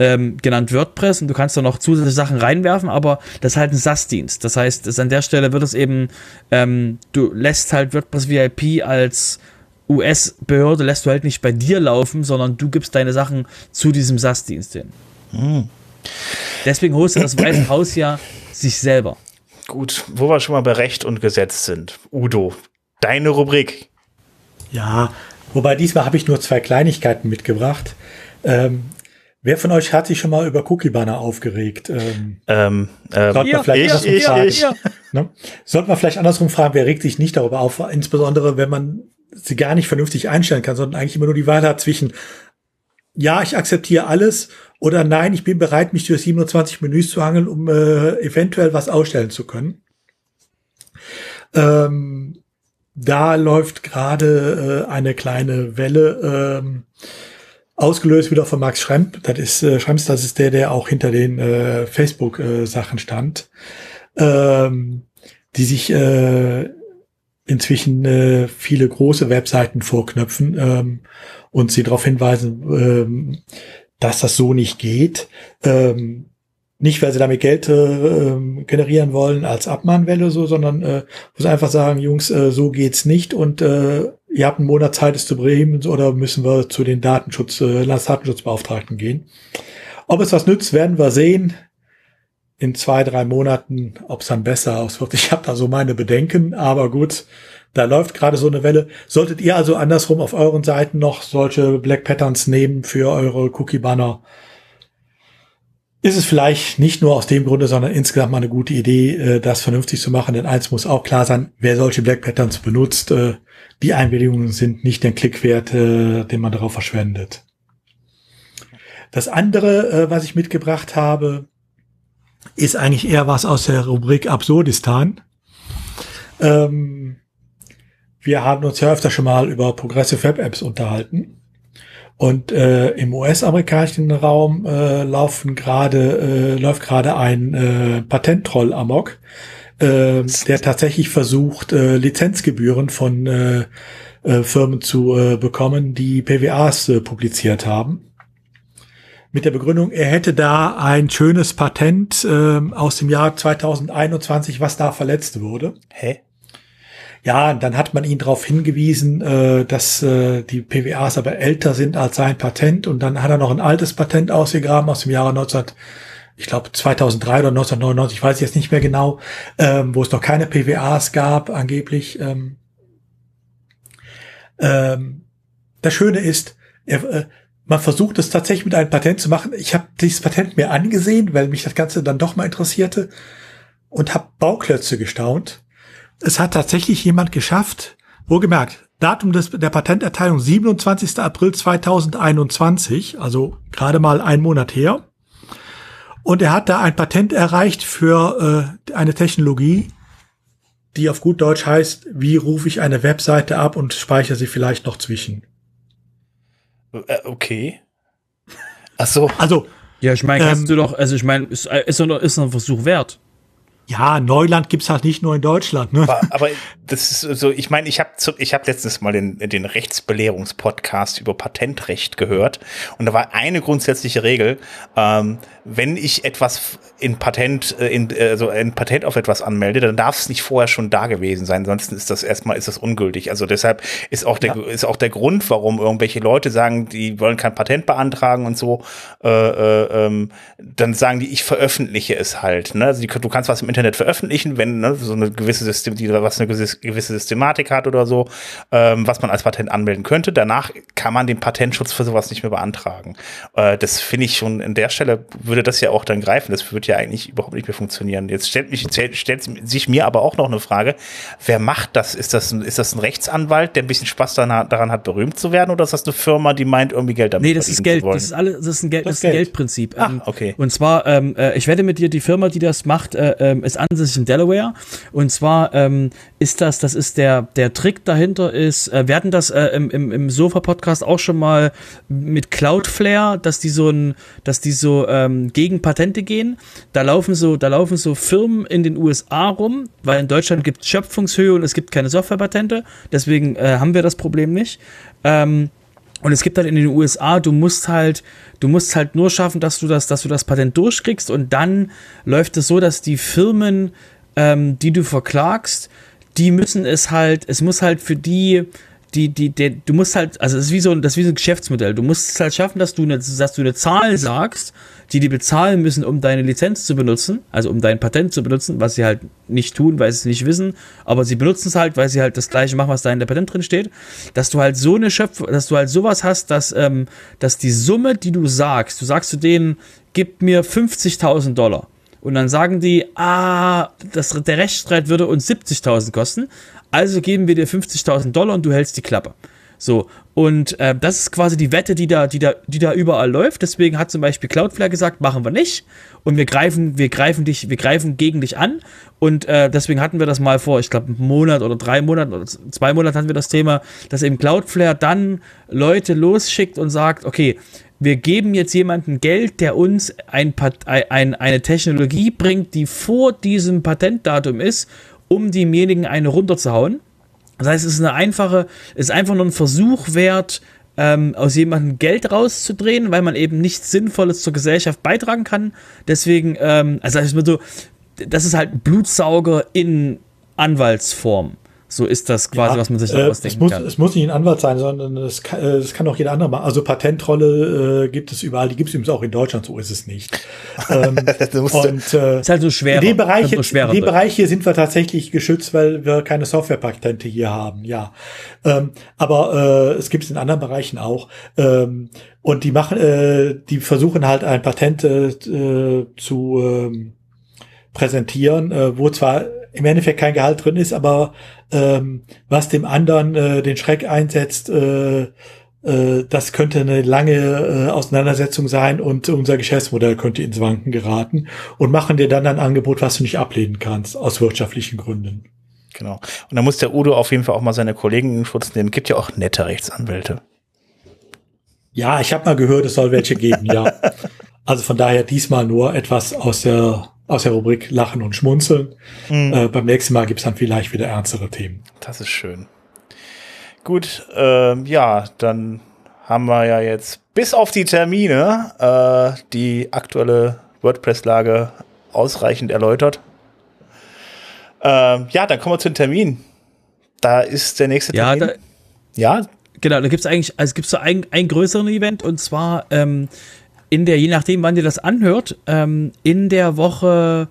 ähm, genannt WordPress und du kannst da noch zusätzliche Sachen reinwerfen, aber das ist halt ein SaaS-Dienst. Das heißt, das an der Stelle wird es eben, ähm, du lässt halt WordPress VIP als US-Behörde lässt du halt nicht bei dir laufen, sondern du gibst deine Sachen zu diesem SaaS-Dienst hin. Hm. Deswegen hostet das Weiße Haus ja sich selber. Gut, wo wir schon mal bei Recht und Gesetz sind. Udo, deine Rubrik. Ja, wobei diesmal habe ich nur zwei Kleinigkeiten mitgebracht. Ähm, Wer von euch hat sich schon mal über Cookie Banner aufgeregt? Ähm, ähm, ähm, sollte man vielleicht andersrum ich, fragen. Ich, ne? Sollte man vielleicht andersrum fragen, wer regt sich nicht darüber auf, insbesondere wenn man sie gar nicht vernünftig einstellen kann, sondern eigentlich immer nur die Wahl hat zwischen ja, ich akzeptiere alles oder nein, ich bin bereit, mich durch 27 Menüs zu hangeln, um äh, eventuell was ausstellen zu können. Ähm, da läuft gerade äh, eine kleine Welle. Ähm, Ausgelöst wieder von Max Schremp. Das ist äh, Schremps, das ist der, der auch hinter den äh, Facebook-Sachen äh, stand, ähm, die sich äh, inzwischen äh, viele große Webseiten vorknöpfen ähm, und sie darauf hinweisen, ähm, dass das so nicht geht. Ähm, nicht, weil sie damit Geld äh, generieren wollen als Abmahnwelle so, sondern äh, muss einfach sagen, Jungs, äh, so geht's nicht und äh, ihr habt einen Monat Zeit, es zu bremen oder müssen wir zu den Datenschutz, äh, Landesdatenschutzbeauftragten gehen. Ob es was nützt, werden wir sehen in zwei, drei Monaten, ob es dann besser auswirkt. Ich habe da so meine Bedenken, aber gut, da läuft gerade so eine Welle. Solltet ihr also andersrum auf euren Seiten noch solche Black Patterns nehmen für eure Cookie-Banner, ist es vielleicht nicht nur aus dem Grunde, sondern insgesamt mal eine gute Idee, äh, das vernünftig zu machen. Denn eins muss auch klar sein, wer solche Black Patterns benutzt, äh, die Einwilligungen sind nicht den Klick wert, äh, den man darauf verschwendet. Das andere, was ich mitgebracht habe, ist eigentlich eher was aus der Rubrik Absurdistan. Ähm, wir haben uns ja öfter schon mal über Progressive Web Apps unterhalten. Und äh, im US-amerikanischen Raum äh, laufen gerade äh, läuft gerade ein äh, Patenttroll amok, äh, der tatsächlich versucht äh, Lizenzgebühren von äh, äh, Firmen zu äh, bekommen, die PWAs äh, publiziert haben. Mit der Begründung, er hätte da ein schönes Patent äh, aus dem Jahr 2021, was da verletzt wurde. Hä? Ja, dann hat man ihn darauf hingewiesen, äh, dass äh, die PWAs aber älter sind als sein Patent und dann hat er noch ein altes Patent ausgegraben aus dem Jahre 19, ich glaube 2003 oder 1999, ich weiß jetzt nicht mehr genau, ähm, wo es noch keine PWAs gab angeblich. Ähm, ähm, das Schöne ist, er, äh, man versucht es tatsächlich mit einem Patent zu machen. Ich habe dieses Patent mir angesehen, weil mich das Ganze dann doch mal interessierte und habe Bauklötze gestaunt es hat tatsächlich jemand geschafft, wohlgemerkt, Datum des, der Patenterteilung 27. April 2021, also gerade mal ein Monat her. Und er hat da ein Patent erreicht für äh, eine Technologie, die auf gut Deutsch heißt, wie rufe ich eine Webseite ab und speichere sie vielleicht noch zwischen. Äh, okay. Ach so. Also, Ja, ich meine, kannst Ähm, du doch, also ich meine, ist, ist, noch- ist noch ein Versuch wert. Ja, Neuland gibt's halt nicht nur in Deutschland. Ne? Aber, aber das ist so, ich meine, ich habe ich hab letztens mal den, den Rechtsbelehrungspodcast über Patentrecht gehört und da war eine grundsätzliche Regel, ähm, wenn ich etwas in Patent, äh, in, also ein Patent auf etwas anmelde, dann darf es nicht vorher schon da gewesen sein, ansonsten ist das erstmal ist das ungültig. Also deshalb ist auch der ist auch der Grund, warum irgendwelche Leute sagen, die wollen kein Patent beantragen und so, äh, äh, ähm, dann sagen die, ich veröffentliche es halt. Ne? Also die, du kannst was im Internet veröffentlichen, wenn ne, so eine gewisse System, die was eine gewisse, Systematik hat oder so, ähm, was man als Patent anmelden könnte. Danach kann man den Patentschutz für sowas nicht mehr beantragen. Äh, das finde ich schon an der Stelle würde das ja auch dann greifen. Das würde ja eigentlich überhaupt nicht mehr funktionieren. Jetzt stellt mich stellt, sich mir aber auch noch eine Frage: Wer macht das? Ist das ein, ist das ein Rechtsanwalt, der ein bisschen Spaß daran, daran hat, berühmt zu werden, oder ist das eine Firma, die meint, irgendwie Geld damit Nee, das ist Geld. Das ist alles, das ist ein Geld, das, ist ein Geld. Geldprinzip. Ah, Ähm, okay. Und zwar, ähm, äh, ich wette mit dir, die Firma, die das macht, äh, ist ansässig in Delaware. Und zwar ähm, ist das, das ist der, der Trick dahinter ist, äh, wir hatten das äh, im, im, im Sofa-Podcast auch schon mal mit Cloudflare, dass die so ein, dass die so ähm, gegen Patente gehen. Da laufen so, da laufen so Firmen in den USA rum, weil in Deutschland gibt es Schöpfungshöhe und es gibt keine Softwarepatente. Deswegen äh, haben wir das Problem nicht. Ähm, und es gibt halt in den USA, du musst halt, du musst halt nur schaffen, dass du das, dass du das Patent durchkriegst. Und dann läuft es so, dass die Firmen, ähm, die du verklagst, die müssen es halt, es muss halt für die, die, die, der, du musst halt, also es ist wie so, das ist wie so ein Geschäftsmodell. Du musst es halt schaffen, dass du eine, dass du eine Zahl sagst, die die bezahlen müssen, um deine Lizenz zu benutzen, also um dein Patent zu benutzen, was sie halt nicht tun, weil sie es nicht wissen, aber sie benutzen es halt, weil sie halt das gleiche machen, was da in der Patent drin steht, dass du halt so eine Schöpf, dass du halt sowas hast, dass, ähm, dass die Summe, die du sagst, du sagst zu denen, gib mir 50.000 Dollar. Und dann sagen die, ah, das, der Rechtsstreit würde uns 70.000 kosten, also geben wir dir 50.000 Dollar und du hältst die Klappe. So, und äh, das ist quasi die Wette, die da, die, da, die da überall läuft. Deswegen hat zum Beispiel Cloudflare gesagt, machen wir nicht. Und wir greifen, wir greifen dich, wir greifen gegen dich an. Und äh, deswegen hatten wir das mal vor, ich glaube, einen Monat oder drei Monaten oder zwei Monaten hatten wir das Thema, dass eben Cloudflare dann Leute losschickt und sagt, okay, wir geben jetzt jemandem Geld, der uns ein, ein, eine Technologie bringt, die vor diesem Patentdatum ist, um demjenigen eine runterzuhauen. Das heißt, es ist eine einfache, ist einfach nur ein Versuch wert, ähm, aus jemandem Geld rauszudrehen, weil man eben nichts Sinnvolles zur Gesellschaft beitragen kann. Deswegen, ähm, also ich so, das ist halt Blutsauger in Anwaltsform. So ist das quasi, was man sich äh, da es, ausdenken muss, kann. es muss nicht ein Anwalt sein, sondern es kann, äh, es kann auch jeder andere machen. Also Patentrolle äh, gibt es überall, die gibt es übrigens auch in Deutschland, so ist es nicht. ähm, Du musst- und äh, ist halt so schwer. in dem Bereich, so jetzt, schwerer in dem drin. Bereich hier sind wir tatsächlich geschützt, weil wir keine Softwarepatente hier haben, ja. Ähm, aber äh, es gibt es in anderen Bereichen auch. Ähm, und die machen, äh, die versuchen halt ein Patent äh, äh, zu ähm, präsentieren, äh, wo zwar im Endeffekt kein Gehalt drin ist, aber ähm, was dem anderen äh, den Schreck einsetzt, äh, äh, das könnte eine lange äh, Auseinandersetzung sein und unser Geschäftsmodell könnte ins Wanken geraten und machen dir dann ein Angebot, was du nicht ablehnen kannst, aus wirtschaftlichen Gründen. Genau. Und da muss der Udo auf jeden Fall auch mal seine Kollegen in Schutz nehmen. Gibt ja auch nette Rechtsanwälte. Ja, ich habe mal gehört, es soll welche geben, ja. Also von daher diesmal nur etwas aus der aus der Rubrik Lachen und Schmunzeln. Äh, beim nächsten Mal gibt's dann vielleicht wieder ernstere Themen. Das ist schön. Gut, ähm, ja, dann haben wir ja jetzt bis auf die Termine äh, die aktuelle WordPress-Lage ausreichend erläutert. Ähm, ja, dann kommen wir zu den Terminen. Da ist der nächste Ja, Termin. da, ja, Genau, da gibt es eigentlich, also es gibt so ein, ein größeren Event und zwar ähm, in der, je nachdem, wann ihr das anhört, ähm, in der Woche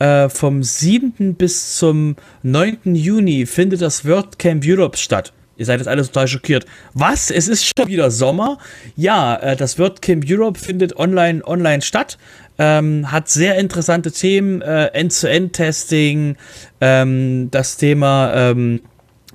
äh, vom 7. bis zum 9. Juni findet das WordCamp Europe statt. Ihr seid jetzt alle total schockiert. Was? Es ist schon wieder Sommer? Ja, äh, das WordCamp Europe findet online, online statt. Ähm, hat sehr interessante Themen, äh, End-to-End-Testing, ähm, das Thema ähm,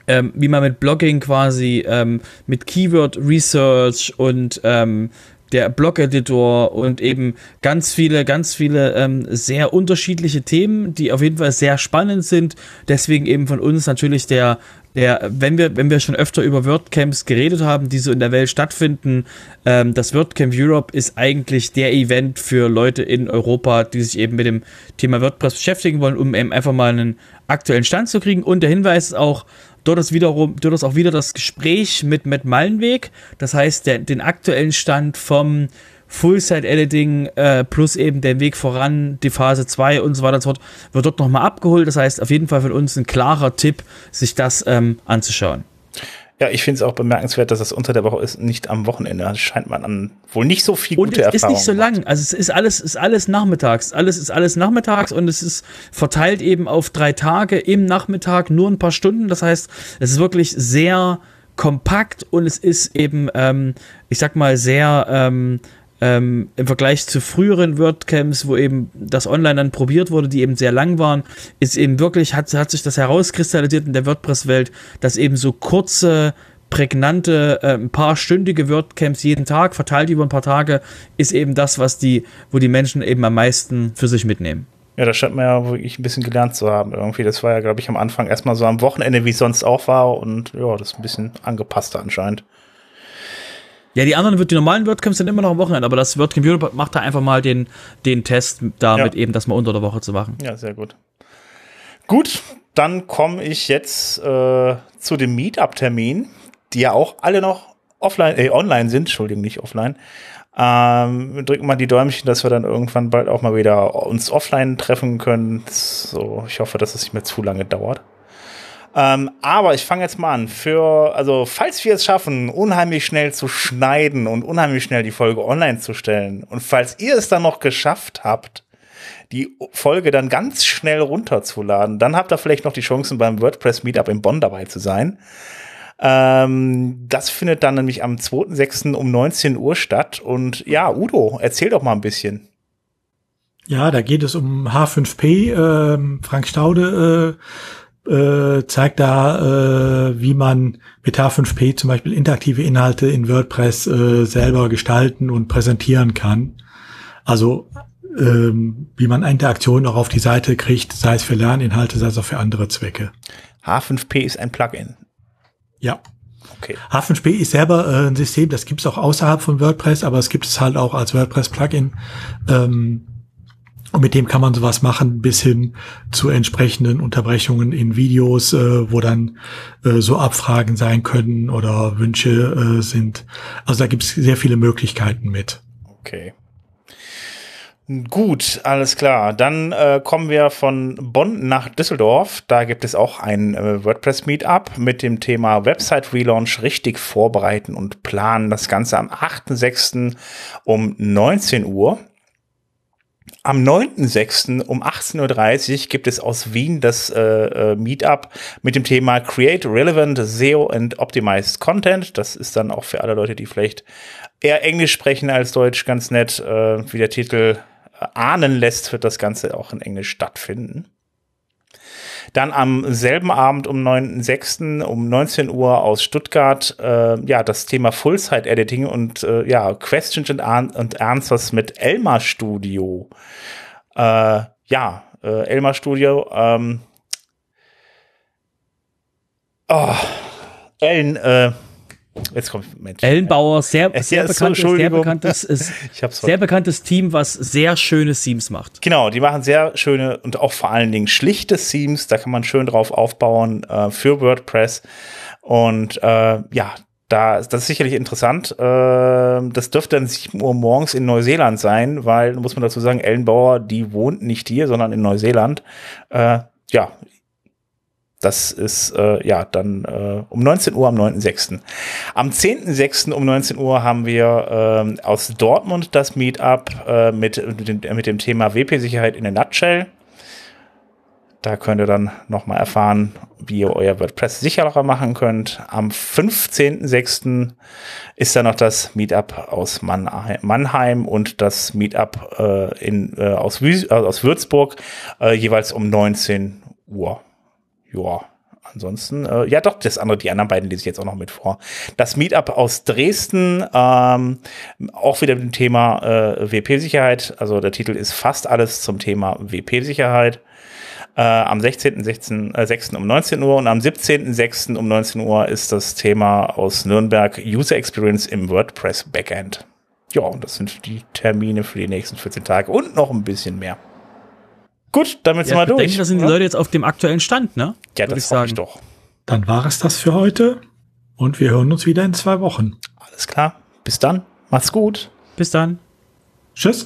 ähm, wie man mit Blogging quasi ähm, mit Keyword Research und ähm, der Blog-Editor und eben ganz viele, ganz viele ähm, sehr unterschiedliche Themen, die auf jeden Fall sehr spannend sind. Deswegen eben von uns natürlich der, der, wenn wir, wenn wir schon öfter über WordCamps geredet haben, die so in der Welt stattfinden, ähm, das WordCamp Europe ist eigentlich der Event für Leute in Europa, die sich eben mit dem Thema WordPress beschäftigen wollen, um eben einfach mal einen aktuellen Stand zu kriegen. Und der Hinweis ist auch, Dort ist wiederum, dort ist auch wieder das Gespräch mit Matt Mallenweg. Das heißt, der, den aktuellen Stand vom Full-Site-Editing äh, plus eben den Weg voran, die Phase 2 und so weiter und so fort, wird dort nochmal abgeholt. Das heißt, auf jeden Fall von uns ein klarer Tipp, sich das ähm, anzuschauen. Ja, ich finde es auch bemerkenswert, dass es unter der Woche ist, nicht am Wochenende. Das scheint man an wohl nicht so viel und gute Erfahrung. Erfahrung. ist nicht so lang. Also es ist alles, ist alles nachmittags. Alles ist alles nachmittags und es ist verteilt eben auf drei Tage im Nachmittag nur ein paar Stunden. Das heißt, es ist wirklich sehr kompakt und es ist eben, ähm, ich sag mal, sehr ähm, ähm, im Vergleich zu früheren WordCamps, wo eben das online dann probiert wurde, die eben sehr lang waren, ist eben wirklich, hat, hat sich das herauskristallisiert in der WordPress-Welt, dass eben so kurze, prägnante, äh, ein paar stündige WordCamps jeden Tag, verteilt über ein paar Tage, ist eben das, was die, wo die Menschen eben am meisten für sich mitnehmen. Ja, das scheint man ja wirklich ein bisschen gelernt zu haben. Irgendwie, das war ja, glaube ich, am Anfang erstmal so am Wochenende, wie es sonst auch war. Und ja, das ist ein bisschen angepasster anscheinend. Ja, die anderen, die normalen WordCamps sind immer noch am Wochenende, aber das WordCamp Europe macht da einfach mal den, den Test damit ja. eben, das mal unter der Woche zu machen. Ja, sehr gut. Gut, dann komme ich jetzt äh, zu dem Meetup-Termin, die ja auch alle noch offline, äh, online sind, Entschuldigung, nicht offline. Ähm, wir drücken mal die Däumchen, dass wir dann irgendwann bald auch mal wieder uns offline treffen können. So, ich hoffe, dass es nicht mehr zu lange dauert. Ähm, aber ich fange jetzt mal an. Für, also, falls wir es schaffen, unheimlich schnell zu schneiden und unheimlich schnell die Folge online zu stellen, und falls ihr es dann noch geschafft habt, die Folge dann ganz schnell runterzuladen, dann habt ihr vielleicht noch die Chancen beim WordPress Meetup in Bonn dabei zu sein. Ähm, das findet dann nämlich am 2.6. um 19 Uhr statt. Und ja, Udo, erzähl doch mal ein bisschen. Ja, da geht es um H5P. Ähm, Frank Staude äh, äh, zeigt da, äh, wie man mit H5P zum Beispiel interaktive Inhalte in WordPress äh, selber gestalten und präsentieren kann. Also ähm, wie man Interaktionen auch auf die Seite kriegt, sei es für Lerninhalte, sei es auch für andere Zwecke. H5P ist ein Plugin. Ja. Okay. H5P ist selber äh, ein System, das gibt es auch außerhalb von WordPress, aber es gibt es halt auch als WordPress-Plugin. Ähm, und mit dem kann man sowas machen, bis hin zu entsprechenden Unterbrechungen in Videos, äh, wo dann äh, so Abfragen sein können oder Wünsche äh, sind. Also da gibt es sehr viele Möglichkeiten mit. Okay. Gut, alles klar. Dann äh, kommen wir von Bonn nach Düsseldorf. Da gibt es auch ein äh, WordPress-Meetup mit dem Thema Website-Relaunch richtig vorbereiten und planen. Das Ganze am 8.6. um 19 Uhr. Am 9.6. um 18.30 Uhr gibt es aus Wien das äh, äh, Meetup mit dem Thema Create Relevant SEO and Optimized Content. Das ist dann auch für alle Leute, die vielleicht eher Englisch sprechen als Deutsch, ganz nett, äh, wie der Titel äh, ahnen lässt, wird das Ganze auch in Englisch stattfinden. Dann am selben Abend um 9.6. um 19 Uhr aus Stuttgart, äh, ja, das Thema Full-Site-Editing und äh, ja, Questions and, and Answers mit Elmar Studio. Äh, ja, äh, Elmar Studio, ähm, oh, Ellen, äh, Jetzt kommt Mensch. Ellenbauer, sehr, sehr, bekanntes, sehr, bekanntes, ist, sehr bekanntes Team, was sehr schöne Themes macht. Genau, die machen sehr schöne und auch vor allen Dingen schlichte Themes. Da kann man schön drauf aufbauen äh, für WordPress. Und äh, ja, da, das ist sicherlich interessant. Äh, das dürfte dann 7 Uhr morgens in Neuseeland sein, weil, muss man dazu sagen, Ellenbauer, die wohnt nicht hier, sondern in Neuseeland. Äh, ja, das ist äh, ja dann äh, um 19 Uhr am 9.6. Am 10.6. um 19 Uhr haben wir äh, aus Dortmund das Meetup äh, mit, mit dem Thema WP-Sicherheit in a Nutshell. Da könnt ihr dann nochmal erfahren, wie ihr euer WordPress sicherer machen könnt. Am 15.06. ist dann noch das Meetup aus Mannheim und das Meetup äh, in, äh, aus, Wü äh, aus Würzburg, äh, jeweils um 19 Uhr ja, ansonsten, äh, ja doch, das andere, die anderen beiden lese ich jetzt auch noch mit vor. Das Meetup aus Dresden, ähm, auch wieder mit dem Thema äh, WP-Sicherheit. Also der Titel ist fast alles zum Thema WP-Sicherheit. Äh, am 16.06. Äh, 6. um 19 Uhr und am 17.06. um 19 Uhr ist das Thema aus Nürnberg User Experience im WordPress Backend. Ja, und das sind die Termine für die nächsten 14 Tage und noch ein bisschen mehr. Gut, damit sind Ja, wir ich denke, durch. da sind die? Leute jetzt auf dem aktuellen Stand, ne? ja, das ich sage ich doch. Dann war es das für heute und wir hören uns wieder in zwei Wochen. Alles klar. Bis dann. Macht's gut. Bis dann. Tschüss.